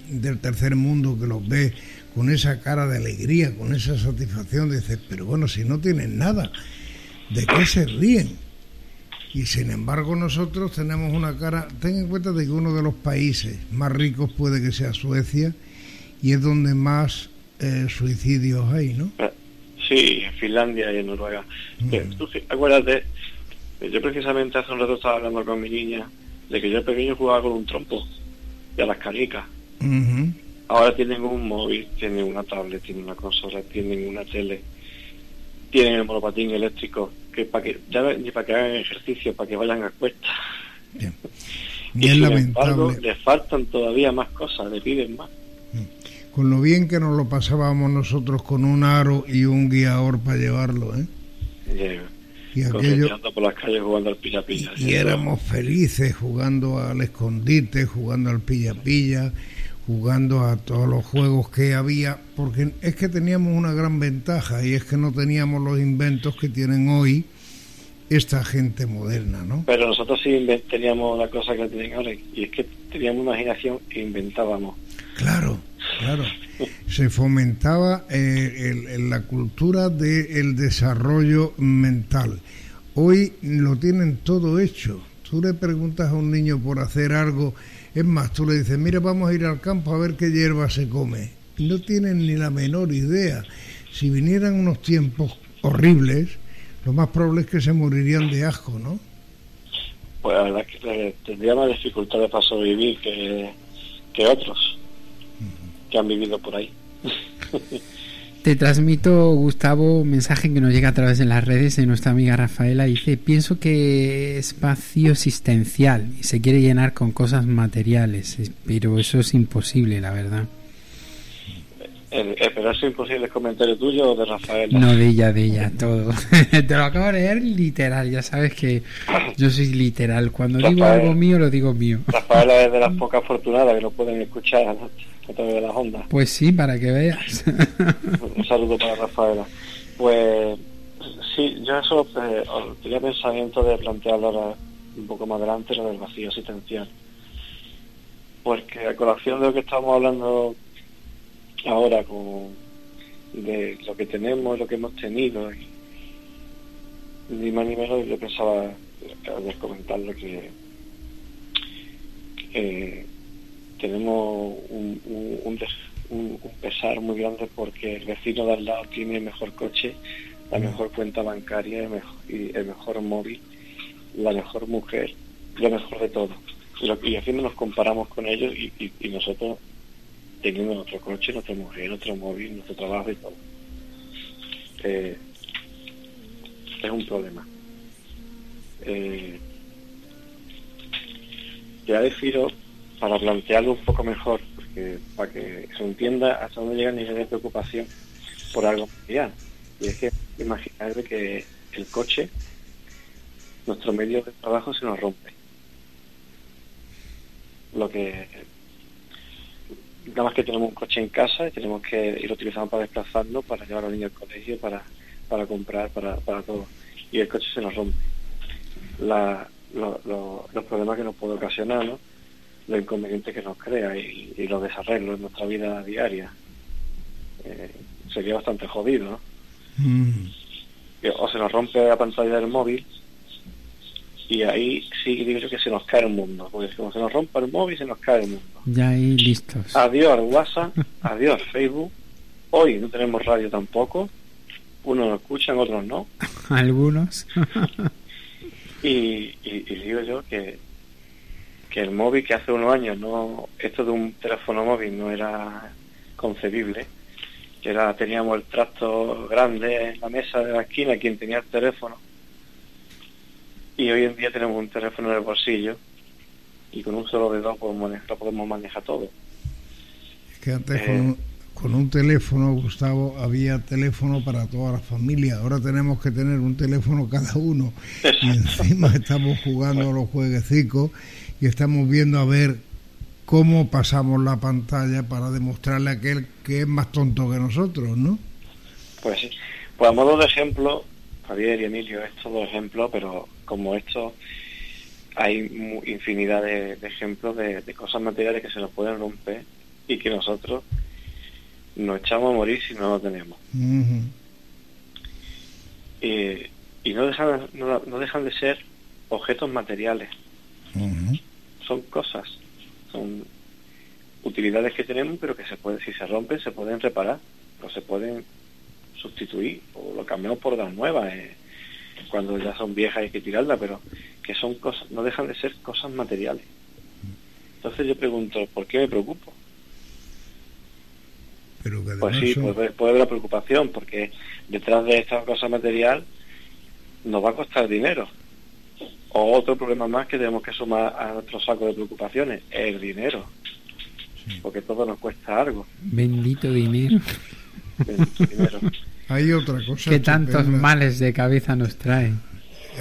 del tercer mundo que los ves con esa cara de alegría, con esa satisfacción, dices, pero bueno, si no tienen nada, ¿de qué se ríen? Y sin embargo nosotros tenemos una cara, ten en cuenta de que uno de los países más ricos puede que sea Suecia y es donde más eh, suicidios hay, ¿no? Eh, sí, en Finlandia y en Noruega. Mm. Acuérdate, yo precisamente hace un rato estaba hablando con mi niña de que yo pequeño jugaba con un trompo y a las canicas. Ahora tienen un móvil, tienen una tablet, tienen una consola, tienen una tele, tienen el monopatín eléctrico, que para que ya ni para que hagan ejercicio, para que vayan a cuesta. y sin embargo, les faltan todavía más cosas, le piden más. Mm. Con lo bien que nos lo pasábamos nosotros con un aro y un guiador para llevarlo, ¿eh? Y, aquello, por las calles jugando al pilla-pilla. Y, éramos felices jugando al escondite, jugando al pilla-pilla jugando a todos los juegos que había, porque es que teníamos una gran ventaja y es que no teníamos los inventos que tienen hoy esta gente moderna, ¿no? Pero nosotros sí teníamos la cosa que tienen ahora y es que teníamos imaginación e inventábamos. Claro, claro. Se fomentaba eh, la cultura del desarrollo mental. Hoy lo tienen todo hecho. Tú le preguntas a un niño por hacer algo, es más, tú le dices, mira, vamos a ir al campo a ver qué hierba se come. No tienen ni la menor idea. Si vinieran unos tiempos horribles, lo más probable es que se morirían de asco, ¿no? Pues la verdad es que tendría más dificultades para sobrevivir que, que otros por ahí. *laughs* Te transmito, Gustavo, un mensaje que nos llega a través de las redes de nuestra amiga Rafaela. Dice, pienso que es vacío existencial y se quiere llenar con cosas materiales, pero eso es imposible, la verdad. Eh, eh, pero es imposible el comentario tuyo o de Rafaela. No, de ella, de ella, todo. *laughs* Te lo acabo de leer literal, ya sabes que yo soy literal. Cuando digo algo mío, lo digo mío. Rafaela es de las *laughs* pocas afortunadas que no pueden escuchar a través de las ondas. Pues sí, para que veas. Un saludo para Rafaela. Pues sí, yo eso eh, tenía pensamiento de plantearlo ahora un poco más adelante, lo del vacío asistencial. Porque a colación de lo que estamos hablando ahora con de lo que tenemos, lo que hemos tenido y ni más ni menos yo pensaba al comentarlo que, que tenemos un, un, un, pesar muy grande porque el vecino de al lado tiene el mejor coche, la mejor cuenta bancaria el mejor, y el mejor móvil, la mejor mujer, lo mejor de todo. Y, lo, y así nos comparamos con ellos y, y nosotros teniendo nuestro coche, nuestra mujer, nuestro móvil, nuestro trabajo y todo. Eh, es un problema. Eh, ya decido, para plantearlo un poco mejor, porque para que se entienda hasta dónde llega el nivel de preocupación por algo mundial. Y es que imaginar que el coche, nuestro medio de trabajo se nos rompe. Lo que nada más que tenemos un coche en casa y tenemos que ir utilizando para desplazarnos, para llevar a los niños al colegio, para, para comprar, para, para todo. Y el coche se nos rompe. La, los problemas que nos puede ocasionar, ¿no? los inconvenientes que nos crea y, los desarreglos en nuestra vida diaria. Eh, sería bastante jodido, ¿no? Mm. O se nos rompe la pantalla del móvil y ahí sí digo yo que se nos cae el mundo, porque como se nos rompa el móvil, se nos cae el mundo. Ya ahí listos. Adiós WhatsApp, *laughs* adiós Facebook. Hoy no tenemos radio tampoco. Unos lo escuchan, otros no. *laughs* Algunos. *laughs* y, digo yo que, que el móvil que hace unos años, no esto de un teléfono móvil no era concebible, que era teníamos el tracto grande en la mesa de la esquina, quien tenía el teléfono y hoy en día tenemos un teléfono en el bolsillo y con un solo dedo podemos manejar, podemos manejar todo. Es que antes eh, con, un, teléfono, Gustavo, había teléfono para toda la familia. Ahora tenemos que tener un teléfono cada uno. Y encima estamos jugando a los jueguecitos y estamos viendo a ver cómo pasamos la pantalla para demostrarle a aquel que es más tonto que nosotros, ¿no? Pues sí. Pues a modo de ejemplo, Javier y Emilio, estos dos ejemplos, pero como esto hay infinidad de, ejemplos de, cosas materiales que se nos pueden romper y que nosotros nos echamos a morir si no lo tenemos. y, no, dejan, no, dejan de ser objetos materiales. Son cosas, son utilidades que tenemos, pero que se si se rompen, se pueden reparar o se pueden sustituir o lo cambiamos por las nuevas. Eh cuando ya son viejas hay que tirarlas, pero que son cosas, no dejan de ser cosas materiales. Entonces yo pregunto, ¿por qué me preocupo? Pero pues sí, puede, haber la preocupación, porque detrás de esta cosa material nos va a costar dinero. O otro problema más que tenemos que sumar a nuestro saco de preocupaciones, el dinero. Porque todo nos cuesta algo. Bendito dinero. Bendito dinero. Hay otra cosa. Que tantos males de cabeza nos traen.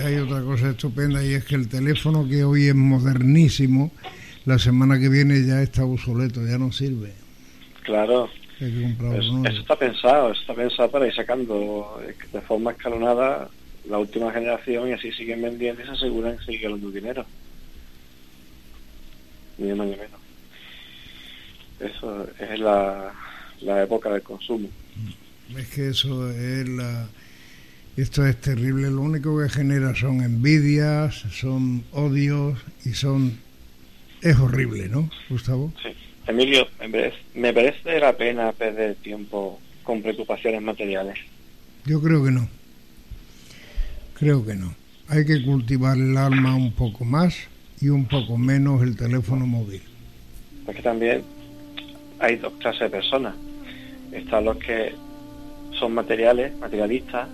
Hay otra cosa estupenda y es que el teléfono que hoy es modernísimo, la semana que viene ya está obsoleto, ya no sirve. Claro. eso está pensado, está pensado para ir sacando de forma escalonada la última generación y así siguen vendiendo y se aseguran seguir ganando dinero. Ni más ni menos. Eso es la, la época del consumo. Es que eso es la... Esto es terrible, lo único que genera son envidias, son odios y son... Es horrible, ¿no, Gustavo? Sí. Emilio, me parece la pena perder tiempo con preocupaciones materiales. Yo creo que no. Creo que no. Hay que cultivar el alma un poco más y un poco menos el teléfono móvil. Porque también hay dos clases de personas. Están los que son materiales, materialistas,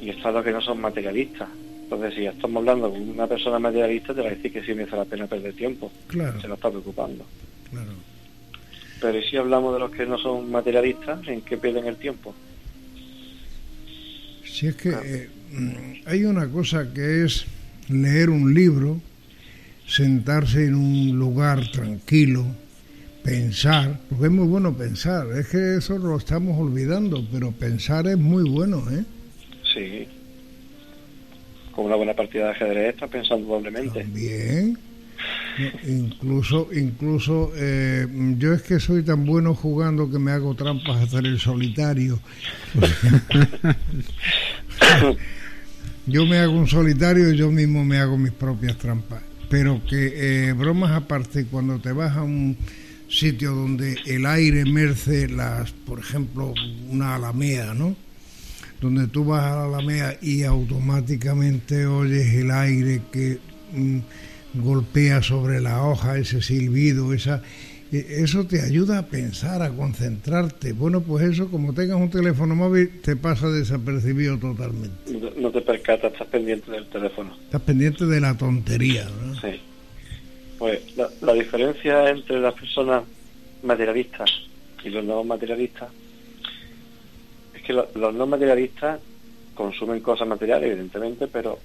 y están los que no son materialistas. Entonces, si estamos hablando con una persona materialista, te va a decir que sí merece la pena perder tiempo. Claro. Se lo está preocupando. Claro. Pero si hablamos de los que no son materialistas, ¿en qué pierden el tiempo? Si es que eh, mm, hay una cosa que es leer un libro, sentarse en un lugar tranquilo, pensar, porque es muy bueno pensar, es que eso lo estamos olvidando, pero pensar es muy bueno, ¿eh? Sí. Con una buena partida de ajedrez estás pensando doblemente. Bien. Incluso, incluso eh, yo es que soy tan bueno jugando que me hago trampas hasta en el solitario. *laughs* yo me hago un solitario y yo mismo me hago mis propias trampas. Pero que eh, bromas aparte, cuando te vas a un sitio donde el aire merce las, por ejemplo, una alamea, ¿no? Donde tú vas a la alamea y automáticamente oyes el aire que... Mm, golpea sobre la hoja, ese silbido, esa, e, eso te ayuda a pensar, a concentrarte. Bueno, pues eso, como tengas un teléfono móvil, te pasa desapercibido totalmente. No, te percatas, estás pendiente del teléfono. Estás pendiente de la tontería, ¿no? Sí. Pues la, diferencia entre las personas materialistas y los no materialistas es que los no materialistas consumen cosas materiales, evidentemente, pero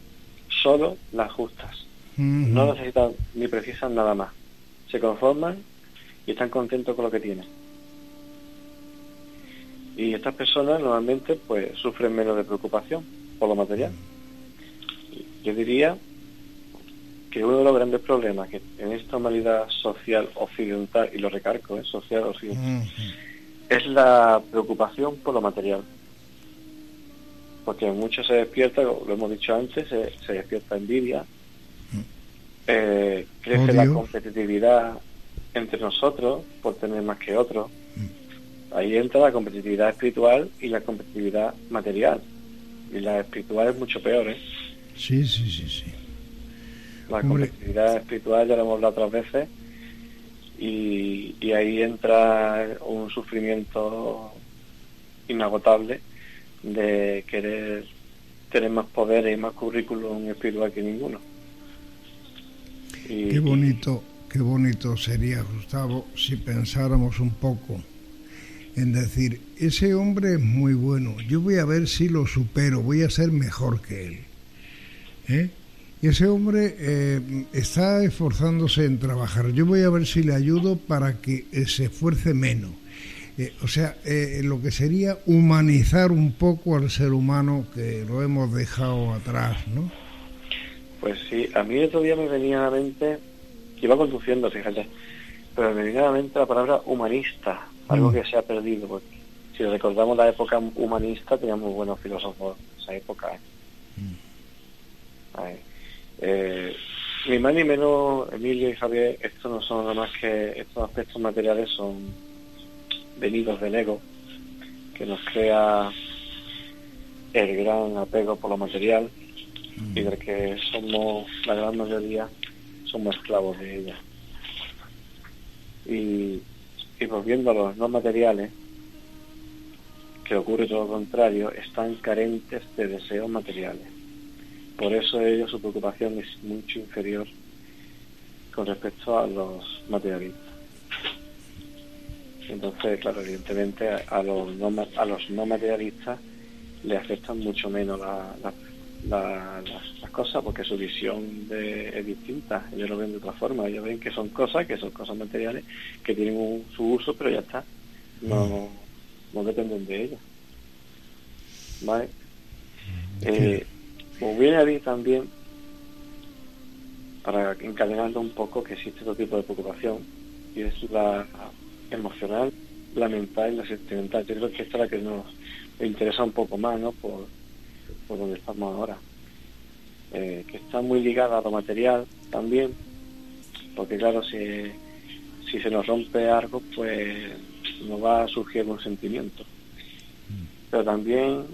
solo las justas no necesitan ni precisan nada más. Se conforman y están contentos con lo que tienen. Y estas personas normalmente pues sufren menos de preocupación por lo material. Yo diría que uno de los grandes problemas que en esta humanidad social occidental, y lo recargo, ¿eh? social occidental, es la preocupación por lo material. Porque mucho se despierta, lo hemos dicho antes, se, se despierta envidia, eh, crece la competitividad entre nosotros por tener más que otros. Mm. Ahí entra la competitividad espiritual y la competitividad material. Y la espiritual es mucho peor, ¿eh? Sí, sí, sí, sí. La competitividad espiritual ya lo hemos hablado otras veces y, y ahí entra un sufrimiento inagotable de querer tener más poder y más currículum espiritual que ninguno. Qué bonito, qué bonito sería, Gustavo, si pensáramos un poco en decir, ese hombre es muy bueno, yo voy a ver si lo supero, voy a ser mejor que él. ¿Eh? Y ese hombre eh, está esforzándose en trabajar, yo voy a ver si le ayudo para que eh, se esfuerce menos. o sea, lo que sería humanizar un poco al ser humano que lo hemos dejado atrás, ¿no? Pues sí, a mí otro día me venía a la mente, iba conduciendo, fíjate, pero me venía a la mente la palabra humanista, algo mm. que se ha perdido, porque si recordamos la época humanista, teníamos buenos filósofos esa época. ¿eh? Mm. Eh, ni más ni menos, Emilio y Javier, esto no son nada más que estos aspectos materiales son venidos del ego, que nos crea el gran apego por lo material y del que somos, la gran mayoría, somos esclavos de ella. Y, y volviendo a los no materiales, que ocurre todo lo contrario, están carentes de deseos materiales. Por eso ellos su preocupación es mucho inferior con respecto a los materialistas. Entonces, claro, evidentemente a, los, no, a los no materialistas le afectan mucho menos la, la, las, cosas porque su visión es distinta ellos lo ven de otra forma ellos ven que son cosas que son cosas materiales que tienen su uso pero ya está no, mm. no dependen de ellas ¿vale? Eh, Como viene a decir también, para encadenarlo un poco, que existe otro tipo de preocupación, y es la emocional, la mental y la sentimental. Yo creo que esta es la que nos interesa un poco más, ¿no? Por, por donde estamos ahora. Eh, que está muy ligada a lo material también, porque claro, si, si se nos rompe algo, pues nos va a surgir un sentimiento. Pero también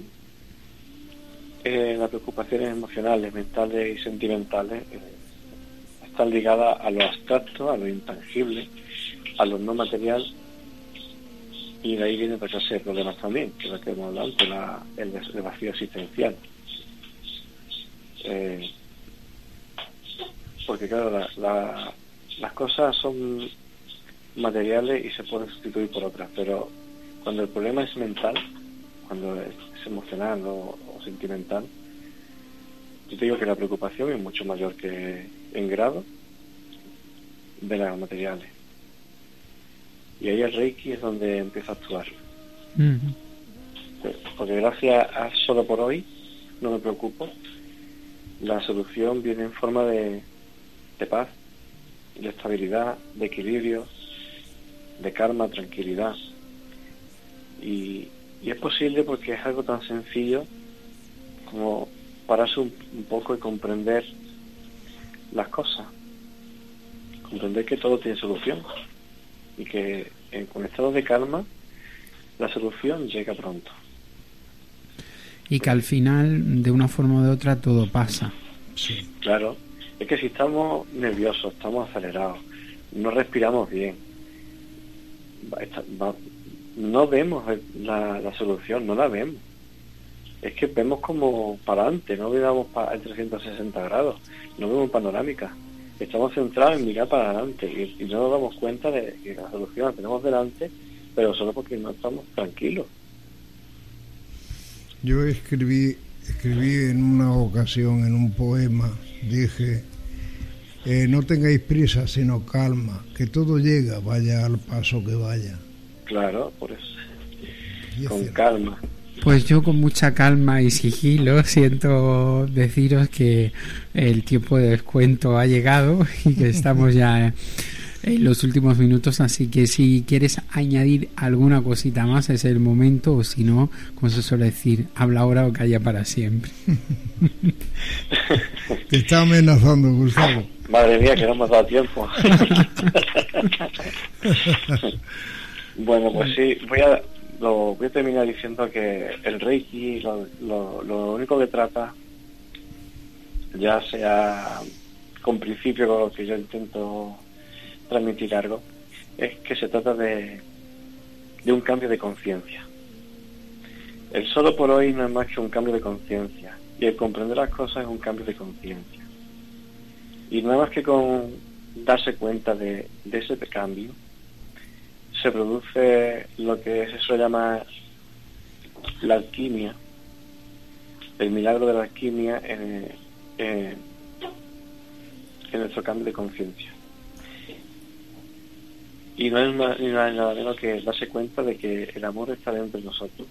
las preocupaciones emocionales, mentales y sentimentales eh, están ligadas a lo abstracto, a lo intangible, a lo no material, y de ahí viene otra clase de problemas también, que es lo que hemos hablado, la, el, vacío existencial. Eh, porque claro, las cosas son materiales y se pueden sustituir por otras, pero cuando el problema es mental, cuando es, emocional o, sentimental, yo te digo que la preocupación es mucho mayor que en grado de las materiales. Y ahí el Reiki es donde empieza a actuar. Porque gracias a solo por hoy, no me preocupo, la solución viene en forma de, de paz, de estabilidad, de equilibrio, de calma, tranquilidad. Y, es posible porque es algo tan sencillo como pararse un, poco y comprender las cosas. Comprender que todo tiene solución y que en, con estado de calma la solución llega pronto. Y que al final, de una forma de otra, todo pasa. Sí. Claro. Es que si estamos nerviosos, estamos acelerados, no respiramos bien, no vemos la, solución, no la vemos. Es que vemos como para adelante, no vemos para 360 grados, no vemos panorámica. Estamos centrados en mirar para adelante y, no nos damos cuenta de que la solución la tenemos delante, pero solo porque no estamos tranquilos. Yo escribí, escribí en una ocasión, en un poema, dije, eh, no tengáis prisa, sino calma, que todo llega, vaya al paso que vaya. Claro, por eso. Con calma. Pues yo con mucha calma y sigilo *laughs* siento deciros que el tiempo de descuento ha llegado *laughs* y que estamos ya en los últimos minutos, así que si quieres añadir alguna cosita más es el momento o si no, como se suele decir, habla ahora o calla para siempre. *laughs* Te está amenazando, Gustavo. Madre mía, que no hemos dado tiempo. bueno, pues sí, voy a, lo, voy a terminar diciendo que el Reiki lo, lo, único que trata, ya sea con principio con lo que yo intento transmitir algo, es que se trata de, de un cambio de conciencia. El solo por hoy no es más que un cambio de conciencia y el comprender las cosas es un cambio de conciencia. Y nada más que con darse cuenta de, ese cambio, se produce lo que se suele llamar la alquimia, el milagro de la alquimia en, en, nuestro cambio de conciencia. Y no es nada, menos que darse cuenta de que el amor está dentro de nosotros,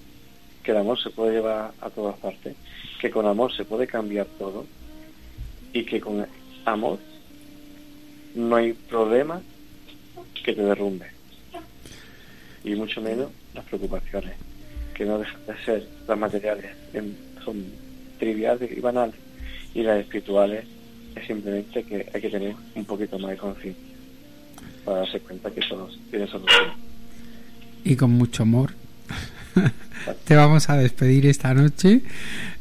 que el amor se puede llevar a todas partes, que con amor se puede cambiar todo y que con amor, no hay problema que te derrumbe. Y mucho menos las preocupaciones, que no dejan de ser las materiales, son triviales y banales, y las espirituales es simplemente que hay que tener un poquito más de conciencia para darse cuenta que eso tiene solución. Y con mucho amor *laughs* te vamos a despedir esta noche.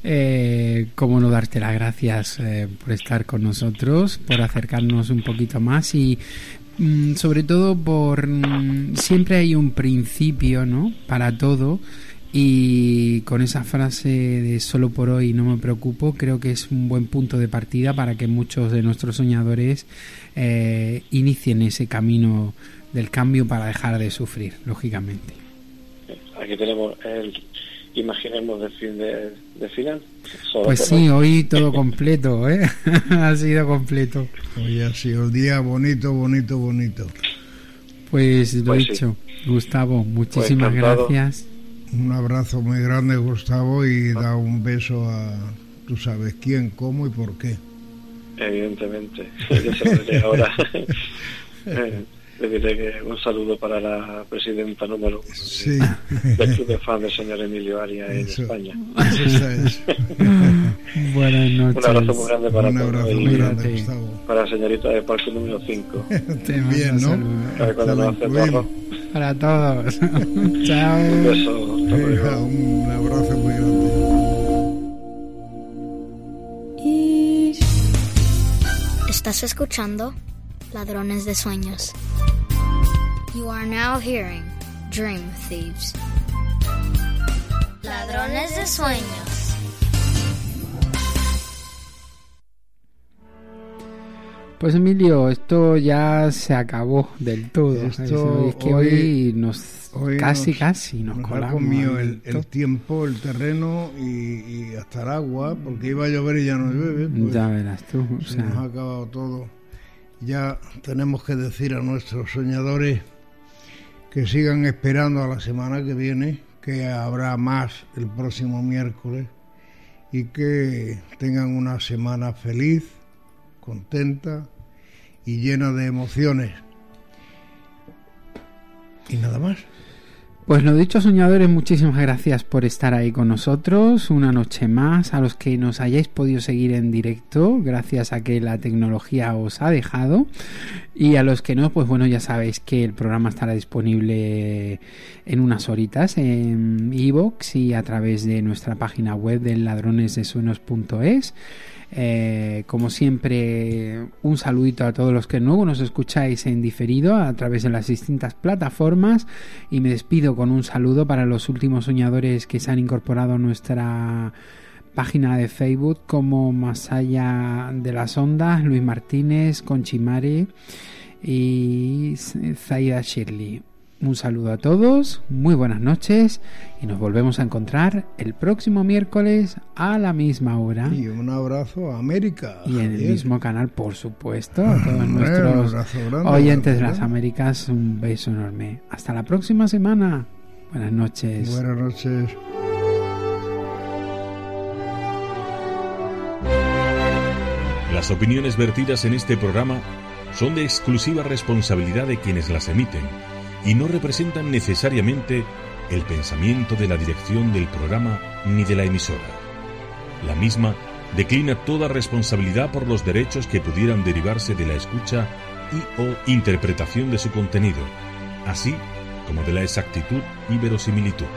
Eh, como no darte las gracias eh, por estar con nosotros, por acercarnos un poquito más y sobre todo por mm, siempre hay un principio, ¿no? Para todo. Y con esa frase de solo por hoy no me preocupo, creo que es un buen punto de partida para que muchos de nuestros soñadores eh, inicien ese camino del cambio para dejar de sufrir, lógicamente aquí tenemos el imaginemos del fin de, final. pues sí, hoy todo completo, ¿eh? *laughs* ha sido completo. Hoy ha sido el día bonito, bonito, bonito. Pues lo he pues dicho, Gustavo, muchísimas pues gracias. Un abrazo muy grande, Gustavo, y da un beso a, tú sabes quién, cómo y por qué. Evidentemente, *laughs* ahora. *laughs* Le diré que un saludo para la presidenta número uno Sí. del Club de Fans del señor Emilio Arias en Eso. España. Esa es. *laughs* Buenas Un noches. abrazo muy grande para Un abrazo muy grande, para la señorita de parque número 5. *laughs* Te mando Bien, ¿no? cuando nos hace barro. Para todos. *laughs* Un Chao. beso. luego. Venga, un abrazo muy grande. Estás escuchando Ladrones de Sueños. You are now hearing Dream Thieves. Ladrones de Sueños. Pues Emilio, esto ya se acabó del todo. Esto es que hoy- hoy, nos Hoy casi nos- casi nos, Nos ha colamos. comido ahí el, el tiempo, el terreno y, y hasta el agua, porque iba a llover y ya no llueve. pues Ya verás tú. o se sea, nos ha acabado todo. Ya tenemos que decir a nuestros soñadores que sigan esperando a la semana que viene, que habrá más el próximo miércoles y que tengan una semana feliz, contenta y llena de emociones. Y nada más. Pues lo dicho, soñadores, muchísimas gracias por estar ahí con nosotros una noche más. A los que nos hayáis podido seguir en directo, gracias a que la tecnología os ha dejado. Y a los que no, pues bueno, ya sabéis que el programa estará disponible en unas horitas en iVoox y a través de nuestra página web del ladronesdesuenos.es. Eh, como siempre, un saludito a todos los que luego nos escucháis en diferido a través de las distintas plataformas y me despido con un saludo para los últimos soñadores que se han incorporado a nuestra página de Facebook como allá de las ondas, Luis Martínez, Conchimare y Zaida Shirley. Un saludo a todos, muy buenas noches y nos volvemos a encontrar el próximo miércoles a la misma hora Y un abrazo a América. y en el mismo canal, por supuesto, a todos Hombre, un nuestros grande, oyentes de las Américas, un beso enorme. Hasta la próxima semana. Buenas noches. Buenas noches. Las opiniones vertidas en este programa son de exclusiva responsabilidad de quienes las emiten y no representan necesariamente el pensamiento de la dirección del programa ni de la emisora. La misma declina toda responsabilidad por los derechos que pudieran derivarse de la escucha y o interpretación de su contenido, así como de la exactitud y verosimilitud.